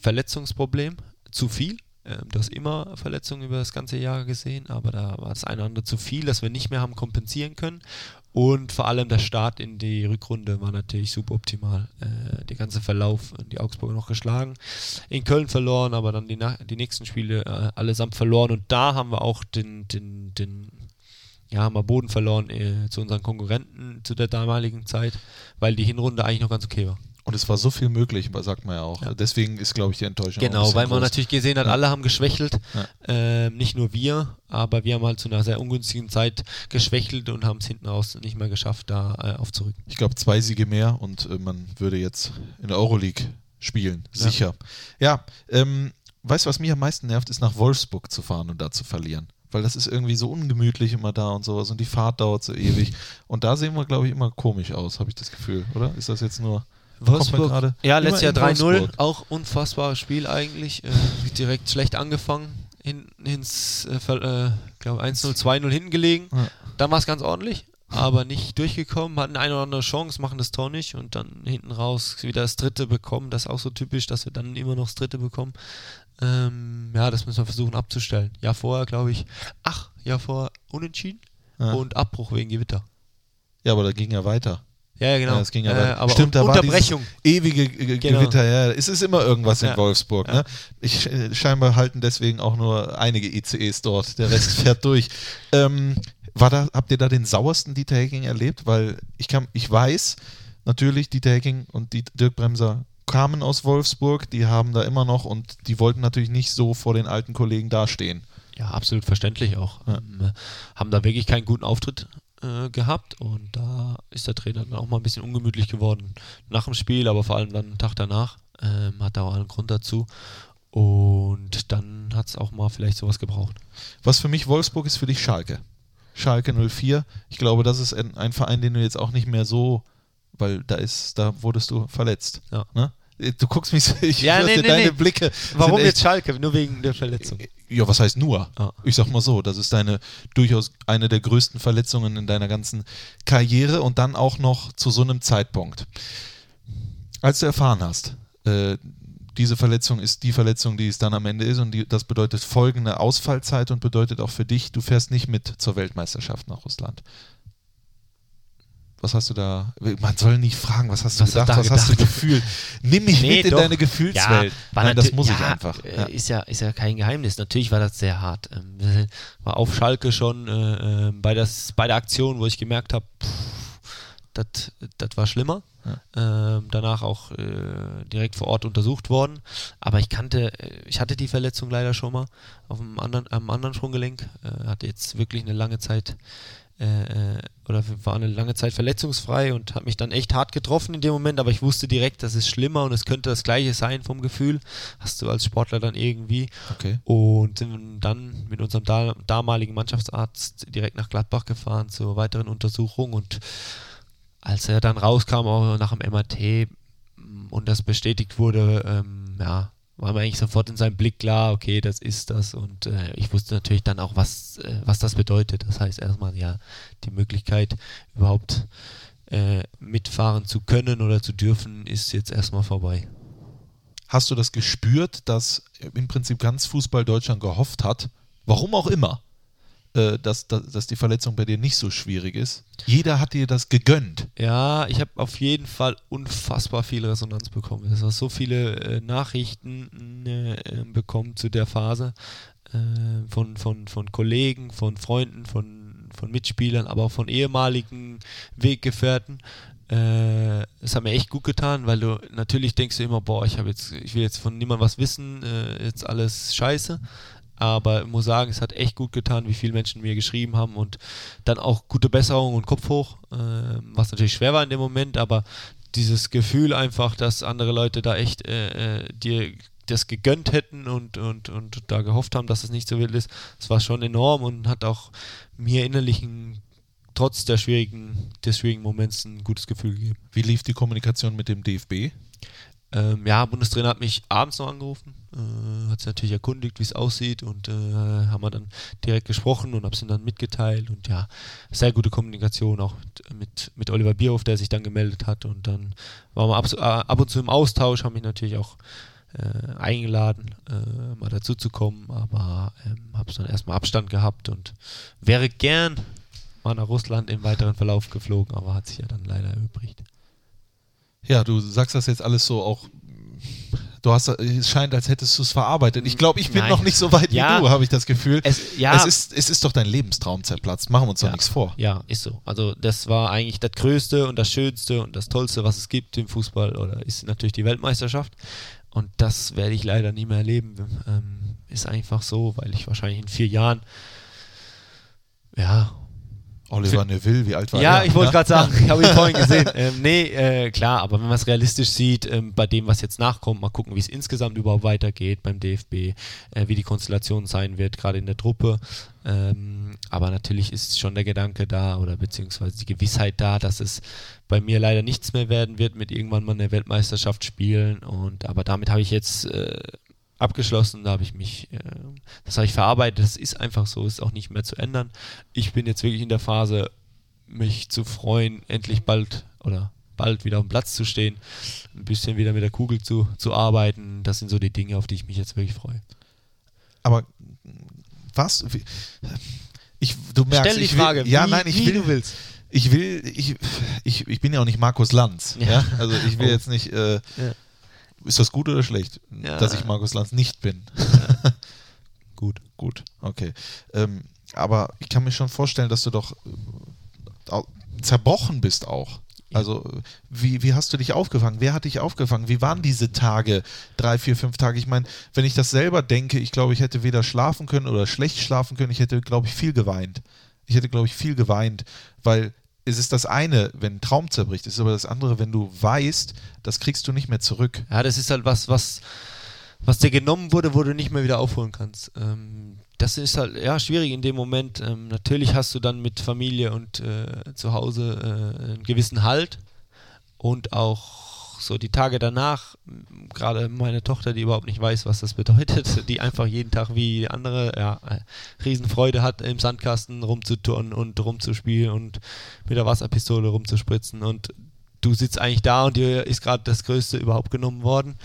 A: Verletzungsproblem, zu viel. Ähm, du hast immer Verletzungen über das ganze Jahr gesehen, aber da war das eine oder andere zu viel, dass wir nicht mehr haben kompensieren können. Und vor allem der Start in die Rückrunde war natürlich suboptimal. Äh, der ganze Verlauf, die Augsburger noch geschlagen, in Köln verloren, aber dann die, die nächsten Spiele äh, allesamt verloren. Und da haben wir auch den, den, den ja, haben wir Boden verloren äh, zu unseren Konkurrenten zu der damaligen Zeit, weil die Hinrunde eigentlich noch ganz okay war.
B: Und es war so viel möglich, sagt man ja auch.
A: Ja.
B: Deswegen ist, glaube ich, die Enttäuschung.
A: Genau, weil man
B: groß.
A: natürlich gesehen hat,
B: Ja.
A: alle haben geschwächelt.
B: Ja.
A: Ähm, nicht nur wir, aber wir haben halt zu einer sehr ungünstigen Zeit geschwächelt und haben es hinten raus nicht mehr geschafft, da äh, aufzurücken.
B: Ich glaube, zwei Siege mehr und äh, man würde jetzt in der Euroleague spielen. Sicher. Ja, ähm, weißt du, was mich am meisten nervt, ist nach Wolfsburg zu fahren und da zu verlieren. Weil das ist irgendwie so ungemütlich immer da und sowas und die Fahrt dauert so ewig. Und da sehen wir, glaube ich, immer komisch aus, habe ich das Gefühl, oder? Ist das jetzt nur. Gerade?
A: ja, letztes Jahr
B: in
A: 3-0,
B: Wolfsburg.
A: auch unfassbares Spiel eigentlich. Äh, direkt schlecht angefangen, hinten ins, äh, äh, glaube 1-0, 2-0 hinten gelegen.
B: Ja.
A: Dann war es ganz ordentlich, aber nicht durchgekommen, hatten eine oder andere Chance, machen das Tor nicht und dann hinten raus wieder das dritte bekommen. Das ist auch so typisch, dass wir dann immer noch das dritte bekommen. Ähm, ja, das müssen wir versuchen abzustellen. Ja, vorher, glaube ich, ach, ja, vorher unentschieden
B: Ja.
A: und Abbruch wegen Gewitter.
B: ja, aber da ging ja weiter.
A: Ja, genau.
B: Ja, es ging ja
A: Äh, aber
B: Stimmt, da war
A: Unterbrechung.
B: Ewige Ge-
A: Genau.
B: Gewitter, ja. Es ist immer irgendwas in
A: Ja.
B: Wolfsburg.
A: Ja.
B: Ne? Ich, äh, scheinbar halten deswegen auch nur einige ICEs dort. Der Rest fährt durch. Ähm, war da, habt ihr da den sauersten Dieter Hecking erlebt? Weil ich kann, ich weiß, natürlich, Dieter Hecking und die Dirk Bremser kamen aus Wolfsburg, die haben da immer noch und die wollten natürlich nicht so vor den alten Kollegen dastehen.
A: Ja, absolut verständlich auch.
B: Ja.
A: Ähm, äh, haben da wirklich keinen guten Auftritt äh, gehabt und da ist der Trainer dann auch mal ein bisschen ungemütlich geworden nach dem Spiel, aber vor allem dann einen Tag danach. Ähm, hat da auch einen Grund dazu. Und dann hat es auch mal vielleicht sowas gebraucht.
B: Was für mich Wolfsburg ist, für dich Schalke. Schalke 04. Ich glaube, das ist ein, ein Verein, den du jetzt auch nicht mehr so, weil da ist, da wurdest du verletzt.
A: Ja.
B: Ne? Du guckst mich so, ich
A: Ja, nee,
B: deine
A: nee.
B: Blicke.
A: Warum
B: sind
A: jetzt
B: echt,
A: Schalke? Nur wegen der Verletzung.
B: Ja, was heißt nur?
A: Ah.
B: Ich sag mal so, das ist deine durchaus eine der größten Verletzungen in deiner ganzen Karriere und dann auch noch zu so einem Zeitpunkt. Als du erfahren hast, äh, diese Verletzung ist die Verletzung, die es dann am Ende ist und die, das bedeutet folgende Ausfallzeit und bedeutet auch für dich, du fährst nicht mit zur Weltmeisterschaft nach Russland. Was hast du da? Man soll nicht fragen, was hast du
A: Was
B: gedacht,
A: da
B: was hast du
A: gedacht?
B: gefühlt? Nimm mich
A: Nee,
B: mit in
A: doch.
B: deine Gefühlswelt.
A: war
B: Nein, das muss ich
A: ja,
B: einfach.
A: äh,
B: Ja.
A: Ist, ja, ist ja kein Geheimnis. Natürlich war das sehr hart. Ähm, war auf Schalke schon äh, äh, bei, das, bei der Aktion, wo ich gemerkt habe, das war schlimmer. Ähm, danach auch äh, direkt vor Ort untersucht worden. Aber ich kannte, äh, ich hatte die Verletzung leider schon mal auf dem anderen, am anderen Sprunggelenk. Äh, hatte jetzt wirklich eine lange Zeit äh, äh, oder war eine lange Zeit verletzungsfrei und hat mich dann echt hart getroffen in dem Moment, aber ich wusste direkt, das ist schlimmer und es könnte das gleiche sein vom Gefühl. Hast du als Sportler dann irgendwie.
B: Okay.
A: Und sind dann mit unserem da damaligen Mannschaftsarzt direkt nach Gladbach gefahren zur weiteren Untersuchung und als er dann rauskam, auch nach dem MRT und das bestätigt wurde, ähm, ja, war mir eigentlich sofort in seinem Blick klar, okay, das ist das und äh, ich wusste natürlich dann auch, was, äh, was das bedeutet. Das heißt erstmal, ja, die Möglichkeit überhaupt äh, mitfahren zu können oder zu dürfen, ist jetzt erstmal vorbei.
B: Hast du das gespürt, dass im Prinzip ganz Fußball Deutschland gehofft hat, warum auch immer, äh, dass, dass, dass die Verletzung bei dir nicht so schwierig ist? Jeder hat dir das gegönnt.
A: Ja, ich habe auf jeden Fall unfassbar viel Resonanz bekommen. Es war so viele äh, Nachrichten äh, äh, bekommen zu der Phase äh, von, von, von Kollegen, von Freunden, von, von Mitspielern, aber auch von ehemaligen Weggefährten. Äh, es hat mir echt gut getan, weil du natürlich denkst du immer, boah, ich habe jetzt, ich will jetzt von niemandem was wissen, äh, jetzt alles scheiße. Aber ich muss sagen, es hat echt gut getan, wie viele Menschen mir geschrieben haben und dann auch gute Besserung und Kopf hoch, äh, was natürlich schwer war in dem Moment, aber dieses Gefühl einfach, dass andere Leute da echt äh, äh, dir das gegönnt hätten und, und, und da gehofft haben, dass es nicht so wild ist, das war schon enorm und hat auch mir innerlich trotz der schwierigen, des schwierigen Moments ein gutes Gefühl gegeben.
B: Wie lief die Kommunikation mit dem DFB?
A: Ähm, ja, Bundestrainer hat mich abends noch angerufen, äh, hat sich natürlich erkundigt, wie es aussieht und äh, haben wir dann direkt gesprochen und habe es ihm dann mitgeteilt und ja, sehr gute Kommunikation auch mit, mit, Oliver Bierhoff, der sich dann gemeldet hat und dann waren wir ab, äh, ab und zu im Austausch, haben mich natürlich auch äh, eingeladen, äh, mal dazu zu kommen, aber ähm, habe dann erstmal Abstand gehabt und wäre gern mal nach Russland im weiteren Verlauf geflogen, aber hat sich ja dann leider erübrigt.
B: Ja, du sagst das jetzt alles so auch. Du hast, es scheint, als hättest du es verarbeitet. Ich glaube, ich bin
A: Nein.
B: noch nicht so weit
A: Ja.
B: wie du, habe ich das Gefühl.
A: Es- ja.
B: es, ist, es ist doch dein Lebenstraum zerplatzt. Machen wir uns doch
A: Ja.
B: nichts vor.
A: Ja, ist so. Also das war eigentlich das Größte und das Schönste und das Tollste, was es gibt im Fußball oder ist natürlich die Weltmeisterschaft. Und das werde ich leider nie mehr erleben. Ähm, ist einfach so, weil ich wahrscheinlich in vier Jahren, ja,
B: Oliver Neville, wie alt war
A: ja,
B: der?
A: ich wollte gerade sagen, ich habe ihn vorhin gesehen. Ähm, nee, äh, klar, aber wenn man es realistisch sieht, ähm, bei dem, was jetzt nachkommt, mal gucken, wie es insgesamt überhaupt weitergeht beim DFB, äh, wie die Konstellation sein wird, gerade in der Truppe. Ähm, aber natürlich ist schon der Gedanke da oder beziehungsweise die Gewissheit da, dass es bei mir leider nichts mehr werden wird mit irgendwann mal eine Weltmeisterschaft spielen. Und aber damit habe ich jetzt äh, abgeschlossen, da habe ich mich, äh, das habe ich verarbeitet, das ist einfach so, ist auch nicht mehr zu ändern. Ich bin jetzt wirklich in der Phase, mich zu freuen, endlich bald oder bald wieder auf dem Platz zu stehen, ein bisschen wieder mit der Kugel zu, zu arbeiten. Das sind so die Dinge, auf die ich mich jetzt wirklich freue.
B: Aber was? Ich, du merkst,
A: Stell die
B: ich will,
A: Frage,
B: ja,
A: wie-
B: nein, ich
A: wie
B: will,
A: du willst.
B: Ich will, ich, ich, ich bin ja auch nicht Markus Lanz. Ja.
A: Ja.
B: Also ich will
A: Oh.
B: jetzt nicht. Äh,
A: Ja.
B: Ist das gut oder schlecht,
A: Ja.
B: dass ich Markus Lanz nicht bin?
A: Gut.
B: Gut, okay. Ähm, aber ich kann mir schon vorstellen, dass du doch äh, zerbrochen bist auch. Also, wie, wie hast du dich aufgefangen? Wer hat dich aufgefangen? Wie waren diese Tage, drei, vier, fünf Tage? Ich meine, wenn ich das selber denke, ich glaube, ich hätte weder schlafen können oder schlecht schlafen können. Ich hätte, glaube ich, viel geweint. Ich hätte, glaube ich, viel geweint, weil es ist das eine, wenn ein Traum zerbricht, es ist aber das andere, wenn du weißt, das kriegst du nicht mehr zurück.
A: Ja, das ist halt was, was, was dir genommen wurde, wo du nicht mehr wieder aufholen kannst. Ähm, das ist halt ja schwierig in dem Moment. Ähm, natürlich hast du dann mit Familie und äh, zu Hause äh, einen gewissen Halt und auch so die Tage danach, gerade meine Tochter, die überhaupt nicht weiß, was das bedeutet, die einfach jeden Tag wie andere, ja, äh, Riesenfreude hat, im Sandkasten rumzuturnen und rumzuspielen und mit der Wasserpistole rumzuspritzen und du sitzt eigentlich da und dir ist gerade das Größte überhaupt genommen worden.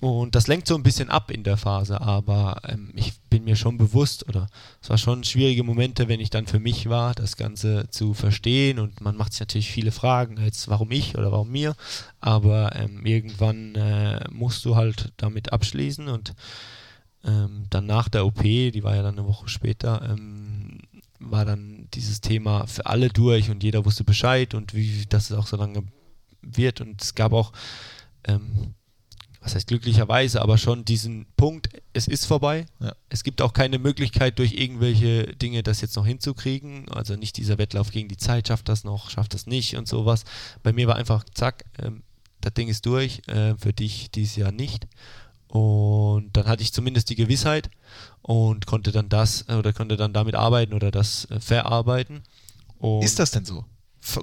A: Und das lenkt so ein bisschen ab in der Phase, aber ähm, ich bin mir schon bewusst, oder es war schon schwierige Momente, wenn ich dann für mich war, das Ganze zu verstehen. Und man macht sich natürlich viele Fragen, jetzt warum ich oder warum mir. Aber ähm, irgendwann äh, musst du halt damit abschließen und ähm, dann nach der OP, die war ja dann eine Woche später, ähm, war dann dieses Thema für alle durch und jeder wusste Bescheid und wie das auch so lange wird. Und es gab auch ähm, was heißt glücklicherweise, aber schon diesen Punkt, es ist vorbei.
B: Ja.
A: Es gibt auch keine Möglichkeit, durch irgendwelche Dinge das jetzt noch hinzukriegen. Also nicht dieser Wettlauf gegen die Zeit, schafft das noch, schafft das nicht und sowas. Bei mir war einfach, zack, ähm, das Ding ist durch, äh, für dich dieses Jahr nicht. Und dann hatte ich zumindest die Gewissheit und konnte dann das äh, oder konnte dann damit arbeiten oder das äh, verarbeiten. Und
B: Ist das denn so?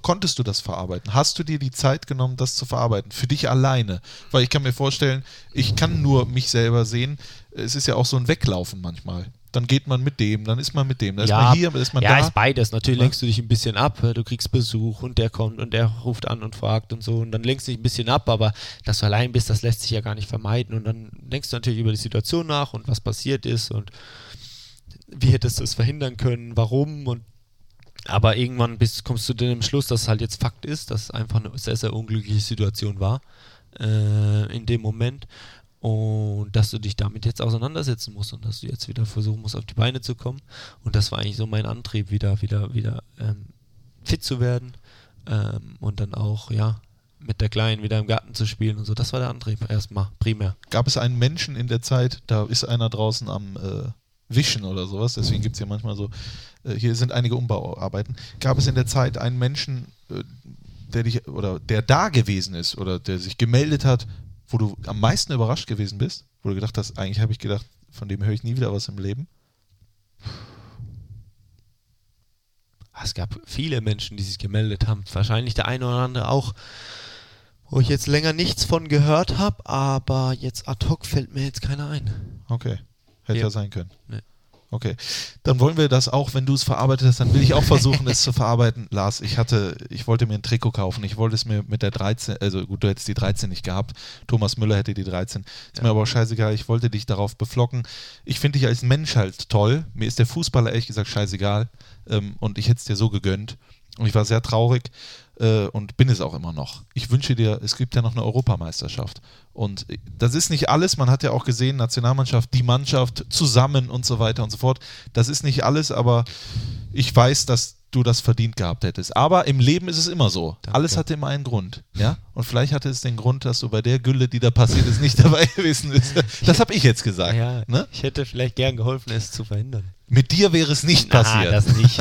B: Konntest du das verarbeiten? Hast du dir die Zeit genommen, das zu verarbeiten? Für dich alleine? Weil ich kann mir vorstellen, ich kann nur mich selber sehen. Es ist ja auch so ein Weglaufen manchmal. Dann geht man mit dem, dann ist man mit dem, dann ist man hier, dann ist man
A: ja,
B: da.
A: ist beides. Natürlich
B: Ja.
A: lenkst du dich ein bisschen ab. Du kriegst Besuch und der kommt und der ruft an und fragt und so. Und dann lenkst du dich ein bisschen ab, aber dass du allein bist, das lässt sich ja gar nicht vermeiden. Und dann denkst du natürlich über die Situation nach und was passiert ist und wie hättest du es verhindern können, warum und aber irgendwann bist, kommst du zu dem Schluss, dass es halt jetzt Fakt ist, dass es einfach eine sehr, sehr unglückliche Situation war äh, in dem Moment und dass du dich damit jetzt auseinandersetzen musst und dass du jetzt wieder versuchen musst, auf die Beine zu kommen. Und das war eigentlich so mein Antrieb, wieder, wieder, wieder ähm, fit zu werden ähm, und dann auch, ja, mit der Kleinen wieder im Garten zu spielen und so. Das war der Antrieb erstmal, primär.
B: Gab es einen Menschen in der Zeit, da ist einer draußen am äh, Wischen oder sowas, deswegen gibt es ja manchmal so, hier sind einige Umbauarbeiten. Gab es in der Zeit einen Menschen, äh, der dich oder der da gewesen ist oder der sich gemeldet hat, wo du am meisten überrascht gewesen bist? Wo du gedacht hast, eigentlich habe ich gedacht, von dem höre ich nie wieder was im Leben?
A: Es gab viele Menschen, die sich gemeldet haben. Wahrscheinlich der eine oder andere auch, wo ich jetzt länger nichts von gehört habe, aber jetzt ad hoc fällt mir jetzt keiner ein.
B: Okay. Hätte ja,
A: Ja.
B: sein können.
A: Nee.
B: Okay. Dann wollen wir das auch, wenn du es verarbeitet hast, dann will ich auch versuchen, es zu verarbeiten. Lars, ich hatte, ich wollte mir ein Trikot kaufen. Ich wollte es mir mit der 13, also gut, du hättest die 13 nicht gehabt. Thomas Müller hätte die 13. Ist mir aber auch scheißegal. Ich wollte dich darauf beflocken. Ich finde dich als Mensch halt toll. Mir ist der Fußballer ehrlich gesagt scheißegal. Ähm, und ich hätte es dir so gegönnt. Und ich war sehr traurig äh, und bin es auch immer noch. Ich wünsche dir, es gibt ja noch eine Europameisterschaft. Und äh, das ist nicht alles. Man hat ja auch gesehen, Nationalmannschaft, die Mannschaft zusammen und so weiter und so fort. Das ist nicht alles, aber ich weiß, dass du das verdient gehabt hättest. Aber im Leben ist es immer so.
A: Danke.
B: Alles hat immer einen Grund. Ja? Und vielleicht hatte es den Grund, dass du bei der Gülle, die da passiert ist, nicht dabei gewesen bist. Das habe ich jetzt gesagt.
A: Ja,
B: Ne?
A: ich hätte vielleicht gern geholfen, es zu verhindern.
B: Mit dir wäre es nicht
A: Na,
B: passiert.
A: das nicht.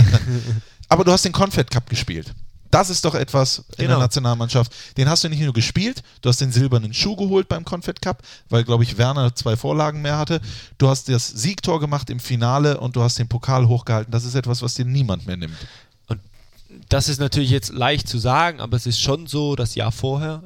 B: Aber du hast den Confed Cup gespielt. Das ist doch etwas in der
A: Genau.
B: Nationalmannschaft. Den hast du nicht nur gespielt, du hast den silbernen Schuh geholt beim Confed Cup, weil, glaube ich, Werner zwei Vorlagen mehr hatte. Du hast das Siegtor gemacht im Finale und du hast den Pokal hochgehalten. Das ist etwas, was dir niemand mehr nimmt.
A: Das ist natürlich jetzt leicht zu sagen, aber es ist schon so, das Jahr vorher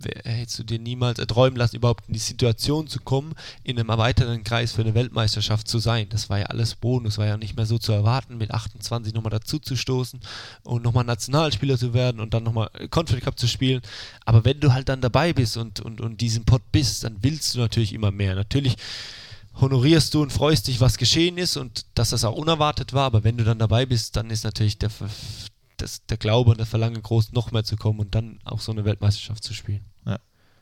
A: wer- hättest du dir niemals erträumen lassen, überhaupt in die Situation zu kommen, in einem erweiterten Kreis für eine Weltmeisterschaft zu sein. Das war ja alles Bonus, war ja nicht mehr so zu erwarten, mit 28 nochmal dazu zu stoßen und nochmal Nationalspieler zu werden und dann nochmal Confed Cup zu spielen. Aber wenn du halt dann dabei bist und, und, und diesen Pot bist, dann willst du natürlich immer mehr. Natürlich honorierst du und freust dich, was geschehen ist und dass das auch unerwartet war, aber wenn du dann dabei bist, dann ist natürlich der, das, der Glaube und der Verlangen groß, noch mehr zu kommen und dann auch so eine Weltmeisterschaft zu spielen.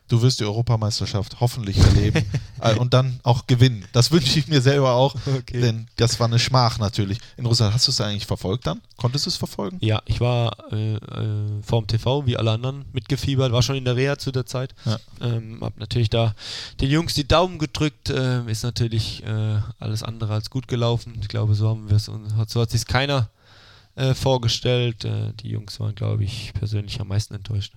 B: Du wirst die Europameisterschaft hoffentlich erleben äh, und dann auch gewinnen. Das wünsche ich mir selber auch,
A: Okay.
B: denn das war eine Schmach natürlich. In Russland, hast du es eigentlich verfolgt dann? Konntest du es verfolgen?
A: Ja, ich war äh, äh, vorm TV, wie alle anderen, mitgefiebert, war schon in der Reha zu der Zeit.
B: Ja.
A: Ähm, hab natürlich da den Jungs die Daumen gedrückt, äh, ist natürlich äh, alles andere als gut gelaufen. Ich glaube, so haben wir es und hat- so hat sich keiner äh, vorgestellt. Die Jungs waren, glaube ich, persönlich am meisten enttäuscht.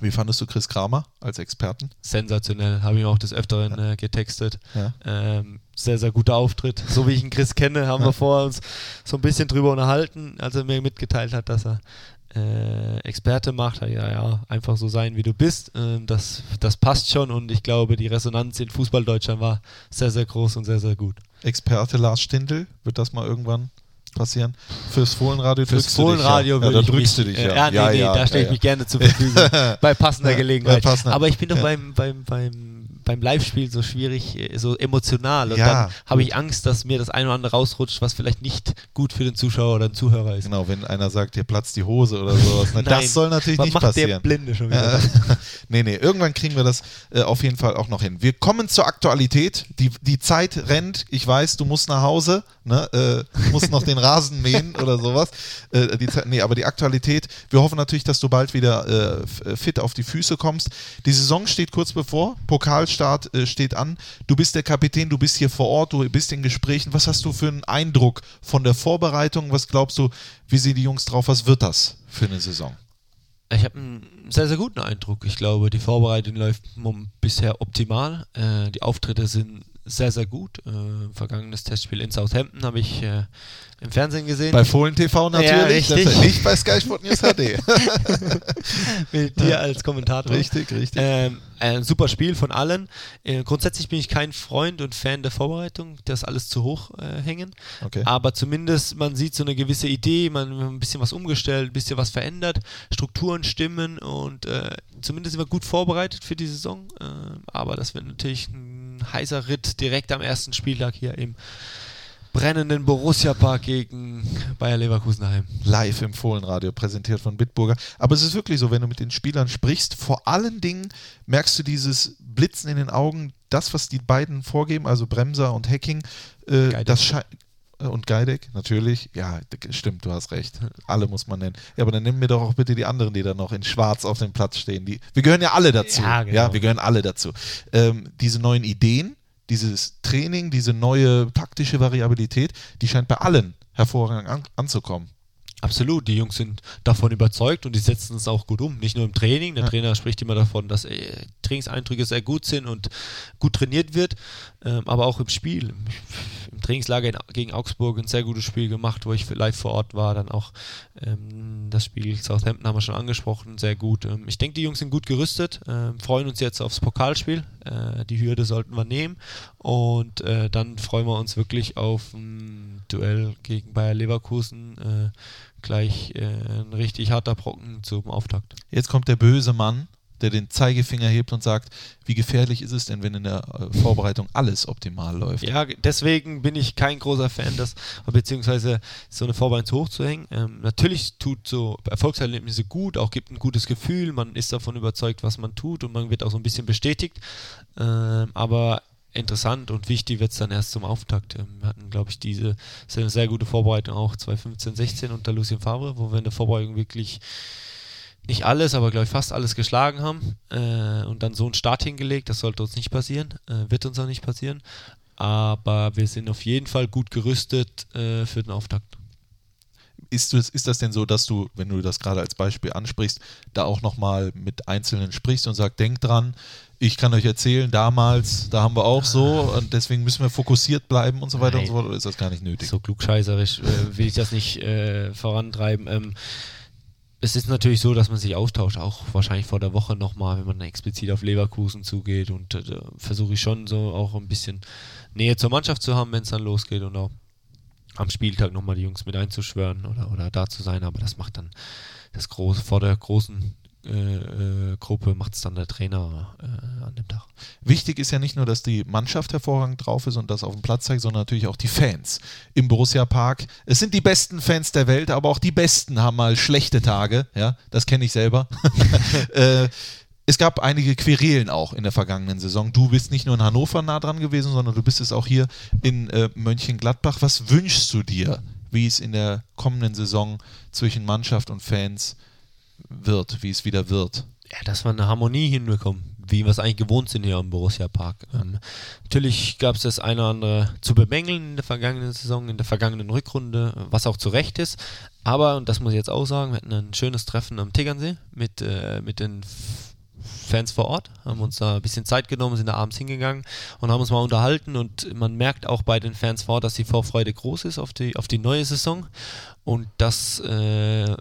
B: Wie fandest du Chris Kramer als Experten?
A: sensationell. Habe ich auch des Öfteren äh, getextet.
B: Ja.
A: Ähm, sehr, sehr guter Auftritt. So wie ich ihn Chris kenne, haben
B: Ja.
A: wir vorher uns so ein bisschen drüber unterhalten, als er mir mitgeteilt hat, dass er äh, Experte macht, ja, ja, einfach so sein, wie du bist. Ähm, das, das passt schon und ich glaube, die Resonanz in Fußball-Deutschland war sehr, sehr groß und sehr, sehr gut.
B: Experte Lars Stindl, wird das mal irgendwann passieren? Fürs Fohlenradio
A: Fürs
B: drückst du
A: Fohlenradio
B: dich, ja. ja,
A: ich
B: da drückst
A: mich,
B: du dich,
A: äh,
B: ja.
A: ja, nee, nee, da stelle ich mich gerne zur Verfügung. bei passender
B: Ja,
A: Gelegenheit.
B: bei passender-
A: Aber ich bin doch
B: ja.
A: beim, beim, beim, beim Live-Spiel so schwierig, äh, so emotional. Und
B: Ja,
A: dann habe ich Angst, dass mir das ein oder andere rausrutscht, was vielleicht nicht gut für den Zuschauer oder den Zuhörer ist.
B: Genau, wenn einer sagt, hier platzt die Hose oder sowas.
A: Nein.
B: Das soll natürlich
A: Was
B: nicht
A: macht
B: passieren.
A: der Blinde schon wieder?
B: nee, nee, irgendwann kriegen wir das äh, auf jeden Fall auch noch hin. Wir kommen zur Aktualität. Die, die Zeit rennt. Ich weiß, du musst nach Hause, ne? äh, musst noch den Rasen mähen oder sowas. Äh, die Zeit, nee, aber die Aktualität, wir hoffen natürlich, dass du bald wieder äh, fit auf die Füße kommst. Die Saison steht kurz bevor, Pokalstart äh, steht an. Du bist der Kapitän, du bist hier vor Ort, du bist in Gesprächen. Was hast du für einen Eindruck von der Vorbereitung? Was glaubst du, wie sehen die Jungs drauf? Was wird das für eine Saison?
A: Ich habe einen sehr, sehr guten Eindruck. Ich glaube, die Vorbereitung läuft bisher optimal. Äh, die Auftritte sind sehr, sehr gut. Äh, vergangenes Testspiel in Southampton habe ich äh, im Fernsehen gesehen.
B: Bei Fohlen TV natürlich,
A: richtig.
B: das- nicht bei Sky Sport News HD.
A: mit dir als Kommentator.
B: richtig, richtig.
A: Ähm, ein super Spiel von allen. Äh, grundsätzlich bin ich kein Freund und Fan der Vorbereitung, das alles zu hoch äh, hängen.
B: Okay.
A: Aber zumindest man sieht so eine gewisse Idee, man hat ein bisschen was umgestellt, ein bisschen was verändert, Strukturen stimmen und äh, zumindest sind wir gut vorbereitet für die Saison. Äh, aber das wird natürlich ein heißer Ritt direkt am ersten Spieltag hier im brennenden Borussia Park gegen Bayer Leverkusen heim.
B: Live im Fohlenradio, präsentiert von Bitburger. Aber es ist wirklich so, wenn du mit den Spielern sprichst, vor allen Dingen merkst du dieses Blitzen in den Augen, das, was die beiden vorgeben, also Bremser und Hacking, äh, das scheint. Und Geidek, natürlich. Ja, stimmt, du hast recht. Alle muss man nennen. Ja, aber dann nimm mir doch auch bitte die anderen, die da noch in schwarz auf dem Platz stehen. Die, wir gehören ja alle dazu.
A: Ja, genau.
B: ja wir gehören alle dazu. Ähm, diese neuen Ideen, dieses Training, diese neue taktische Variabilität, die scheint bei allen hervorragend an, anzukommen.
A: Absolut, die Jungs sind davon überzeugt und die setzen es auch gut um. Nicht nur im Training, der
B: Ja.
A: Trainer spricht immer davon, dass äh, Trainingseindrücke sehr gut sind und gut trainiert wird, ähm, aber auch im Spiel. Im, im Trainingslager in, gegen Augsburg ein sehr gutes Spiel gemacht, wo ich live vor Ort war. Dann auch ähm, das Spiel Southampton haben wir schon angesprochen, sehr gut. Ähm, ich denke, die Jungs sind gut gerüstet, ähm, freuen uns jetzt aufs Pokalspiel. Äh, die Hürde sollten wir nehmen und äh, dann freuen wir uns wirklich auf ein Duell gegen Bayer Leverkusen. Äh, gleich äh, ein richtig harter Brocken zum Auftakt.
B: Jetzt kommt der böse Mann, der den Zeigefinger hebt und sagt, wie gefährlich ist es denn, wenn in der äh, Vorbereitung alles optimal läuft?
A: Ja, deswegen bin ich kein großer Fan, das beziehungsweise so eine Vorbereitung zu hoch zu hängen. Ähm, natürlich tut so Erfolgserlebnisse gut, auch gibt ein gutes Gefühl, man ist davon überzeugt, was man tut und man wird auch so ein bisschen bestätigt. Ähm, aber interessant und wichtig wird es dann erst zum Auftakt. Ähm, wir hatten, glaube ich, diese eine sehr gute Vorbereitung auch 2015, 16 unter Lucien Favre, wo wir in der Vorbereitung wirklich nicht alles, aber glaube ich fast alles geschlagen haben äh, und dann so einen Start hingelegt. Das sollte uns nicht passieren, äh, wird uns auch nicht passieren. Aber wir sind auf jeden Fall gut gerüstet äh, für den Auftakt.
B: Ist, du, ist das denn so, dass du, wenn du das gerade als Beispiel ansprichst, da auch nochmal mit Einzelnen sprichst und sagst, denkt dran, ich kann euch erzählen, damals, da haben wir auch so und deswegen müssen wir fokussiert bleiben und so weiter und
A: Nein.
B: so fort, oder ist das gar nicht nötig?
A: So klugscheißerisch äh, will ich das nicht äh, vorantreiben. Ähm, es ist natürlich so, dass man sich austauscht, auch wahrscheinlich vor der Woche nochmal, wenn man explizit auf Leverkusen zugeht und äh, versuche ich schon so auch ein bisschen Nähe zur Mannschaft zu haben, wenn es dann losgeht und auch am Spieltag nochmal die Jungs mit einzuschwören oder, oder da zu sein, aber das macht dann das große, vor der großen äh, äh, Gruppe macht es dann der Trainer äh, an dem Tag.
B: Wichtig ist ja nicht nur, dass die Mannschaft hervorragend drauf ist und das auf dem Platz zeigt, sondern natürlich auch die Fans im Borussia Park. Es sind die besten Fans der Welt, aber auch die besten haben mal schlechte Tage. Ja, das kenne ich selber. äh, es gab einige Querelen auch in der vergangenen Saison. Du bist nicht nur in Hannover nah dran gewesen, sondern du bist es auch hier in äh, Mönchengladbach. Was wünschst du dir, wie es in der kommenden Saison zwischen Mannschaft und Fans wird, wie es wieder wird?
A: ja, dass wir eine Harmonie hinbekommen, wie wir es eigentlich gewohnt sind hier im Borussia Park. Ähm, natürlich gab es das eine oder andere zu bemängeln in der vergangenen Saison, in der vergangenen Rückrunde, was auch zu Recht ist. Aber, und das muss ich jetzt auch sagen, wir hatten ein schönes Treffen am Tegernsee mit, äh, mit den Fans vor Ort, haben uns da ein bisschen Zeit genommen, sind da abends hingegangen und haben uns mal unterhalten und man merkt auch bei den Fans vor Ort, dass die Vorfreude groß ist auf die, auf die neue Saison und dass äh,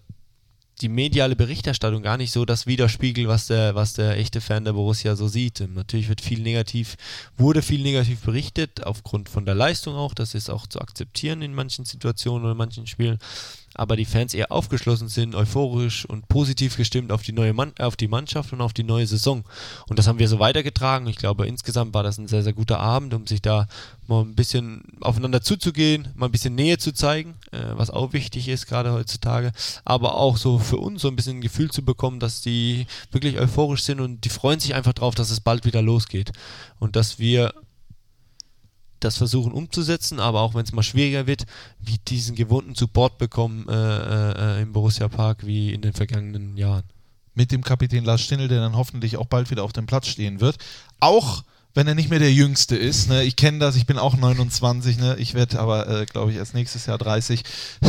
A: die mediale Berichterstattung gar nicht so das widerspiegelt, was der, was der echte Fan der Borussia so sieht. Ähm, natürlich wird viel negativ, wurde viel negativ berichtet, aufgrund von der Leistung auch. Das ist auch zu akzeptieren in manchen Situationen oder in manchen Spielen aber die Fans eher aufgeschlossen sind, euphorisch und positiv gestimmt auf die neue Mann auf die Mannschaft und auf die neue Saison. Und das haben wir so weitergetragen. Ich glaube, insgesamt war das ein sehr, sehr guter Abend, um sich da mal ein bisschen aufeinander zuzugehen, mal ein bisschen Nähe zu zeigen, äh, was auch wichtig ist, gerade heutzutage. Aber auch so für uns so ein bisschen ein Gefühl zu bekommen, dass die wirklich euphorisch sind und die freuen sich einfach drauf, dass es bald wieder losgeht. Und dass wir das versuchen umzusetzen, aber auch wenn es mal schwieriger wird, wie diesen gewohnten Support bekommen äh, äh, im Borussia Park wie in den vergangenen Jahren.
B: Mit dem Kapitän Lars Stindl, der dann hoffentlich auch bald wieder auf dem Platz stehen wird. Auch wenn er nicht mehr der Jüngste ist. Ne? Ich kenne das, ich bin auch 29, ne? ich werde aber, äh, glaube ich, erst nächstes Jahr 30.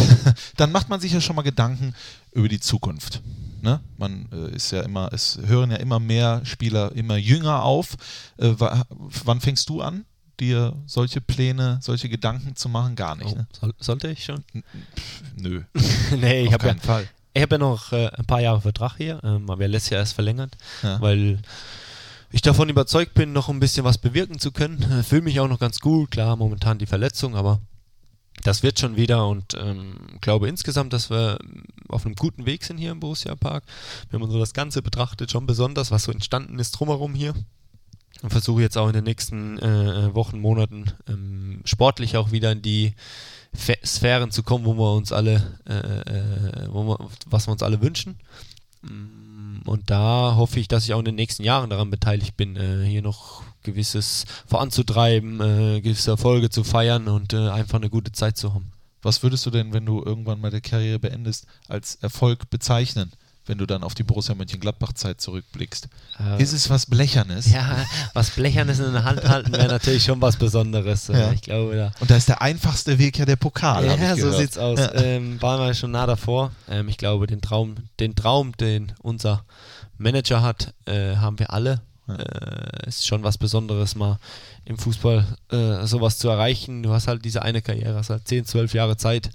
B: dann macht man sich ja schon mal Gedanken über die Zukunft. Ne? Man äh, ist ja immer, es hören ja immer mehr Spieler immer jünger auf. Äh, wann fängst du an? Dir solche Pläne, solche Gedanken zu machen? Gar nicht. Oh, ne?
A: soll, sollte ich schon?
B: Pff, nö.
A: nee, ich habe ja, Fall. Ich habe ja noch äh, ein paar Jahre Vertrag hier, ähm, aber er lässt ja erst verlängert, ja. weil ich davon überzeugt bin, noch ein bisschen was bewirken zu können. Äh, Fühle mich auch noch ganz gut, klar, momentan die Verletzung, aber das wird schon wieder und ähm, glaube insgesamt, dass wir auf einem guten Weg sind hier im Borussia Park. Wenn man so das Ganze betrachtet, schon besonders, was so entstanden ist drumherum hier und versuche jetzt auch in den nächsten äh, Wochen, Monaten ähm, sportlich auch wieder in die Fe Sphären zu kommen, wo wir uns alle, äh, äh, wo wir, was wir uns alle wünschen. Mm, und da hoffe ich, dass ich auch in den nächsten Jahren daran beteiligt bin, äh, hier noch gewisses voranzutreiben, äh, gewisse Erfolge zu feiern und äh, einfach eine gute Zeit zu haben.
B: Was würdest du denn, wenn du irgendwann mal die Karriere beendest, als Erfolg bezeichnen? Wenn du dann auf die Borussia Mönchengladbach-Zeit zurückblickst. Äh, ist es was Blechernes?
A: Ja, was Blechernes in der Hand halten wäre natürlich schon was Besonderes. Ja. Ich glaube, da.
B: Und da ist der einfachste Weg ja der Pokal.
A: Ja, so sieht's aus. Ja. Ähm, waren wir schon nah davor. Ähm, ich glaube, den Traum, den Traum, den unser Manager hat, äh, haben wir alle. Ja. Äh, ist schon was Besonderes, mal im Fußball äh, sowas zu erreichen. Du hast halt diese eine Karriere, hast halt 10, 12 Jahre Zeit,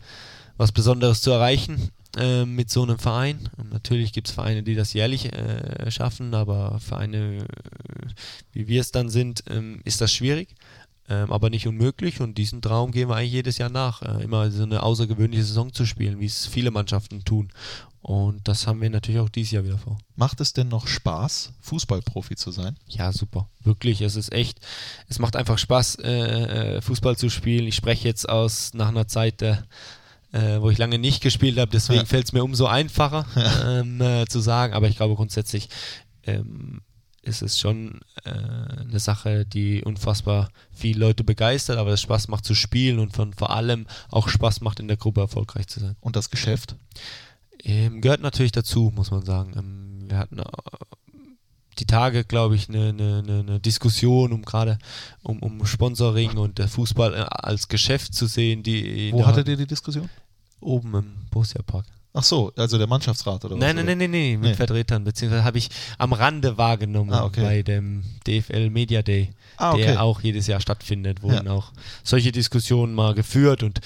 A: was Besonderes zu erreichen. Äh, mit so einem Verein. Und natürlich gibt es Vereine, die das jährlich äh, schaffen, aber Vereine, äh, wie wir es dann sind, ähm, ist das schwierig. Ähm, aber nicht unmöglich und diesen Traum gehen wir eigentlich jedes Jahr nach, äh, immer so eine außergewöhnliche Saison zu spielen, wie es viele Mannschaften tun. Und das haben wir natürlich auch dieses Jahr wieder vor.
B: Macht es denn noch Spaß, Fußballprofi zu sein?
A: Ja, super. Wirklich. Es ist echt, es macht einfach Spaß, äh, Fußball zu spielen. Ich spreche jetzt aus nach einer Zeit der äh, wo ich lange nicht gespielt habe. Deswegen ja. fällt es mir umso einfacher ähm, äh, zu sagen. Aber ich glaube grundsätzlich ähm, ist es schon äh, eine Sache, die unfassbar viele Leute begeistert, aber es Spaß macht zu spielen und von vor allem auch Spaß macht in der Gruppe erfolgreich zu sein.
B: Und das Geschäft?
A: Ähm, gehört natürlich dazu, muss man sagen. Ähm, wir hatten äh, die Tage, glaube ich, eine, eine, eine, Diskussion um gerade um, um Sponsoring und der Fußball äh, als Geschäft zu sehen. Die
B: Wo hattet ihr die Diskussion?
A: Oben im Borussia Park.
B: Ach so, also der Mannschaftsrat oder
A: nein,
B: was?
A: Nein, nein, nein, nein, mit nee. Vertretern, beziehungsweise habe ich am Rande wahrgenommen ah, okay. bei dem DFL Media Day, ah, okay. der auch jedes Jahr stattfindet, wurden ja. auch solche Diskussionen mal geführt und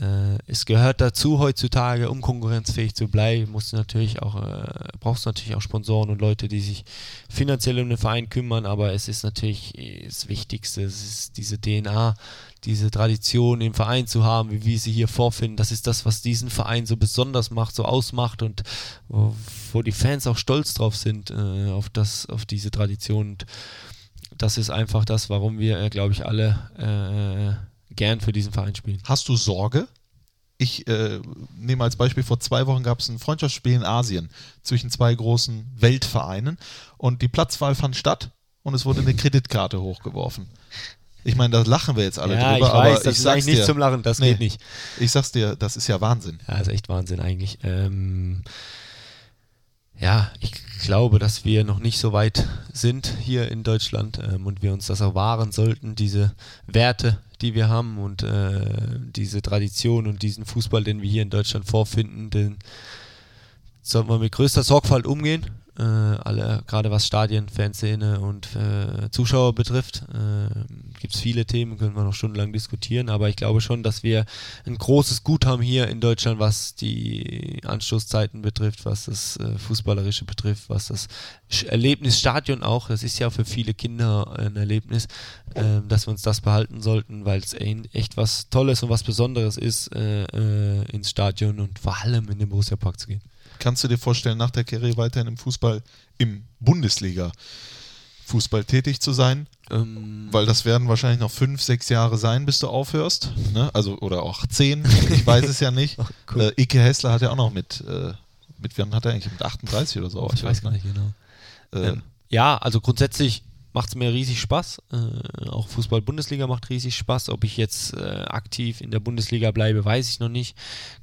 A: äh, es gehört dazu heutzutage, um konkurrenzfähig zu bleiben, musst du natürlich auch, äh, brauchst du natürlich auch Sponsoren und Leute, die sich finanziell um den Verein kümmern, aber es ist natürlich das Wichtigste, es ist diese DNA, diese Tradition im Verein zu haben, wie wir sie hier vorfinden. Das ist das, was diesen Verein so besonders macht, so ausmacht und wo, wo die Fans auch stolz drauf sind, äh, auf, das, auf diese Tradition. Und das ist einfach das, warum wir, äh, glaube ich, alle äh, gern für diesen Verein spielen.
B: Hast du Sorge? Ich äh, nehme als Beispiel, vor zwei Wochen gab es ein Freundschaftsspiel in Asien zwischen zwei großen Weltvereinen und die Platzwahl fand statt und es wurde eine Kreditkarte hochgeworfen. Ich meine, da lachen wir jetzt alle
A: ja,
B: drüber,
A: ich weiß, aber das ich ist eigentlich dir, nicht zum Lachen, das nee, geht nicht.
B: Ich sag's dir, das ist ja Wahnsinn.
A: Ja, das ist echt Wahnsinn eigentlich. Ähm, ja, ich glaube, dass wir noch nicht so weit sind hier in Deutschland ähm, und wir uns das auch wahren sollten, diese Werte, die wir haben und äh, diese Tradition und diesen Fußball, den wir hier in Deutschland vorfinden, den sollten wir mit größter Sorgfalt umgehen äh, alle, gerade was Stadien, Fanszene und äh, Zuschauer betrifft. Äh, Gibt es viele Themen, können wir noch stundenlang diskutieren, aber ich glaube schon, dass wir ein großes Gut haben hier in Deutschland, was die Anstoßzeiten betrifft, was das äh, Fußballerische betrifft, was das Erlebnisstadion auch, das ist ja für viele Kinder ein Erlebnis, äh, dass wir uns das behalten sollten, weil es echt was Tolles und was Besonderes ist, äh, äh, ins Stadion und vor allem in den Borussia Park zu gehen.
B: Kannst du dir vorstellen, nach der Karriere weiterhin im Fußball, im Bundesliga Fußball tätig zu sein?
A: Ähm,
B: Weil das werden wahrscheinlich noch fünf, sechs Jahre sein, bis du aufhörst. Ne? Also, oder auch zehn, ich weiß es ja nicht.
A: cool.
B: äh, Ike Hessler hat ja auch noch mit, äh, mit, wann hat er eigentlich? Mit 38 oder so
A: oh, ich weiß gar nicht genau.
B: Äh,
A: Ähm, ja, also grundsätzlich macht es mir riesig Spaß. Äh, auch Fußball-Bundesliga macht riesig Spaß. Ob ich jetzt äh, aktiv in der Bundesliga bleibe, weiß ich noch nicht.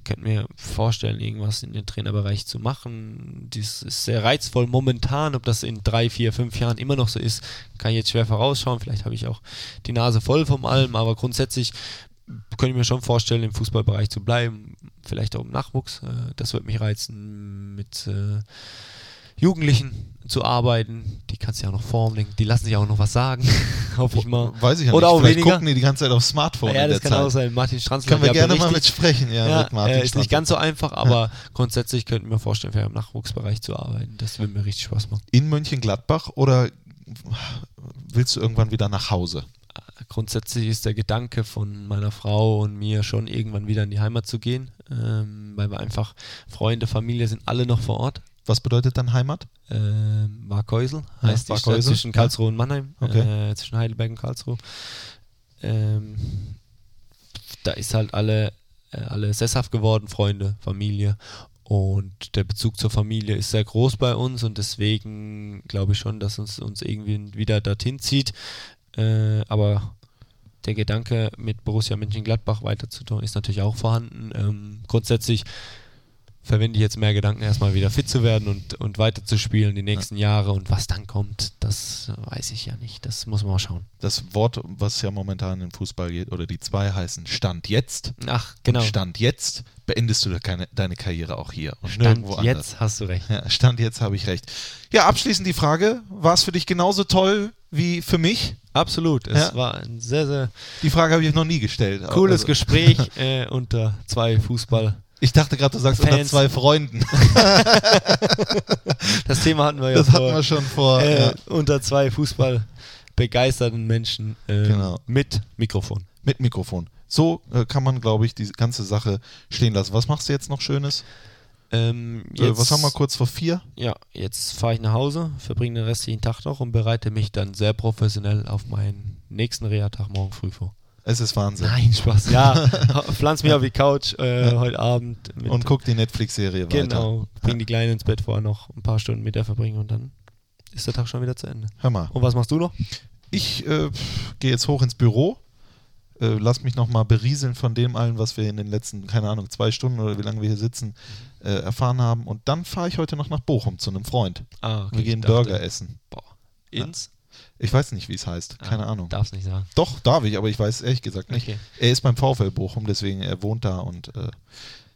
A: Könnte mir vorstellen, irgendwas in den Trainerbereich zu machen. Das ist sehr reizvoll momentan. Ob das in drei, vier, fünf Jahren immer noch so ist, kann ich jetzt schwer vorausschauen. Vielleicht habe ich auch die Nase voll vom allem, aber grundsätzlich könnte ich mir schon vorstellen, im Fußballbereich zu bleiben. Vielleicht auch im Nachwuchs. Äh, das wird mich reizen, mit äh, Jugendlichen zu arbeiten. Die kannst du ja auch noch formen, die lassen sich auch noch was sagen. Hoffe ich mal.
B: Weiß ich ja
A: Oder
B: nicht.
A: auch
B: Vielleicht
A: weniger.
B: gucken die die ganze Zeit aufs Smartphone
A: ja, das kann
B: Zeit.
A: auch sein. Martin Stranzler
B: Können wir gerne mal mit
A: berichtet.
B: sprechen, ja,
A: Ja,
B: mit Martin
A: äh, ist nicht
B: Stranzler.
A: ganz so einfach, aber grundsätzlich könnten wir vorstellen, im Nachwuchsbereich zu arbeiten. Das würde mir richtig Spaß machen.
B: In Mönchengladbach oder willst du irgendwann wieder nach Hause?
A: Grundsätzlich ist der Gedanke von meiner Frau und mir schon irgendwann wieder in die Heimat zu gehen, ähm, weil wir einfach Freunde, Familie sind alle noch vor Ort.
B: Was bedeutet dann Heimat?
A: ähm, Warkäusel
B: Ja,
A: heißt die Stadt
B: Warkäusel,
A: zwischen
B: ja.
A: Karlsruhe und Mannheim,
B: Okay.
A: äh, zwischen Heidelberg und Karlsruhe. Ähm, da ist halt alle, äh, alle sesshaft geworden, Freunde, Familie. Und der Bezug zur Familie ist sehr groß bei uns und deswegen glaube ich schon, dass uns uns irgendwie wieder dorthin zieht. Äh, aber der Gedanke, mit Borussia Mönchengladbach weiterzutun, ist natürlich auch vorhanden. Ähm, grundsätzlich verwende ich jetzt mehr Gedanken, erstmal wieder fit zu werden und, und weiterzuspielen die nächsten Jahre. Und was dann kommt, das weiß ich ja nicht. Das muss man mal schauen.
B: Das Wort, was ja momentan im Fußball geht, oder die zwei heißen Stand jetzt.
A: Ach, genau.
B: Und Stand jetzt beendest du keine, deine Karriere auch hier und
A: Stand
B: nirgendwo anders.
A: jetzt hast du recht.
B: Ja, Stand jetzt habe ich recht. Ja, abschließend die Frage: War es für dich genauso toll wie für mich?
A: Absolut. Es
B: Ja.
A: war ein sehr, sehr
B: Die Frage habe ich noch nie gestellt.
A: cooles
B: Also,
A: Gespräch äh, unter zwei Fußball.
B: Ich dachte gerade, du sagst unter
A: Fans.
B: zwei Freunden.
A: Das Thema hatten wir ja
B: Das
A: vor,
B: hatten wir schon vor.
A: äh,
B: ja.
A: unter zwei Fußball begeisterten Menschen äh,
B: Genau.
A: mit Mikrofon.
B: Mit Mikrofon. So äh, kann man, glaube ich, die ganze Sache stehen lassen. Was machst du jetzt noch Schönes?
A: Ähm,
B: Äh,
A: jetzt,
B: was haben wir kurz vor vier?
A: Ja, jetzt fahre ich nach Hause, verbringe den restlichen Tag noch und bereite mich dann sehr professionell auf meinen nächsten Reha-Tag morgen früh vor.
B: Es ist Wahnsinn.
A: Nein, Spaß. Ja, pflanz mich auf die Couch äh, heute Abend.
B: Und guck die Netflix-Serie weiter.
A: Genau, bring die Kleine ins Bett vorher noch ein paar Stunden mit der verbringen und dann ist der Tag schon wieder zu Ende.
B: Hör mal.
A: Und was machst du noch?
B: Ich äh, gehe jetzt hoch ins Büro, äh, lass mich nochmal berieseln von dem allen, was wir in den letzten, keine Ahnung, zwei Stunden oder wie lange wir hier sitzen, äh, erfahren haben. Und dann fahre ich heute noch nach Bochum zu einem Freund.
A: Ah, okay,
B: wir gehen
A: dachte-
B: Burger essen.
A: Boah. Ins?
B: Ich weiß nicht, wie es heißt. Keine
A: Ah,
B: Ahnung.
A: Darf's nicht sagen.
B: Doch, darf ich, aber ich weiß ehrlich gesagt nicht.
A: Okay.
B: Er ist beim VfL Bochum, deswegen er wohnt da und äh,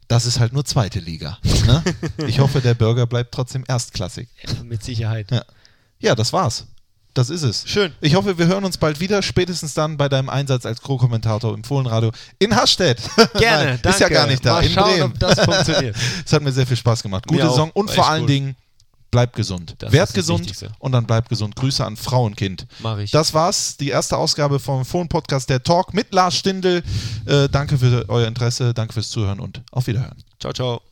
B: das ist halt nur zweite Liga. Ne? ich hoffe, der Burger bleibt trotzdem erstklassig.
A: Ja, mit Sicherheit.
B: Ja. Ja, das war's. Das ist es.
A: Schön.
B: Ich hoffe, wir hören uns bald wieder, spätestens dann bei deinem Einsatz als Co-Kommentator im Fohlenradio in Hasstedt.
A: Gerne,
B: Nein,
A: danke.
B: Ist ja gar nicht da,
A: Mal
B: in
A: schauen,
B: Bremen.
A: ob das funktioniert.
B: Es hat mir sehr viel Spaß gemacht. Gute. Saison und vor allen
A: cool.
B: Dingen, bleib gesund.
A: Das
B: Werd gesund und dann bleib gesund. Grüße an Frau und Kind.
A: Mach ich.
B: Das war's, die erste Ausgabe vom Fohlen-Podcast Der Talk mit Lars Stindl. Äh, danke für euer Interesse, danke fürs Zuhören und auf Wiederhören.
A: Ciao, ciao.